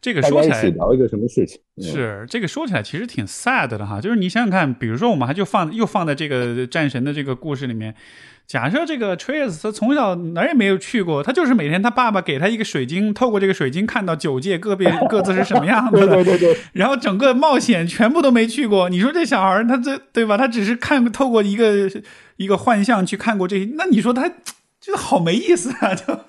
这个说起来聊一个什么事情？是这个说起来其实挺 sad 的哈，就是你想想看，比如说我们还就放又放在这个战神的这个故事里面，假设这个 Trace 他从小哪儿也没有去过，他就是每天他爸爸给他一个水晶，透过这个水晶看到九界各别 *laughs* 各自是什么样子的，对对对，*laughs* 然后整个冒险全部都没去过。你说这小孩他这对吧？他只是看透过一个一个幻象去看过这些，那你说他就好没意思啊，就。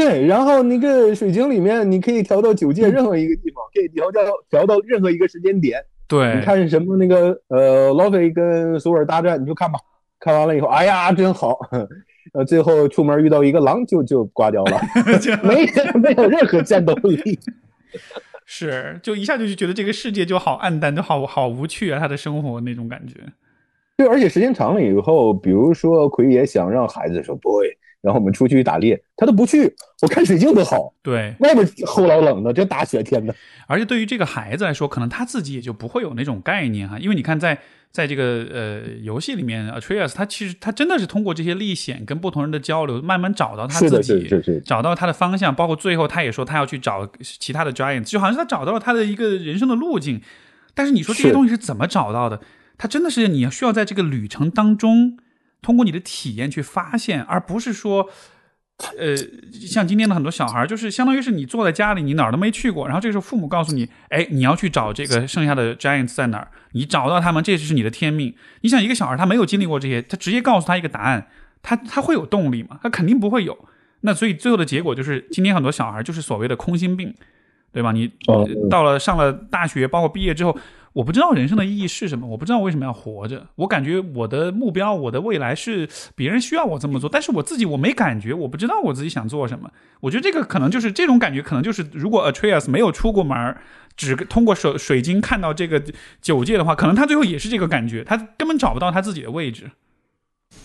对，然后那个水晶里面，你可以调到九界任何一个地方，可以调到调到任何一个时间点。对，你看什么那个呃，老菲跟索尔大战，你就看吧。看完了以后，哎呀，真好。*laughs* 呃，最后出门遇到一个狼，就就挂掉了，*laughs* 没 *laughs* 没有任何战斗力。是，就一下就就觉得这个世界就好暗淡，就好好无趣啊，他的生活那种感觉。对，而且时间长了以后，比如说奎爷想让孩子说 “boy”。然后我们出去打猎，他都不去。我看水晶多好，对，外面齁老冷的，这大雪天的。而且对于这个孩子来说，可能他自己也就不会有那种概念哈，因为你看，在在这个呃游戏里面，Atreus 他其实他真的是通过这些历险跟不同人的交流，慢慢找到他自己，找到他的方向。包括最后他也说他要去找其他的 Giants，就好像是他找到了他的一个人生的路径。但是你说这些东西是怎么找到的？他真的是你要需要在这个旅程当中。通过你的体验去发现，而不是说，呃，像今天的很多小孩，就是相当于是你坐在家里，你哪儿都没去过，然后这时候父母告诉你，哎，你要去找这个剩下的 giants 在哪儿，你找到他们，这就是你的天命。你想，一个小孩他没有经历过这些，他直接告诉他一个答案，他他会有动力吗？他肯定不会有。那所以最后的结果就是，今天很多小孩就是所谓的空心病，对吧？你到了上了大学，包括毕业之后。我不知道人生的意义是什么，我不知道为什么要活着。我感觉我的目标，我的未来是别人需要我这么做，但是我自己我没感觉，我不知道我自己想做什么。我觉得这个可能就是这种感觉，可能就是如果 Atreus 没有出过门，只通过水水晶看到这个九界的话，可能他最后也是这个感觉，他根本找不到他自己的位置。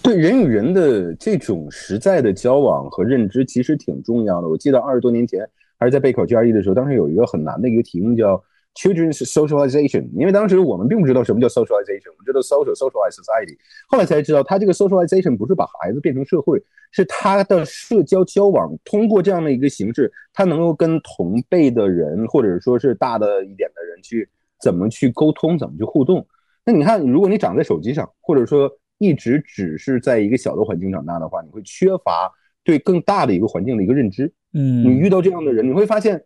对人与人的这种实在的交往和认知，其实挺重要的。我记得二十多年前还是在备考 GRE 的时候，当时有一个很难的一个题目叫。Children's socialization，因为当时我们并不知道什么叫 socialization，我们知道 social socialized society，后来才知道，他这个 socialization 不是把孩子变成社会，是他的社交交往通过这样的一个形式，他能够跟同辈的人或者说是大的一点的人去怎么去沟通，怎么去互动。那你看，如果你长在手机上，或者说一直只是在一个小的环境长大的话，你会缺乏对更大的一个环境的一个认知。嗯，你遇到这样的人，你会发现，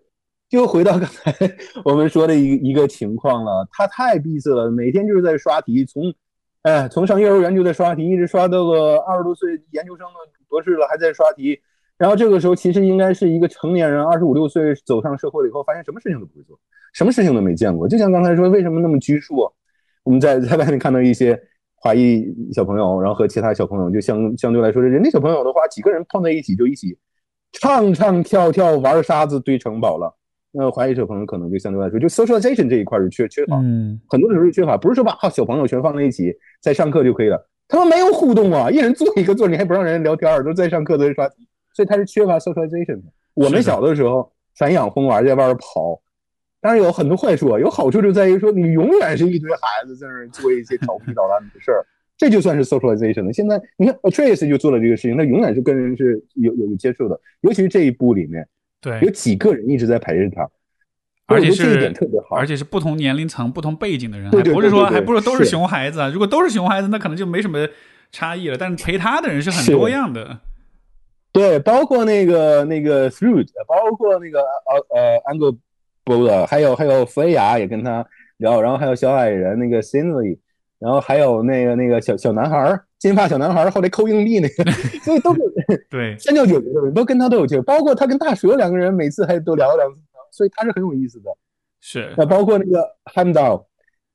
就回到刚才 *laughs* 我们说的一一个情况了，他太闭塞了，每天就是在刷题，从，哎，从上幼儿园就在刷题，一直刷到个二十多岁研究生了、博士了还在刷题。然后这个时候其实应该是一个成年人，二十五六岁走上社会了以后，发现什么事情都不会做，什么事情都没见过。就像刚才说，为什么那么拘束？我们在在外面看到一些华裔小朋友，然后和其他小朋友就相相对来说，人家小朋友的话，几个人碰在一起就一起唱唱跳跳玩沙子堆城堡了。那华裔小朋友可能就相对来说，就 socialization 这一块是缺缺乏，嗯，很多时候是缺乏，不是说把小朋友全放在一起在上课就可以了，他们没有互动啊，一人坐一个座，你还不让人聊天，都在上课都在刷题。所以他是缺乏 socialization 的。我们小的时候散养疯玩在外边跑，当然有很多坏处啊，有好处就在于说你永远是一堆孩子在那儿做一些调皮捣蛋的事儿，这就算是 socialization 了。现在你看 Trace 就做了这个事情，他永远是跟人是有有接触的，尤其是这一部里面，对，有几个人一直在陪着他，而且是这一点特别好，而且是不同年龄层、不同背景的人，还不是说还不是都是是熊孩子啊。如果都是熊孩子，那可能就没什么差异了。但是陪他的人是很多样的。对，包括那个那个 Through，包括那个呃呃 Angle b o l 还有还有菲亚也跟他聊，然后还有小矮人那个 Cindy，然后还有那个那个小小男孩儿，金发小男孩儿，后来抠硬币那个，*laughs* 所以都是 *laughs* 对，三教九流的人都跟他都有接触，包括他跟大蛇两个人每次还都聊了两次，所以他是很有意思的。是那包括那个 Hamdall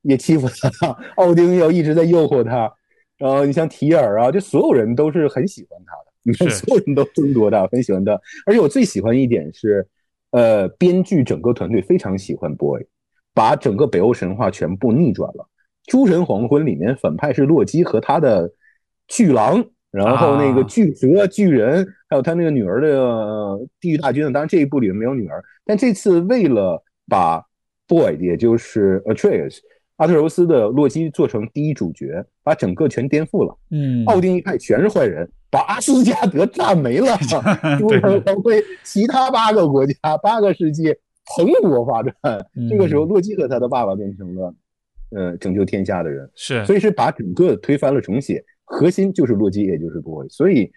也欺负他，奥丁又一直在诱惑他，然后你像提尔啊，就所有人都是很喜欢他的，你看所有人都争夺他，很喜欢他。而且我最喜欢一点是，呃，编剧整个团队非常喜欢 Boy，把整个北欧神话全部逆转了。《诸神黄昏》里面反派是洛基和他的巨狼，然后那个啊巨蛇、巨人，还有他那个女儿的呃地狱大军。当然这一部里面没有女儿，但这次为了把 Boy，也就是 Atreus 阿特柔斯的洛基做成第一主角，把整个全颠覆了。嗯，奥丁一派全是坏人，把阿斯加德炸没了。*laughs* 诸神黄昏，其他八个国家、八个世界蓬勃发展。嗯这个时候，洛基和他的爸爸变成了呃拯救天下的人，是所以是把整个推翻了重写。核心就是洛基，也就是 Boy，所以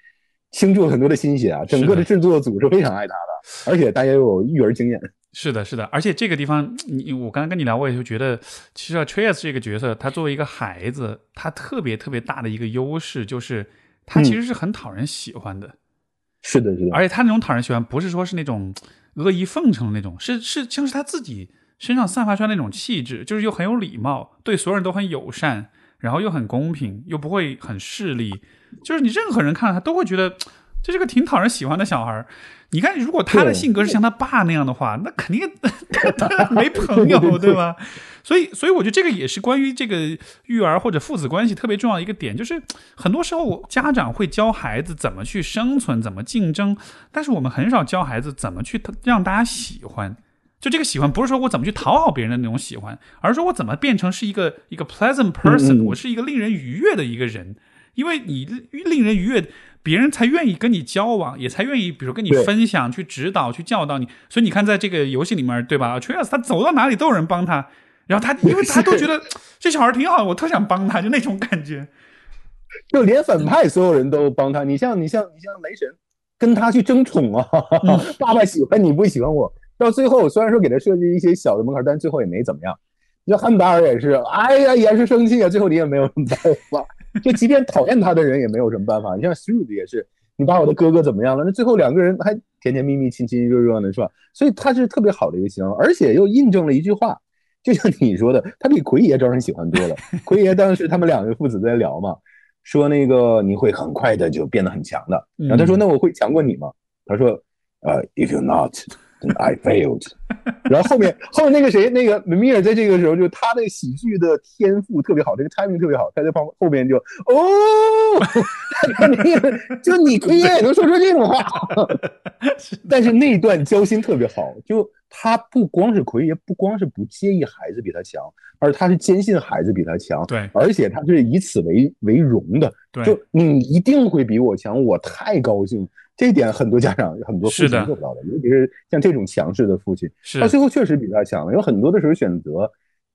倾注了很多的心血啊。整个的制作组是非常爱他的，而且大家又有育儿经验。是的，是的，而且这个地方，你我刚才跟你聊，我也就觉得，其实 Atreus 这个角色，他作为一个孩子，他特别特别大的一个优势就是，他其实是很讨人喜欢的，是的，是的，而且他那种讨人喜欢，不是说是那种阿谀奉承的那种，是是像是他自己身上散发出来那种气质，就是又很有礼貌，对所有人都很友善，然后又很公平，又不会很势利，就是你任何人看到他都会觉得这是个挺讨人喜欢的小孩儿。你看，如果他的性格是像他爸那样的话，那肯定他没朋友，对吧？*laughs* 所以，所以我觉得这个也是关于这个育儿或者父子关系特别重要的一个点，就是很多时候家长会教孩子怎么去生存、怎么竞争，但是我们很少教孩子怎么去让大家喜欢。就这个喜欢，不是说我怎么去讨好别人的那种喜欢，而是说我怎么变成是一个一个 pleasant person，、我是一个令人愉悦的一个人。因为你令人愉悦，别人才愿意跟你交往，也才愿意，比如跟你分享、去指导、去教导你。所以你看，在这个游戏里面，对吧 t r e a s 他走到哪里都有人帮他，然后他 *laughs* 因为他都觉得这小孩挺好，我特想帮他，就那种感觉。*laughs* 就连反派所有人都帮他。你像你像你像雷神，跟他去争宠啊，嗯 *laughs* 爸爸喜欢你不喜欢我，到最后虽然说给他设计一些小的门槛，但最后也没怎么样。你说汉达尔也是，哎呀也是生气啊，最后你也没有什么办法。就即便讨厌他的人也没有什么办法。你像 s r u d 也是，你把我的哥哥怎么样了？那最后两个人还甜甜蜜蜜、亲亲热热的，是吧？所以他是特别好的一个形象，而且又印证了一句话，就像你说的，他比奎爷招人喜欢多了。奎爷当时他们两个父子在聊嘛，说那个你会很快的就变得很强的。然后他说：“那我会强过你吗？”他说：“呃，if you not。” I failed，然后后面后面那个谁，那个米尔在这个时候就他的喜剧的天赋特别好，这个 timing 特别好，他在旁后面就哦，他 *laughs* 那个就你亏也能说出这种话，*laughs* 但是那段交心特别好，就他不光是奎爷，不光是不介意孩子比他强，而他是坚信孩子比他强，对，而且他是以此为为荣的，对，就你一定会比我强，我太高兴。这一点很多家长、很多父亲做不到的，尤其是像这种强势的父亲，是他最后确实比他强了。有很多的时候选择，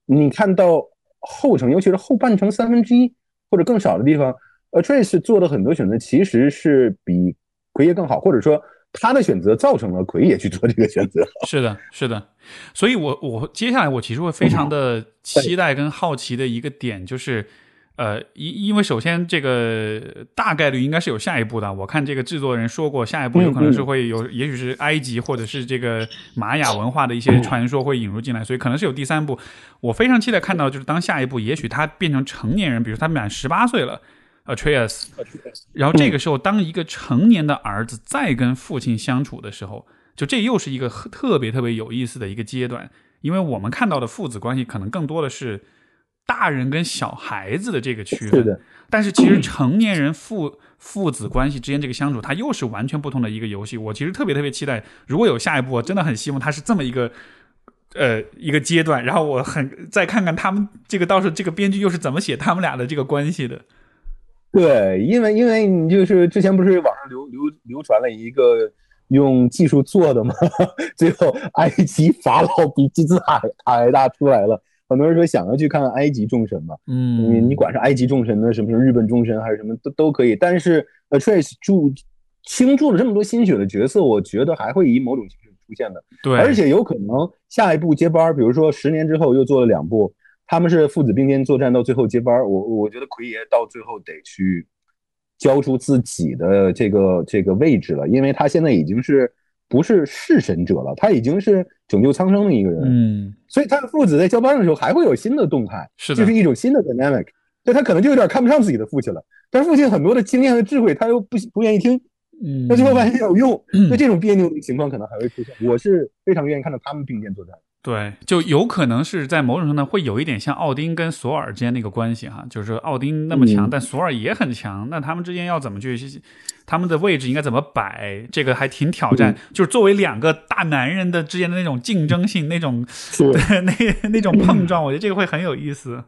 你看到后程，尤其是后半程三分之一或者更少的地方，Trace 做的很多选择其实是比奎爷更好，或者说他的选择造成了奎也去做这个选择。*laughs* 是的，是的。所以我我接下来我其实会非常的期待跟好奇的一个点就是。呃，因因为首先这个大概率应该是有下一步的。我看这个制作人说过，下一步有可能是会有，也许是埃及或者是这个玛雅文化的一些传说会引入进来，所以可能是有第三部。我非常期待看到，就是当下一步，也许他变成成年人，比如他满十八岁了，Atreus，然后这个时候，当一个成年的儿子再跟父亲相处的时候，就这又是一个特别特别有意思的一个阶段，因为我们看到的父子关系可能更多的是。大人跟小孩子的这个区分，但是其实成年人父 *coughs* 父子关系之间这个相处，它又是完全不同的一个游戏。我其实特别特别期待，如果有下一步，我真的很希望它是这么一个呃一个阶段，然后我很再看看他们这个到时候这个编剧又是怎么写他们俩的这个关系的。对，因为因为你就是之前不是网上流流流传了一个用技术做的吗？*laughs* 最后埃及法老比金字塔还大出来了。很多人说想要去看埃及众神嘛，嗯，你你管是埃及众神呢什么什么日本众神还是什么都都可以，但是 Trace 注倾注了这么多心血的角色，我觉得还会以某种形式出现的，对，而且有可能下一步接班，比如说十年之后又做了两部，他们是父子并肩作战，到最后接班，我我觉得奎爷到最后得去交出自己的这个这个位置了，因为他现在已经是。不是弑神者了，他已经是拯救苍生的一个人。嗯，所以他的父子在交班的时候还会有新的动态，是的，就是一种新的 dynamic。所以他可能就有点看不上自己的父亲了，但是父亲很多的经验和智慧他又不不愿意听，嗯，那最后发现有用，*clears throat* 那这种别扭的情况可能还会出现。我是非常愿意看到他们并肩作战。对，就有可能是在某种程度上会有一点像奥丁跟索尔之间那个关系哈，就是奥丁那么强，但索尔也很强，那他们之间要怎么去，他们的位置应该怎么摆，这个还挺挑战。就是作为两个大男人的之间的那种竞争性，那种那那种碰撞，我觉得这个会很有意思。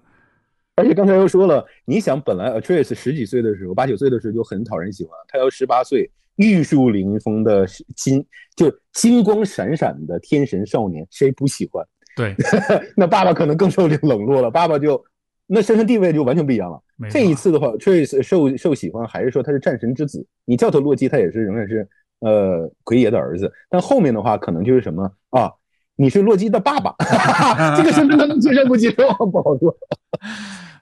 而且刚才又说了，你想本来 Atreus 十几岁的时候，八九岁的时候就很讨人喜欢，他要十八岁。玉树临风的金，就金光闪闪的天神少年，谁不喜欢？对，*laughs* 那爸爸可能更受冷落了。爸爸就那身份地位就完全不一样了。这一次的话，Trace 受受喜欢，还是说他是战神之子？你叫他洛基，他也是仍然是呃奎爷的儿子。但后面的话，可能就是什么啊？你是洛基的爸爸，*laughs* 这个身份他能接受不接受？不好说。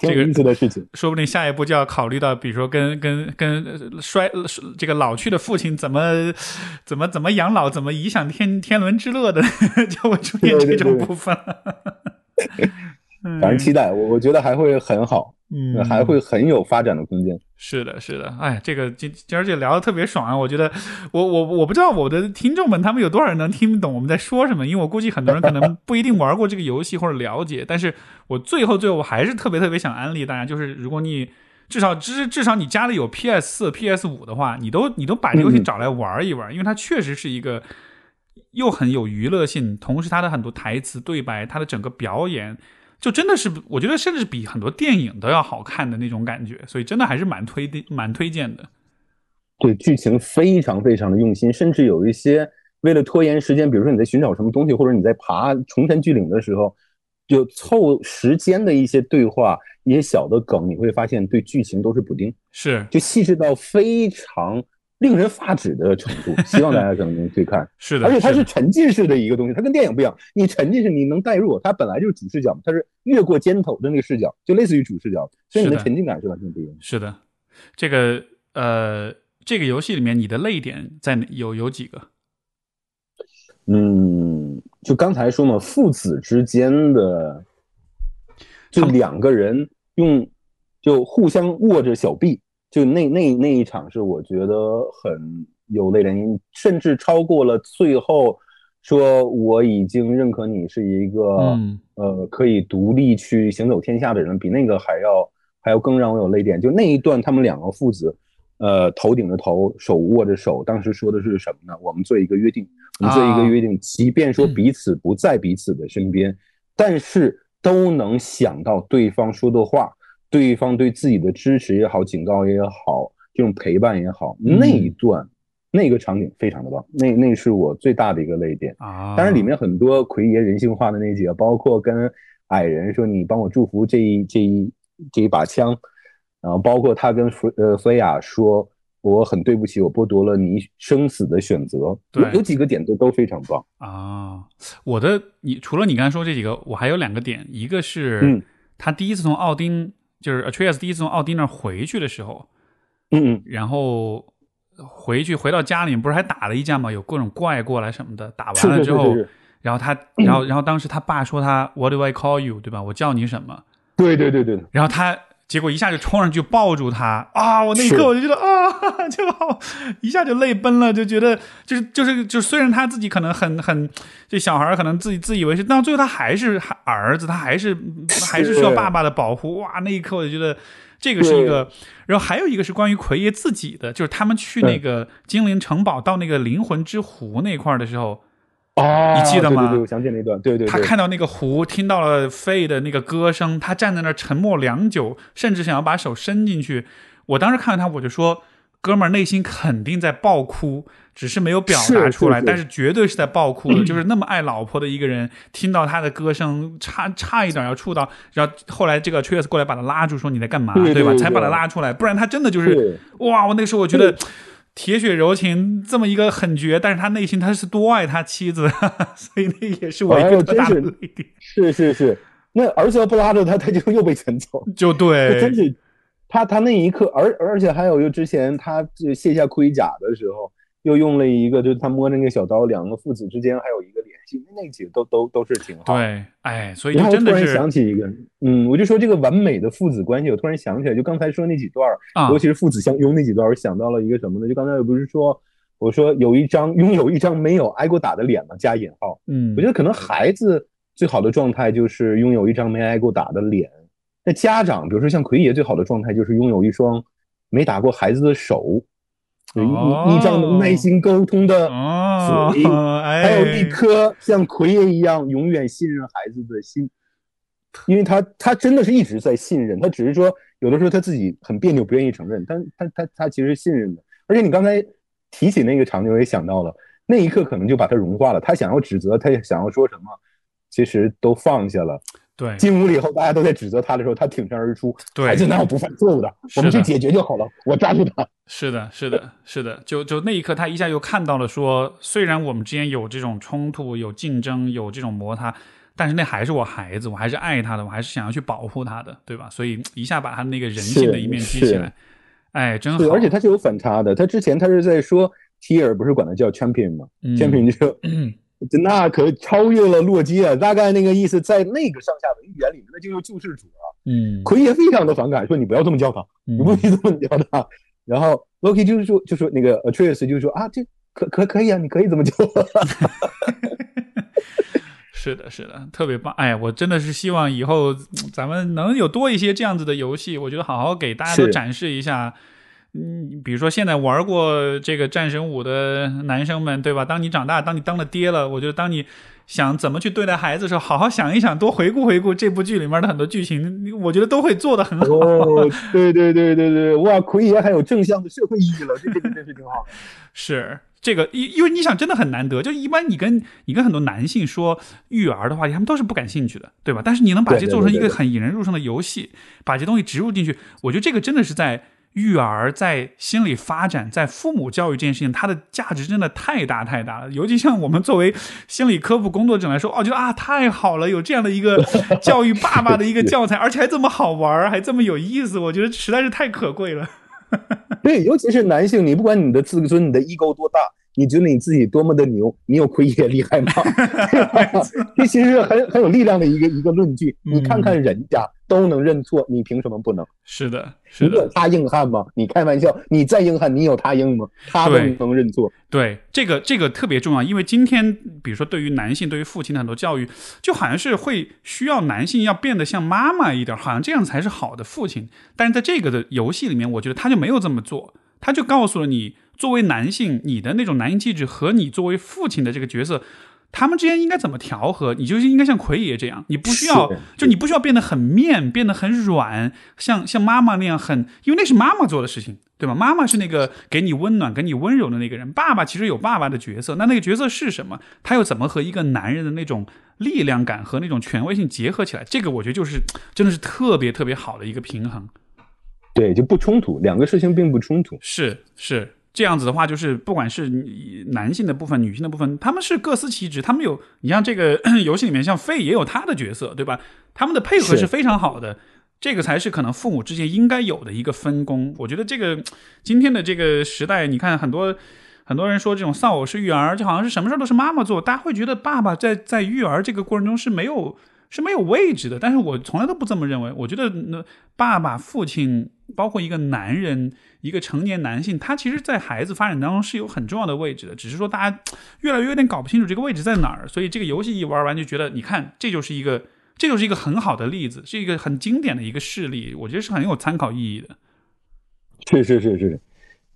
这个意思的事情，说不定下一步就要考虑到，比如说跟跟跟衰这个老去的父亲怎么怎么怎么养老，怎么颐享天天伦之乐的，*laughs* 就会出现这种部分。反正期待，我我觉得还会很好。嗯，还会很有发展的空间。是的，是的，哎，这个今今儿这聊的特别爽啊！我觉得，我我我不知道我的听众们他们有多少人能听懂我们在说什么，因为我估计很多人可能 *laughs* 不一定玩过这个游戏或者了解。但是我最后最后我还是特别特别想安利大家，就是如果你至少至至少你家里有 PS 四、PS 五的话，你都你都把这游戏找来玩一玩，因为它确实是一个又很有娱乐性，同时它的很多台词对白，它的整个表演。就真的是，我觉得甚至比很多电影都要好看的那种感觉，所以真的还是蛮推的，蛮推荐的。对，剧情非常非常的用心，甚至有一些为了拖延时间，比如说你在寻找什么东西，或者你在爬崇山峻岭的时候，就凑时间的一些对话、一些小的梗，你会发现对剧情都是补丁，是就细致到非常。令人发指的程度，希望大家可能能去看。*laughs* 是的，而且它是沉浸式的一个东西，它跟电影不一样。你沉浸式，你能代入，它本来就是主视角，它是越过肩头的那个视角，就类似于主视角，所以你的沉浸感是完全不一样。是的，这个呃，这个游戏里面你的泪点在有有几个？嗯，就刚才说嘛，父子之间的，就两个人用就互相握着小臂。就那那那一场是我觉得很有泪点，甚至超过了最后说我已经认可你是一个呃可以独立去行走天下的人，比那个还要还要更让我有泪点。就那一段，他们两个父子，呃，头顶着头，手握着手，当时说的是什么呢？我们做一个约定，我们做一个约定，即便说彼此不在彼此的身边，但是都能想到对方说的话。对方对自己的支持也好，警告也好，这种陪伴也好，那一段那个场景非常的棒，那那是我最大的一个泪点啊。当然里面很多奎爷人性化的那几个，包括跟矮人说你帮我祝福这一这一这一把枪，然后包括他跟弗呃菲亚说。我很对不起，我剥夺了你生死的选择。有，有几个点都都非常棒啊。我的，你除了你刚才说这几个，我还有两个点，一个是他第一次从奥丁，就是 Atreus 第一次从奥丁那儿回去的时候，嗯嗯，然后回去回到家里面，不是还打了一架吗？有各种怪过来什么的，打完了之后，然后他，然后然后当时他爸说他 What do I call you？对吧？我叫你什么？对对对对。然后他。结果一下就冲上去抱住他啊！我那一刻我就觉得啊，*laughs* 就好一下就泪奔了，就觉得就是就是就虽然他自己可能很很这小孩可能自己自以为是，但最后他还是儿子，他还是 *laughs* 还是需要爸爸的保护。哇，那一刻我就觉得这个是一个。然后还有一个是关于奎爷自己的，就是他们去那个精灵城堡到那个灵魂之湖那块的时候。哦，你记得吗？对对，我想起那段。对对，他看到那个湖，听到了费的那个歌声，他站在那儿沉默良久，甚至想要把手伸进去。我当时看到他，我就说：“哥们儿，内心肯定在爆哭，只是没有表达出来，但是绝对是在爆哭的。*clears throat* 就是那么爱老婆的一个人，听到他的歌声，差差一点要触到。然后后来这个 t r i s 过来把他拉住，说你在干嘛，对吧？才把他拉出来，不然他真的就是哇！我那个时候我觉得。铁血柔情这么一个狠绝，但是他内心他是多爱他妻子，*laughs* 所以那也是我一个特大的泪点。是是是，那儿子要不拉着他，他就又被卷走。就对，真是他他那一刻，而而且还有就之前他就卸下盔甲的时候。又用了一个，就是他摸着那个小刀，两个父子之间还有一个联系，那几个都都都是挺好。对，哎，所以就真的是想起一个，嗯，我就说这个完美的父子关系，我突然想起来，就刚才说那几段尤其是父子相拥那几段我想到了一个什么呢？就刚才我不是说，我说有一张拥有一张没有挨过打的脸吗？加引号。嗯，我觉得可能孩子最好的状态就是拥有一张没挨过打的脸，那家长，比如说像奎爷最好的状态就是拥有一双没打过孩子的手。一一张能耐心沟通的嘴，还有一颗像奎爷一样永远信任孩子的心，因为他他真的是一直在信任，他只是说有的时候他自己很别扭，不愿意承认，但他他他其实信任的。而且你刚才提起那个场景，我也想到了，那一刻可能就把他融化了。他想要指责，他想要说什么，其实都放下了。对，进屋里以后，大家都在指责他的时候，他挺身而出。对孩子哪有不犯错误的？我们去解决就好了。我抓住他。是的，是的，是的。就就那一刻，他一下又看到了，说虽然我们之间有这种冲突、有竞争、有这种摩擦，但是那还是我孩子，我还是爱他的，我还是想要去保护他的，对吧？所以一下把他那个人性的一面提起来，哎，真好。而且他是有反差的。他之前他是在说提尔不是管他叫 champion 吗？champion 就。*clears throat* 那可超越了洛基啊！大概那个意思，在那个上下文语言里面，那就是救世主啊。嗯，奎爷非常的反感，说你不要这么叫他，你不必这么叫他。然后 Loki 就是说，就说那个 Atreus 就说啊，这可可可以啊，你可以这么叫。*laughs* *laughs* 是的，是的，特别棒。哎，我真的是希望以后咱们能有多一些这样子的游戏，我觉得好好给大家都展示一下。嗯，比如说现在玩过这个战神五的男生们，对吧？当你长大，当你当了爹了，我觉得当你想怎么去对待孩子的时候，好好想一想，多回顾回顾这部剧里面的很多剧情，我觉得都会做的很好。哦，*laughs* 对对对对对，哇，奎爷还有正向的社会意义了，这个真是挺好。*laughs* 是这个，因因为你想，真的很难得，就一般你跟你跟很多男性说育儿的话题，他们都是不感兴趣的，对吧？但是你能把这做成一个很引人入胜的游戏，把这东西植入进去，我觉得这个真的是在。育儿在心理发展，在父母教育这件事情，它的价值真的太大太大了。尤其像我们作为心理科普工作者来说，哦，觉得啊太好了，有这样的一个教育爸爸的一个教材，而且还这么好玩，还这么有意思，我觉得实在是太可贵了。*laughs* 对，尤其是男性，你不管你的自尊、你的 ego 多大，你觉得你自己多么的牛，你有奎爷厉害吗？*laughs* *laughs* 这其实是很很有力量的一个一个论据。你看看人家。都能认错，你凭什么不能？是的，是的。他硬汉吗？你开玩笑，你再硬汉，你有他硬吗？他都能认错。对，这个这个特别重要，因为今天，比如说对于男性，对于父亲的很多教育，就好像是会需要男性要变得像妈妈一点，好像这样才是好的父亲。但是在这个的游戏里面，我觉得他就没有这么做，他就告诉了你，作为男性，你的那种男性气质和你作为父亲的这个角色。他们之间应该怎么调和？你就是应该像奎爷这样，你不需要，就你不需要变得很面，变得很软，像像妈妈那样很，因为那是妈妈做的事情，对吧？妈妈是那个给你温暖、给你温柔的那个人。爸爸其实有爸爸的角色，那那个角色是什么？他又怎么和一个男人的那种力量感和那种权威性结合起来？这个我觉得就是真的是特别特别好的一个平衡。对，就不冲突，两个事情并不冲突。是是这样子的话，就是不管是男性的部分、女性的部分，他们是各司其职。他们有，你像这个 *clears throat* 游戏里面，像费也有他的角色，对吧？他们的配合是非常好的。这个才是可能父母之间应该有的一个分工。我觉得这个今天的这个时代，你看很多很多人说这种丧偶式育儿，就好像是什么事都是妈妈做，大家会觉得爸爸在在育儿这个过程中是没有是没有位置的。但是我从来都不这么认为。我觉得那爸爸、父亲，包括一个男人，一个成年男性，他其实在孩子发展当中是有很重要的位置的。只是说大家越来越有点搞不清楚这个位置在哪儿。所以这个游戏一玩完就觉得，你看这就是一个。这就是一个很好的例子，是一个很经典的一个事例，我觉得是很有参考意义的。*laughs* 是是是是，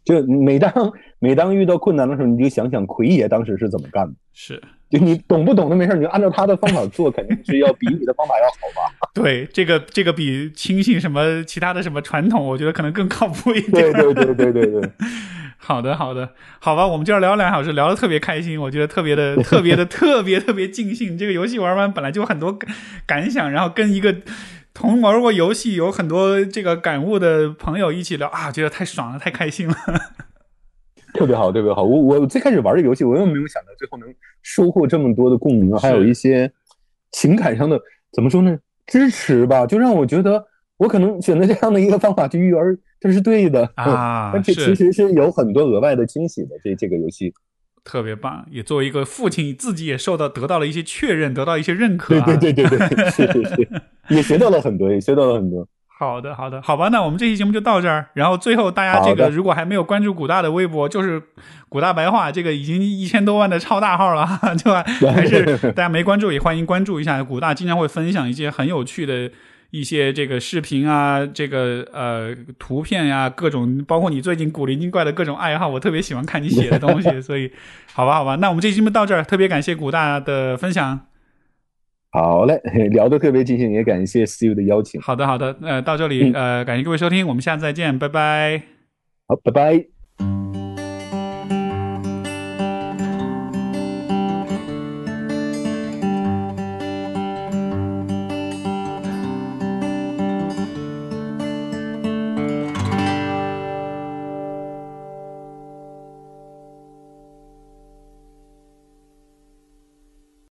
就每当每当遇到困难的时候，你就想想奎爷当时是怎么干的。是，就你懂不懂都没事，你就按照他的方法做，肯定是要比你的方法要好吧？*laughs* 对，这个这个比轻信什么其他的什么传统，我觉得可能更靠谱一点。对对对对对对。*laughs* 好的，好的，好吧，我们今儿聊了两小时，聊得特别开心，我觉得特别的、特别的、特别特别尽兴。这个游戏玩完本来就很多感想，然后跟一个同玩过游戏有很多这个感悟的朋友一起聊啊，觉得太爽了，太开心了，特别好，特别好。我我最开始玩这个游戏，我又没有想到最后能收获这么多的共鸣，还有一些情感上的怎么说呢？支持吧，就让我觉得我可能选择这样的一个方法去育儿。这是对的啊，*laughs* 而且其实是有很多额外的惊喜的。这这个游戏特别棒，也作为一个父亲，自己也受到得到了一些确认，得到一些认可。对对对对对，是是是，*laughs* 也学到了很多，也学到了很多。好的好的，好吧，那我们这期节目就到这儿。然后最后，大家这个如果还没有关注古大的微博，就是古大白话，这个已经一千多万的超大号了，*laughs* 对吧？还是大家没关注也欢迎关注一下。古大经常会分享一些很有趣的。一些这个视频啊，这个呃图片呀，各种包括你最近古灵精怪的各种爱好，我特别喜欢看你写的东西，*laughs* 所以好吧，好吧，那我们这期节目到这儿，特别感谢古大的分享。好嘞，*laughs* 聊得特别尽兴，也感谢 Steve 的邀请。好的，好的，呃，到这里，呃，感谢各位收听，我们下次再见，拜拜。好，拜拜。